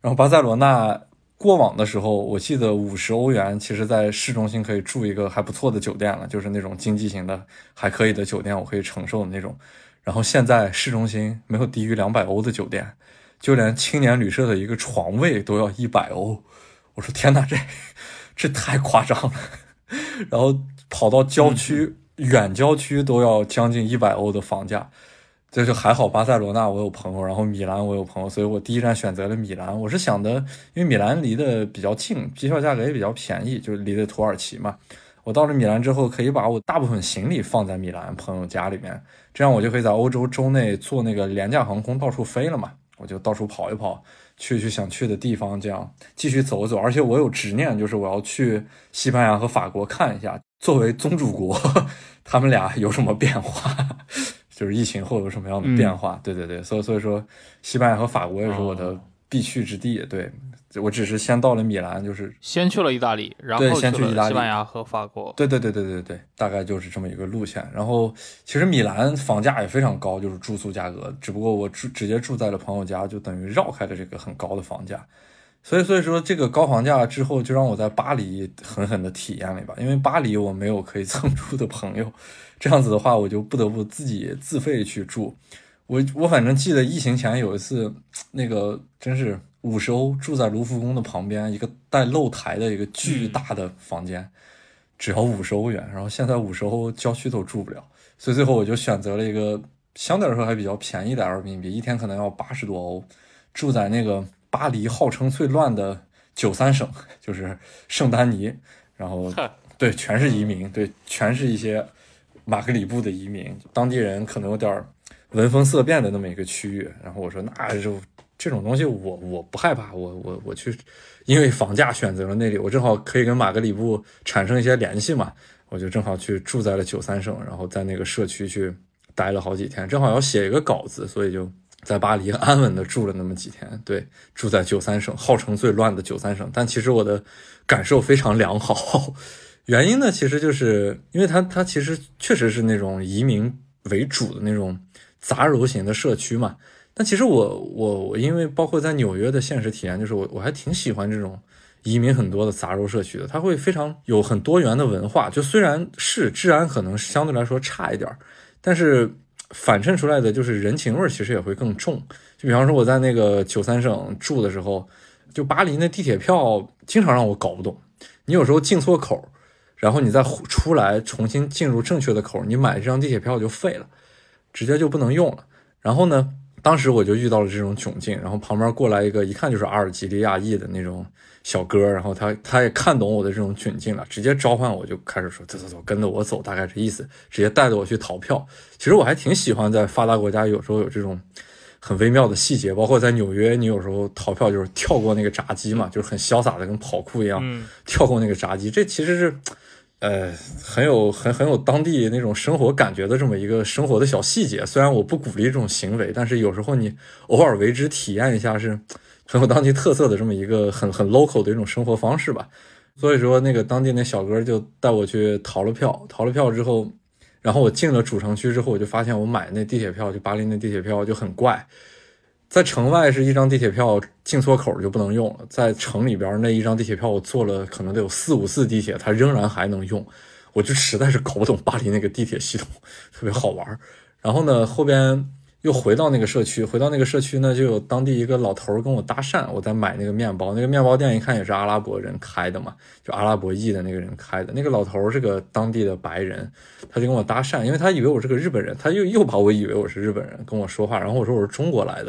然后巴塞罗那过往的时候，我记得五十欧元，其实在市中心可以住一个还不错的酒店了，就是那种经济型的还可以的酒店，我可以承受的那种。然后现在市中心没有低于两百欧的酒店。就连青年旅社的一个床位都要一百欧，我说天哪，这这太夸张了。然后跑到郊区、远郊区都要将近一百欧的房价，这就还好。巴塞罗那我有朋友，然后米兰我有朋友，所以我第一站选择了米兰。我是想的，因为米兰离得比较近，机票价格也比较便宜，就是离得土耳其嘛。我到了米兰之后，可以把我大部分行李放在米兰朋友家里面，这样我就可以在欧洲州内坐那个廉价航空到处飞了嘛。我就到处跑一跑，去去想去的地方，这样继续走走。而且我有执念，就是我要去西班牙和法国看一下，作为宗主国，<laughs> 他们俩有什么变化，<laughs> 就是疫情后有什么样的变化。对对对，所以所以说，西班牙和法国也是我的必去之地。对。我只是先到了米兰，就是先去了意大利，然后先去意大利、西班牙和法国。对对对对对对，大概就是这么一个路线。然后其实米兰房价也非常高，就是住宿价格。只不过我住直接住在了朋友家，就等于绕开了这个很高的房价。所以所以说这个高房价之后，就让我在巴黎狠狠的体验了一把。因为巴黎我没有可以 <laughs> 蹭住的朋友，这样子的话，我就不得不自己自费去住。我我反正记得疫情前有一次，那个真是。五十欧住在卢浮宫的旁边，一个带露台的一个巨大的房间，只要五十欧元。然后现在五十欧郊区都住不了，所以最后我就选择了一个相对来说还比较便宜的 Airbnb，一天可能要八十多欧，住在那个巴黎号称最乱的九三省，就是圣丹尼。然后 <laughs> 对，全是移民，对，全是一些马格里布的移民，当地人可能有点闻风色变的那么一个区域。然后我说那就。这种东西我我不害怕，我我我去，因为房价选择了那里，我正好可以跟马格里布产生一些联系嘛，我就正好去住在了九三省，然后在那个社区去待了好几天，正好要写一个稿子，所以就在巴黎安稳的住了那么几天。对，住在九三省，号称最乱的九三省，但其实我的感受非常良好。<laughs> 原因呢，其实就是因为它它其实确实是那种移民为主的那种杂糅型的社区嘛。但其实我我我因为包括在纽约的现实体验，就是我我还挺喜欢这种。移民很多的杂糅社区的，它会非常有很多元的文化。就虽然是治安可能相对来说差一点但是反衬出来的就是人情味其实也会更重。就比方说我在那个九三省住的时候，就巴黎那地铁票经常让我搞不懂。你有时候进错口，然后你再出来重新进入正确的口，你买这张地铁票就废了，直接就不能用了。然后呢，当时我就遇到了这种窘境，然后旁边过来一个一看就是阿尔及利亚裔的那种。小哥，然后他他也看懂我的这种窘境了，直接召唤我，就开始说走走走，跟着我走，大概这意思，直接带着我去逃票。其实我还挺喜欢在发达国家，有时候有这种很微妙的细节，包括在纽约，你有时候逃票就是跳过那个闸机嘛，就是很潇洒的跟跑酷一样，跳过那个闸机。这其实是呃很有很很有当地那种生活感觉的这么一个生活的小细节。虽然我不鼓励这种行为，但是有时候你偶尔为之体验一下是。很有当地特色的这么一个很很 local 的一种生活方式吧，所以说那个当地那小哥就带我去逃了票，逃了票之后，然后我进了主城区之后，我就发现我买那地铁票，就巴黎那地铁票就很怪，在城外是一张地铁票进错口就不能用了，在城里边那一张地铁票我坐了可能得有四五次地铁，它仍然还能用，我就实在是搞不懂巴黎那个地铁系统，特别好玩。然后呢后边。又回到那个社区，回到那个社区呢，就有当地一个老头跟我搭讪，我在买那个面包，那个面包店一看也是阿拉伯人开的嘛，就阿拉伯裔的那个人开的。那个老头是个当地的白人，他就跟我搭讪，因为他以为我是个日本人，他又又把我以为我是日本人跟我说话，然后我说我是中国来的，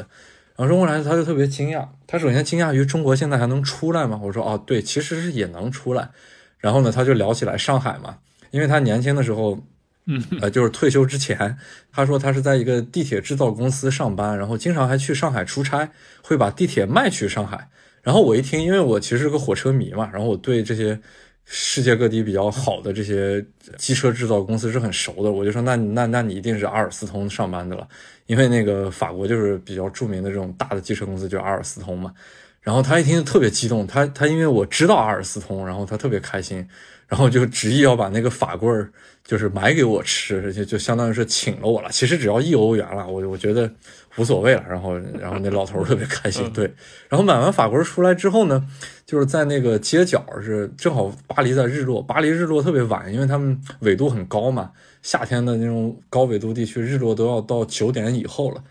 然后中国来的他就特别惊讶，他首先惊讶于中国现在还能出来吗？我说哦对，其实是也能出来，然后呢他就聊起来上海嘛，因为他年轻的时候。嗯，呃，就是退休之前，他说他是在一个地铁制造公司上班，然后经常还去上海出差，会把地铁卖去上海。然后我一听，因为我其实是个火车迷嘛，然后我对这些世界各地比较好的这些机车制造公司是很熟的，我就说那那那你一定是阿尔斯通上班的了，因为那个法国就是比较著名的这种大的机车公司就是阿尔斯通嘛。然后他一听就特别激动，他他因为我知道阿尔斯通，然后他特别开心，然后就执意要把那个法棍。就是买给我吃，就就相当于是请了我了。其实只要一欧元了，我我觉得无所谓了。然后，然后那老头特别开心。对，然后买完法棍出来之后呢，就是在那个街角是正好巴黎在日落，巴黎日落特别晚，因为他们纬度很高嘛。夏天的那种高纬度地区，日落都要到九点以后了。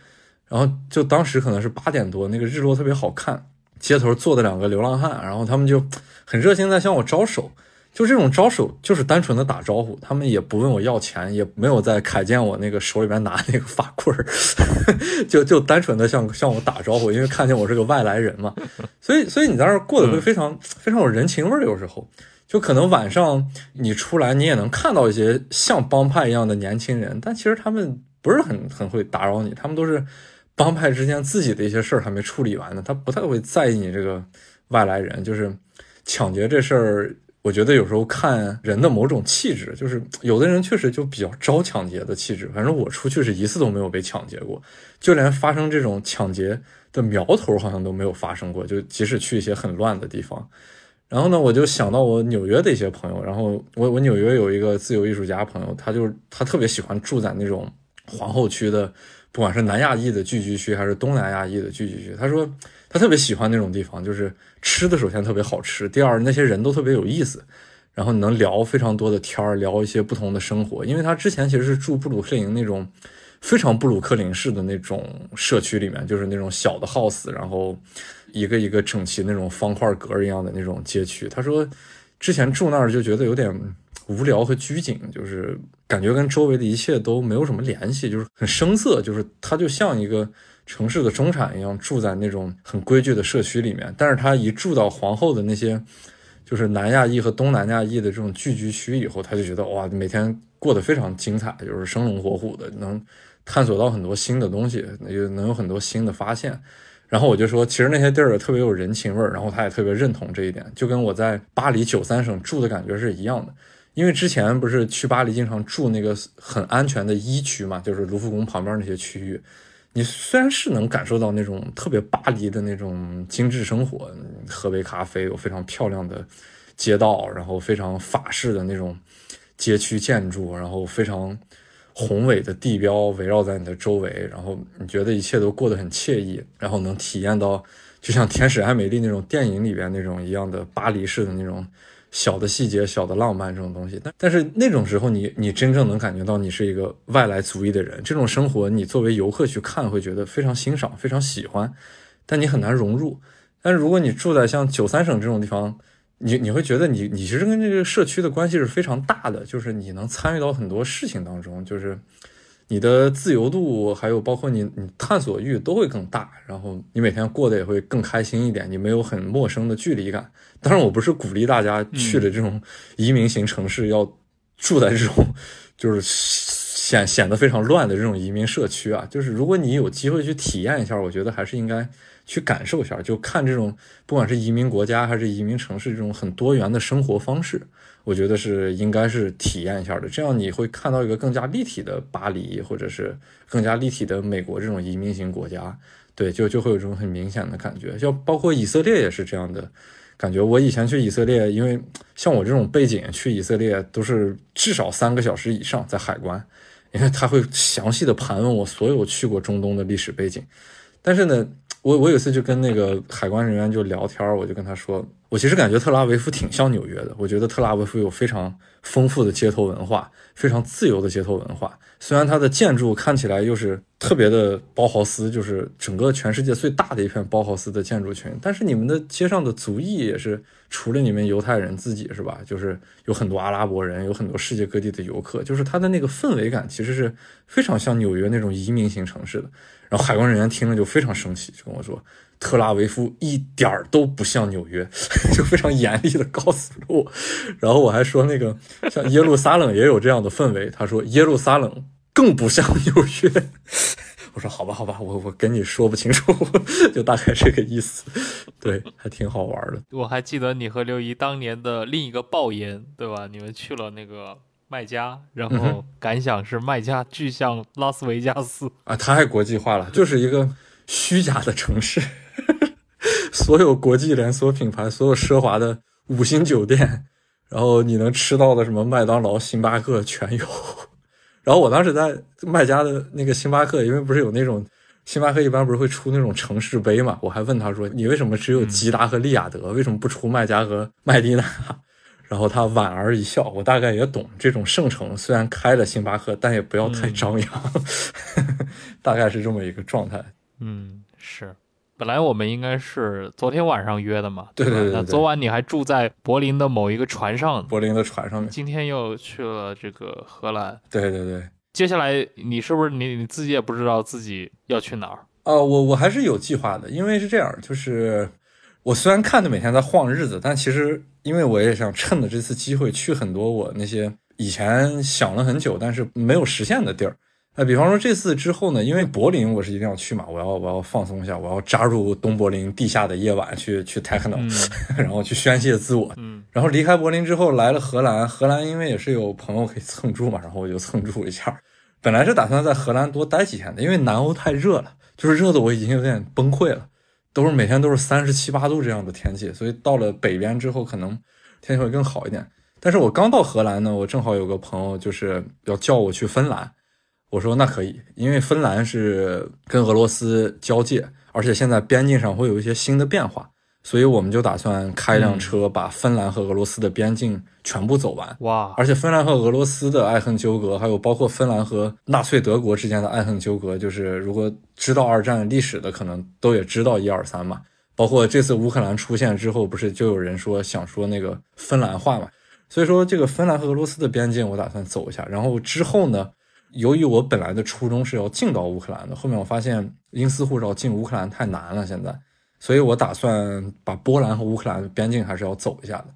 然后就当时可能是八点多，那个日落特别好看。街头坐的两个流浪汉，然后他们就很热情在向我招手。就这种招手，就是单纯的打招呼，他们也不问我要钱，也没有在凯见我那个手里边拿那个法棍儿，<laughs> 就就单纯的向向我打招呼，因为看见我是个外来人嘛，所以所以你在那儿过得会非常非常有人情味儿。有时候就可能晚上你出来，你也能看到一些像帮派一样的年轻人，但其实他们不是很很会打扰你，他们都是帮派之间自己的一些事儿还没处理完呢，他不太会在意你这个外来人，就是抢劫这事儿。我觉得有时候看人的某种气质，就是有的人确实就比较招抢劫的气质。反正我出去是一次都没有被抢劫过，就连发生这种抢劫的苗头好像都没有发生过。就即使去一些很乱的地方，然后呢，我就想到我纽约的一些朋友。然后我我纽约有一个自由艺术家朋友，他就他特别喜欢住在那种皇后区的，不管是南亚裔的聚居区还是东南亚裔的聚居区。他说他特别喜欢那种地方，就是。吃的首先特别好吃，第二那些人都特别有意思，然后你能聊非常多的天儿，聊一些不同的生活。因为他之前其实是住布鲁克林那种非常布鲁克林式的那种社区里面，就是那种小的 house，然后一个一个整齐那种方块格一样的那种街区。他说之前住那儿就觉得有点无聊和拘谨，就是感觉跟周围的一切都没有什么联系，就是很生涩，就是它就像一个。城市的中产一样住在那种很规矩的社区里面，但是他一住到皇后的那些，就是南亚裔和东南亚裔的这种聚居区以后，他就觉得哇，每天过得非常精彩，就是生龙活虎的，能探索到很多新的东西，能有很多新的发现。然后我就说，其实那些地儿特别有人情味儿，然后他也特别认同这一点，就跟我在巴黎九三省住的感觉是一样的。因为之前不是去巴黎经常住那个很安全的一区嘛，就是卢浮宫旁边那些区域。你虽然是能感受到那种特别巴黎的那种精致生活，喝杯咖啡，有非常漂亮的街道，然后非常法式的那种街区建筑，然后非常宏伟的地标围绕在你的周围，然后你觉得一切都过得很惬意，然后能体验到就像《天使爱美丽》那种电影里边那种一样的巴黎式的那种。小的细节、小的浪漫这种东西，但但是那种时候，你你真正能感觉到你是一个外来族裔的人，这种生活你作为游客去看会觉得非常欣赏、非常喜欢，但你很难融入。但是如果你住在像九三省这种地方，你你会觉得你你其实跟这个社区的关系是非常大的，就是你能参与到很多事情当中，就是。你的自由度，还有包括你你探索欲都会更大，然后你每天过得也会更开心一点，你没有很陌生的距离感。当然，我不是鼓励大家去的这种移民型城市要住在这种就是显显得非常乱的这种移民社区啊。就是如果你有机会去体验一下，我觉得还是应该去感受一下，就看这种不管是移民国家还是移民城市这种很多元的生活方式。我觉得是应该是体验一下的，这样你会看到一个更加立体的巴黎，或者是更加立体的美国这种移民型国家，对，就就会有这种很明显的感觉。就包括以色列也是这样的感觉。我以前去以色列，因为像我这种背景去以色列都是至少三个小时以上在海关，因为他会详细的盘问我所有去过中东的历史背景。但是呢，我我有一次就跟那个海关人员就聊天，我就跟他说。我其实感觉特拉维夫挺像纽约的。我觉得特拉维夫有非常丰富的街头文化，非常自由的街头文化。虽然它的建筑看起来又是特别的包豪斯，就是整个全世界最大的一片包豪斯的建筑群，但是你们的街上的族裔也是除了你们犹太人自己是吧？就是有很多阿拉伯人，有很多世界各地的游客，就是它的那个氛围感其实是非常像纽约那种移民型城市的。然后海关人员听了就非常生气，就跟我说。特拉维夫一点儿都不像纽约，<laughs> 就非常严厉的告诉了我。然后我还说那个像耶路撒冷也有这样的氛围，他说耶路撒冷更不像纽约。<laughs> 我说好吧，好吧，我我跟你说不清楚，<laughs> 就大概这个意思。对，还挺好玩的。我还记得你和刘姨当年的另一个爆言，对吧？你们去了那个麦加，然后感想是麦加巨像拉斯维加斯啊，太国际化了，就是一个虚假的城市。<laughs> 所有国际连锁品牌，所有奢华的五星酒店，然后你能吃到的什么麦当劳、星巴克全有。<laughs> 然后我当时在卖家的那个星巴克，因为不是有那种星巴克一般不是会出那种城市杯嘛，我还问他说：“你为什么只有吉达和利雅得，为什么不出麦家和麦迪娜？” <laughs> 然后他莞尔一笑，我大概也懂，这种圣城虽然开了星巴克，但也不要太张扬，大概是这么一个状态。嗯，是。本来我们应该是昨天晚上约的嘛，对对对。那昨晚你还住在柏林的某一个船上，柏林的船上面。今天又去了这个荷兰，对对对。接下来你是不是你你自己也不知道自己要去哪儿？呃，我我还是有计划的，因为是这样，就是我虽然看着每天在晃日子，但其实因为我也想趁着这次机会去很多我那些以前想了很久但是没有实现的地儿。那比方说这次之后呢，因为柏林我是一定要去嘛，我要我要放松一下，我要扎入东柏林地下的夜晚去去 techno，<laughs> 然后去宣泄自我。嗯，然后离开柏林之后来了荷兰，荷兰因为也是有朋友可以蹭住嘛，然后我就蹭住一下。本来是打算在荷兰多待几天的，因为南欧太热了，就是热的我已经有点崩溃了，都是每天都是三十七八度这样的天气，所以到了北边之后可能天气会更好一点。但是我刚到荷兰呢，我正好有个朋友就是要叫我去芬兰。我说那可以，因为芬兰是跟俄罗斯交界，而且现在边境上会有一些新的变化，所以我们就打算开一辆车把芬兰和俄罗斯的边境全部走完。哇！而且芬兰和俄罗斯的爱恨纠葛，还有包括芬兰和纳粹德国之间的爱恨纠葛，就是如果知道二战历史的，可能都也知道一二三嘛。包括这次乌克兰出现之后，不是就有人说想说那个芬兰话嘛？所以说这个芬兰和俄罗斯的边境，我打算走一下。然后之后呢？由于我本来的初衷是要进到乌克兰的，后面我发现英斯护照进乌克兰太难了，现在，所以我打算把波兰和乌克兰的边境还是要走一下的，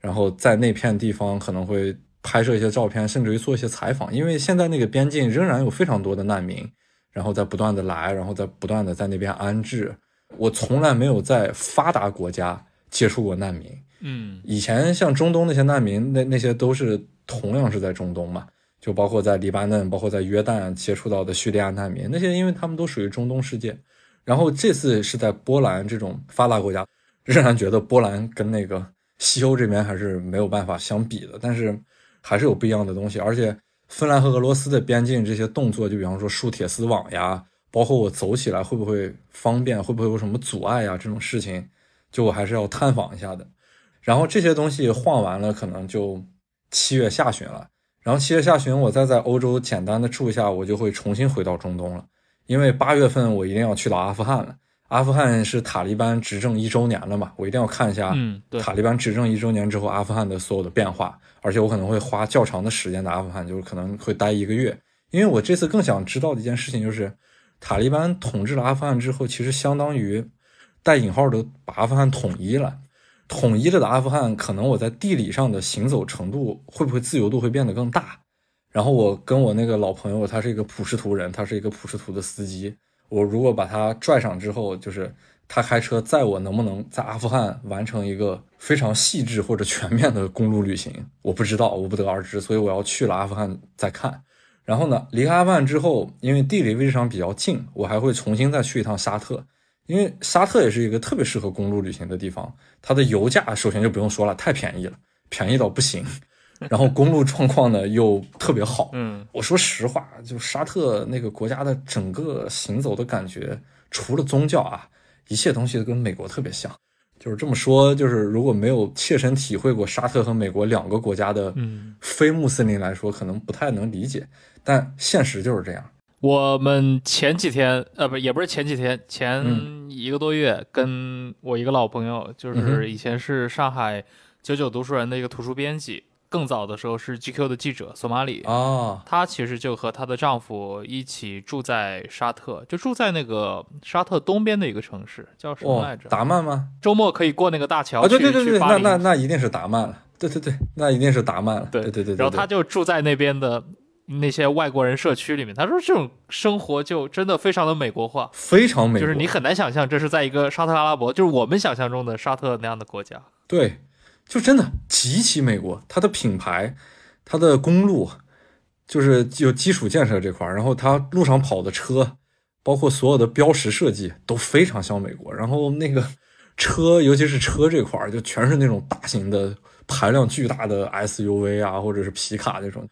然后在那片地方可能会拍摄一些照片，甚至于做一些采访，因为现在那个边境仍然有非常多的难民，然后在不断的来，然后在不断的在那边安置。我从来没有在发达国家接触过难民，嗯，以前像中东那些难民，那那些都是。同样是在中东嘛，就包括在黎巴嫩，包括在约旦接触到的叙利亚难民，那些因为他们都属于中东世界。然后这次是在波兰这种发达国家，仍然觉得波兰跟那个西欧这边还是没有办法相比的，但是还是有不一样的东西。而且芬兰和俄罗斯的边境这些动作，就比方说竖铁丝网呀，包括我走起来会不会方便，会不会有什么阻碍呀，这种事情，就我还是要探访一下的。然后这些东西晃完了，可能就七月下旬了。然后七月下旬，我再在欧洲简单的住一下，我就会重新回到中东了。因为八月份我一定要去到阿富汗了，阿富汗是塔利班执政一周年了嘛，我一定要看一下，嗯，对，塔利班执政一周年之后阿富汗的所有的变化，而且我可能会花较长的时间在阿富汗，就是可能会待一个月，因为我这次更想知道的一件事情就是，塔利班统治了阿富汗之后，其实相当于带引号的把阿富汗统一了，统一了的阿富汗，可能我在地理上的行走程度会不会自由度会变得更大？然后我跟我那个老朋友，他是一个普什图人，他是一个普什图的司机。我如果把他拽上之后，就是他开车载我，能不能在阿富汗完成一个非常细致或者全面的公路旅行？我不知道，我不得而知。所以我要去了阿富汗再看。然后呢，离开阿富汗之后，因为地理位置上比较近，我还会重新再去一趟沙特，因为沙特也是一个特别适合公路旅行的地方。它的油价首先就不用说了，太便宜了，便宜到不行。然后公路状况呢又特别好，嗯，我说实话，就沙特那个国家的整个行走的感觉，除了宗教啊，一切东西都跟美国特别像。就是这么说，就是如果没有切身体会过沙特和美国两个国家的非穆斯林来说，可能不太能理解。但现实就是这样。我们前几天，呃，不，也不是前几天，前一个多月，跟我一个老朋友，就是以前是上海九九读书人的一个图书编辑。更早的时候是 GQ 的记者索马里啊，她其实就和她的丈夫一起住在沙特，就住在那个沙特东边的一个城市，叫什么来着？达曼吗？周末可以过那个大桥。啊，对对对对，那那那一定是达曼了。对对对，那一定是达曼了。对对对。然后他就住在那边的那些外国人社区里面，他说这种生活就真的非常的美国化，非常美，就是你很难想象这是在一个沙特阿拉伯，就是我们想象中的沙特那样的国家。对。就真的极其美国，它的品牌，它的公路，就是有基础建设这块儿，然后它路上跑的车，包括所有的标识设计都非常像美国。然后那个车，尤其是车这块儿，就全是那种大型的、排量巨大的 SUV 啊，或者是皮卡那种。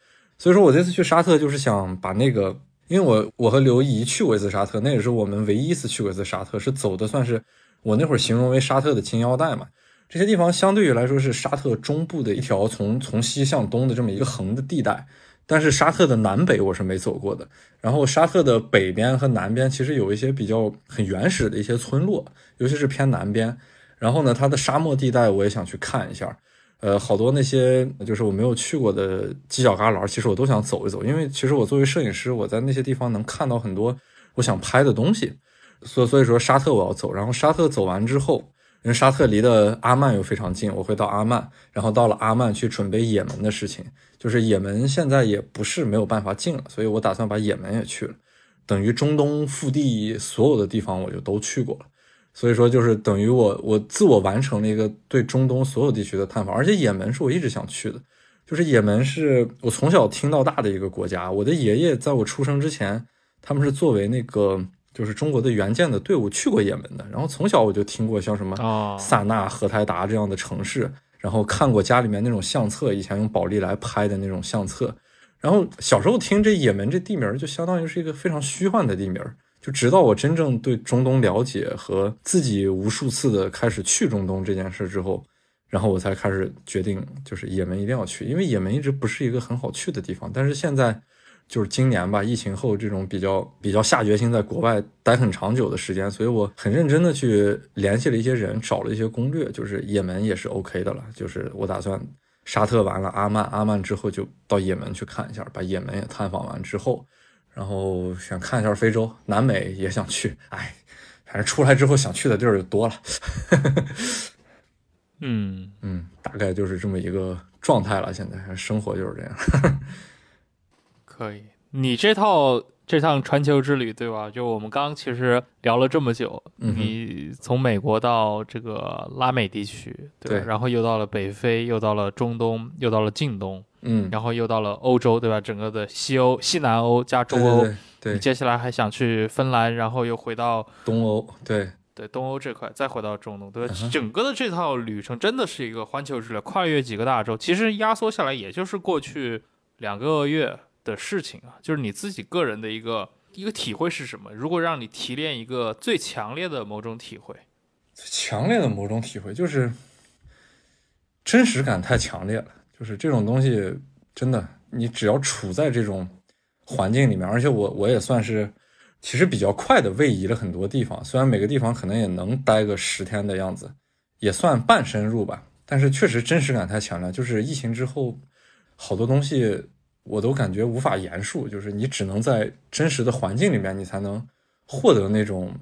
所以说我这次去沙特，就是想把那个，因为我我和刘怡去过一次沙特，那也是我们唯一一次去过一次沙特，是走的算是我那会儿形容为沙特的金腰带嘛。这些地方相对于来说是沙特中部的一条从 <laughs> 从西向东的这么一个横的地带，但是沙特的南北我是没走过的。然后沙特的北边和南边其实有一些比较很原始的一些村落，尤其是偏南边。然后呢，它的沙漠地带我也想去看一下。呃，好多那些就是我没有去过的犄角旮旯，其实我都想走一走，因为其实我作为摄影师，我在那些地方能看到很多我想拍的东西。所所以说沙特我要走，然后沙特走完之后。因为沙特离的阿曼又非常近，我会到阿曼，然后到了阿曼去准备也门的事情。就是也门现在也不是没有办法进了，所以我打算把也门也去了，等于中东腹地所有的地方我就都去过了。所以说就是等于我我自我完成了一个对中东所有地区的探访，而且也门是我一直想去的，就是也门是我从小听到大的一个国家。我的爷爷在我出生之前，他们是作为那个。就是中国的援建的队伍去过也门的，然后从小我就听过像什么萨那、荷台达这样的城市，然后看过家里面那种相册，以前用宝丽来拍的那种相册，然后小时候听这也门这地名，就相当于是一个非常虚幻的地名。就直到我真正对中东了解和自己无数次的开始去中东这件事之后，然后我才开始决定，就是也门一定要去，因为也门一直不是一个很好去的地方，但是现在。就是今年吧，疫情后这种比较比较下决心在国外待很长久的时间，所以我很认真的去联系了一些人，找了一些攻略，就是也门也是 OK 的了。就是我打算沙特完了阿曼，阿曼之后就到也门去看一下，把也门也探访完之后，然后想看一下非洲、南美也想去。哎，反正出来之后想去的地儿就多了。嗯嗯，大概就是这么一个状态了。现在生活就是这样。<laughs> 可以，你这套这趟传球之旅，对吧？就我们刚其实聊了这么久，嗯你从美国到这个拉美地区，对吧？对。然后又到了北非，又到了中东，又到了近东，嗯，然后又到了欧洲，对吧？整个的西欧、西南欧加中欧，对对对你接下来还想去芬兰，然后又回到东欧，对。对东欧这块，再回到中东，对整个的这套旅程真的是一个环球之旅，跨越几个大洲，其实压缩下来也就是过去两个月的事情啊。就是你自己个人的一个一个体会是什么？如果让你提炼一个最强烈的某种体会，最强烈的某种体会就是真实感太强烈了，就是这种东西真的，你只要处在这种环境里面，而且我我也算是其实比较快的位移了很多地方，虽然每个地方可能也能待个十天的样子，也算半深入吧，但是确实真实感太强了，就是疫情之后好多东西我都感觉无法言述，就是你只能在真实的环境里面，你才能获得那种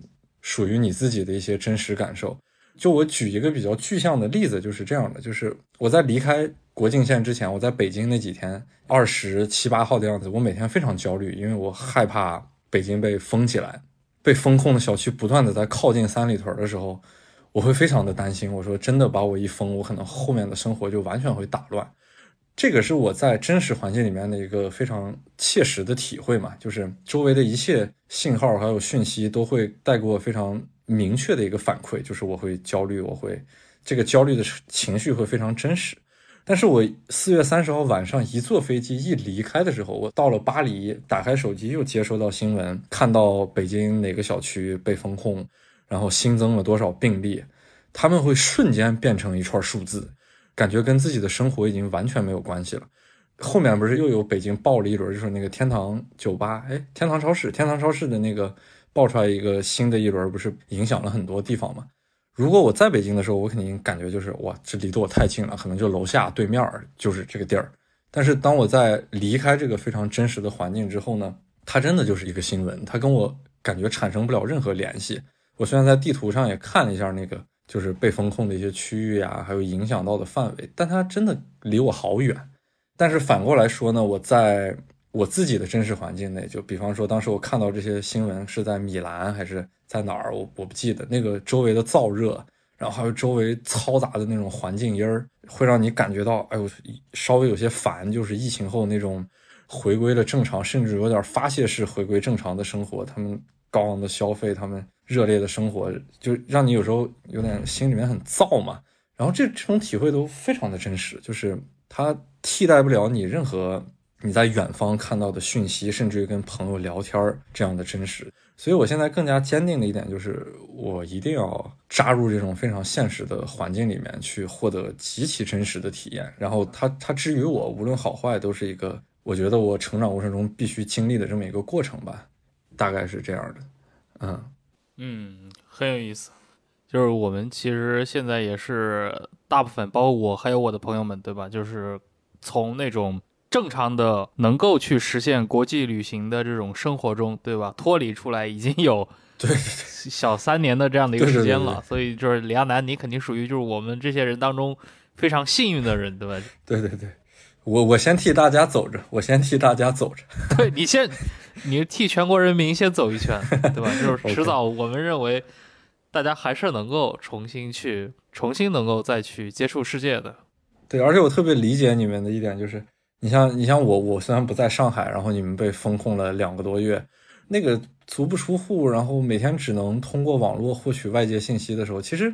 属于你自己的一些真实感受。就我举一个比较具象的例子，就是这样的，就是我在离开国境线之前，我在北京那几天，二十七八号的样子，我每天非常焦虑，因为我害怕北京被封起来，被封控的小区不断的在靠近三里屯的时候，我会非常的担心。我说真的把我一封，我可能后面的生活就完全会打乱。这个是我在真实环境里面的一个非常切实的体会嘛，就是周围的一切信号还有讯息都会带给我非常明确的一个反馈，就是我会焦虑，我会这个焦虑的情绪会非常真实。但是我四月三十号晚上一坐飞机一离开的时候，我到了巴黎，打开手机又接收到新闻，看到北京哪个小区被封控，然后新增了多少病例，他们会瞬间变成一串数字。感觉跟自己的生活已经完全没有关系了。后面不是又有北京爆了一轮，就是那个天堂酒吧，哎，天堂超市，天堂超市的那个爆出来一个新的一轮，不是影响了很多地方吗？如果我在北京的时候，我肯定感觉就是哇，这离得我太近了，可能就楼下对面就是这个地儿。但是当我在离开这个非常真实的环境之后呢，它真的就是一个新闻，它跟我感觉产生不了任何联系。我虽然在地图上也看了一下那个。就是被封控的一些区域啊，还有影响到的范围，但它真的离我好远。但是反过来说呢，我在我自己的真实环境内，就比方说当时我看到这些新闻是在米兰还是在哪儿，我我不记得。那个周围的燥热，然后还有周围嘈杂的那种环境音儿，会让你感觉到，哎呦，稍微有些烦。就是疫情后那种回归了正常，甚至有点发泄式回归正常的生活，他们高昂的消费，他们。热烈的生活就让你有时候有点心里面很燥嘛，然后这这种体会都非常的真实，就是它替代不了你任何你在远方看到的讯息，甚至于跟朋友聊天这样的真实。所以我现在更加坚定的一点就是，我一定要扎入这种非常现实的环境里面去获得极其真实的体验。然后它它之于我无论好坏，都是一个我觉得我成长过程中必须经历的这么一个过程吧，大概是这样的，嗯。嗯，很有意思。就是我们其实现在也是大部分，包括我还有我的朋友们，对吧？就是从那种正常的能够去实现国际旅行的这种生活中，对吧？脱离出来已经有 <laughs> 对小三年的这样的一个时间了。对对对所以就是李亚男，你肯定属于就是我们这些人当中非常幸运的人，对吧？<laughs> 对对对，我我先替大家走着，我先替大家走着。对你先，<laughs> 你替全国人民先走一圈，对吧？<laughs> 就是迟早我们认为，大家还是能够重新去，重新能够再去接触世界的。对，而且我特别理解你们的一点就是，你像你像我，我虽然不在上海，然后你们被封控了两个多月，那个足不出户，然后每天只能通过网络获取外界信息的时候，其实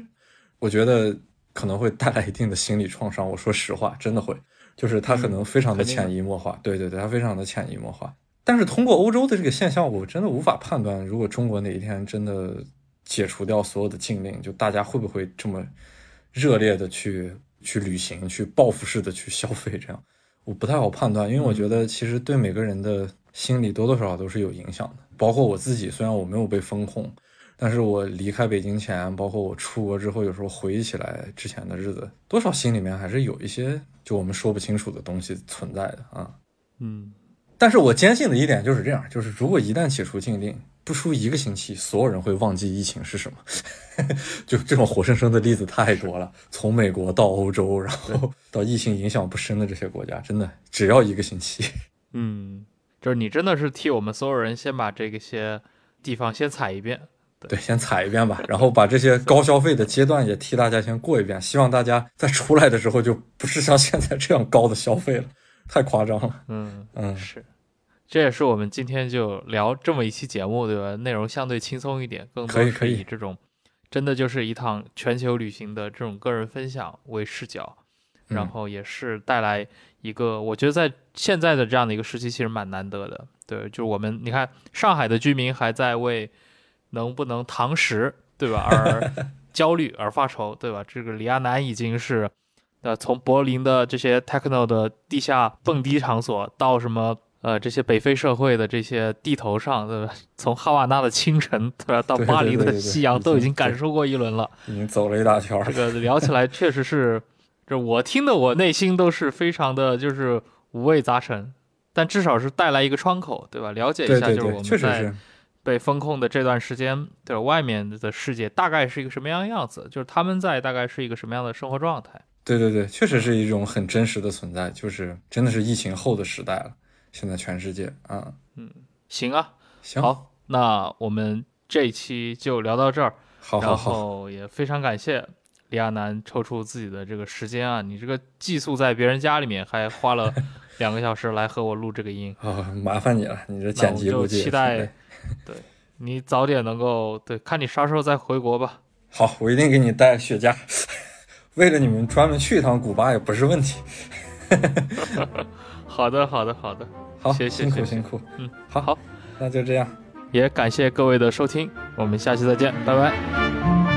我觉得可能会带来一定的心理创伤。我说实话，真的会。就是他可能非常的潜移默化，对对对，他非常的潜移默化。但是通过欧洲的这个现象，我真的无法判断，如果中国哪一天真的解除掉所有的禁令，就大家会不会这么热烈的去去旅行，去报复式的去消费？这样我不太好判断，因为我觉得其实对每个人的心理多多少少都是有影响的。包括我自己，虽然我没有被封控，但是我离开北京前，包括我出国之后，有时候回忆起来之前的日子，多少心里面还是有一些。就我们说不清楚的东西存在的啊，嗯，但是我坚信的一点就是这样，就是如果一旦解除禁令，不出一个星期，所有人会忘记疫情是什么。<laughs> 就这种活生生的例子太多了，从美国到欧洲，然后 <laughs> 到疫情影响不深的这些国家，真的只要一个星期。<laughs> 嗯，就是你真的是替我们所有人先把这个些地方先踩一遍。对，先踩一遍吧，然后把这些高消费的阶段也替大家先过一遍，希望大家在出来的时候就不是像现在这样高的消费了，太夸张了。嗯嗯，是，这也是我们今天就聊这么一期节目，对吧？内容相对轻松一点，更多以这种真的就是一趟全球旅行的这种个人分享为视角，然嗯后也是带来一个我觉得在现在的这样的一个时期，其实蛮难得的。对，就是我们你看上海的居民还在为能不能堂食，对吧？<laughs> 而焦虑而发愁，对吧？这个李亚男已经是，呃，从柏林的这些 techno 的地下蹦迪场所到什么呃这些北非社会的这些地头上，对吧？从哈瓦那的清晨，对吧？到巴黎的对对对夕阳，都已经感受过一轮了。已经走了一大圈儿这。个聊起来确实是，这我听的我内心都是非常的就是五味杂陈，但至少是带来一个窗口，对吧？了解一下，对对对，就是我们在确实。被封控的这段时间，对外面的世界大概是一个什么样的样子，就是他们在大概是一个什么样的生活状态。对对对，确实是一种很真实的存在，就是真的是疫情后的时代了。现在全世界啊，嗯行啊，行，好，那我们这一期就聊到这儿，然好好好，后也非常感谢李亚男抽出自己的这个时间啊，你这个寄宿在别人家里面，还花了 <laughs> 两个小时来和我录这个音，啊，麻烦你了，你这剪辑估计也是期待，对你早点能够对，看你啥时候再回国吧。好，我一定给你带雪茄，为了你们专门去一趟古巴也不是问题。<laughs> 好的，好的，好的，好，谢谢辛苦辛苦，嗯，好好，那就这样。也感谢各位的收听，我们下期再见，拜拜。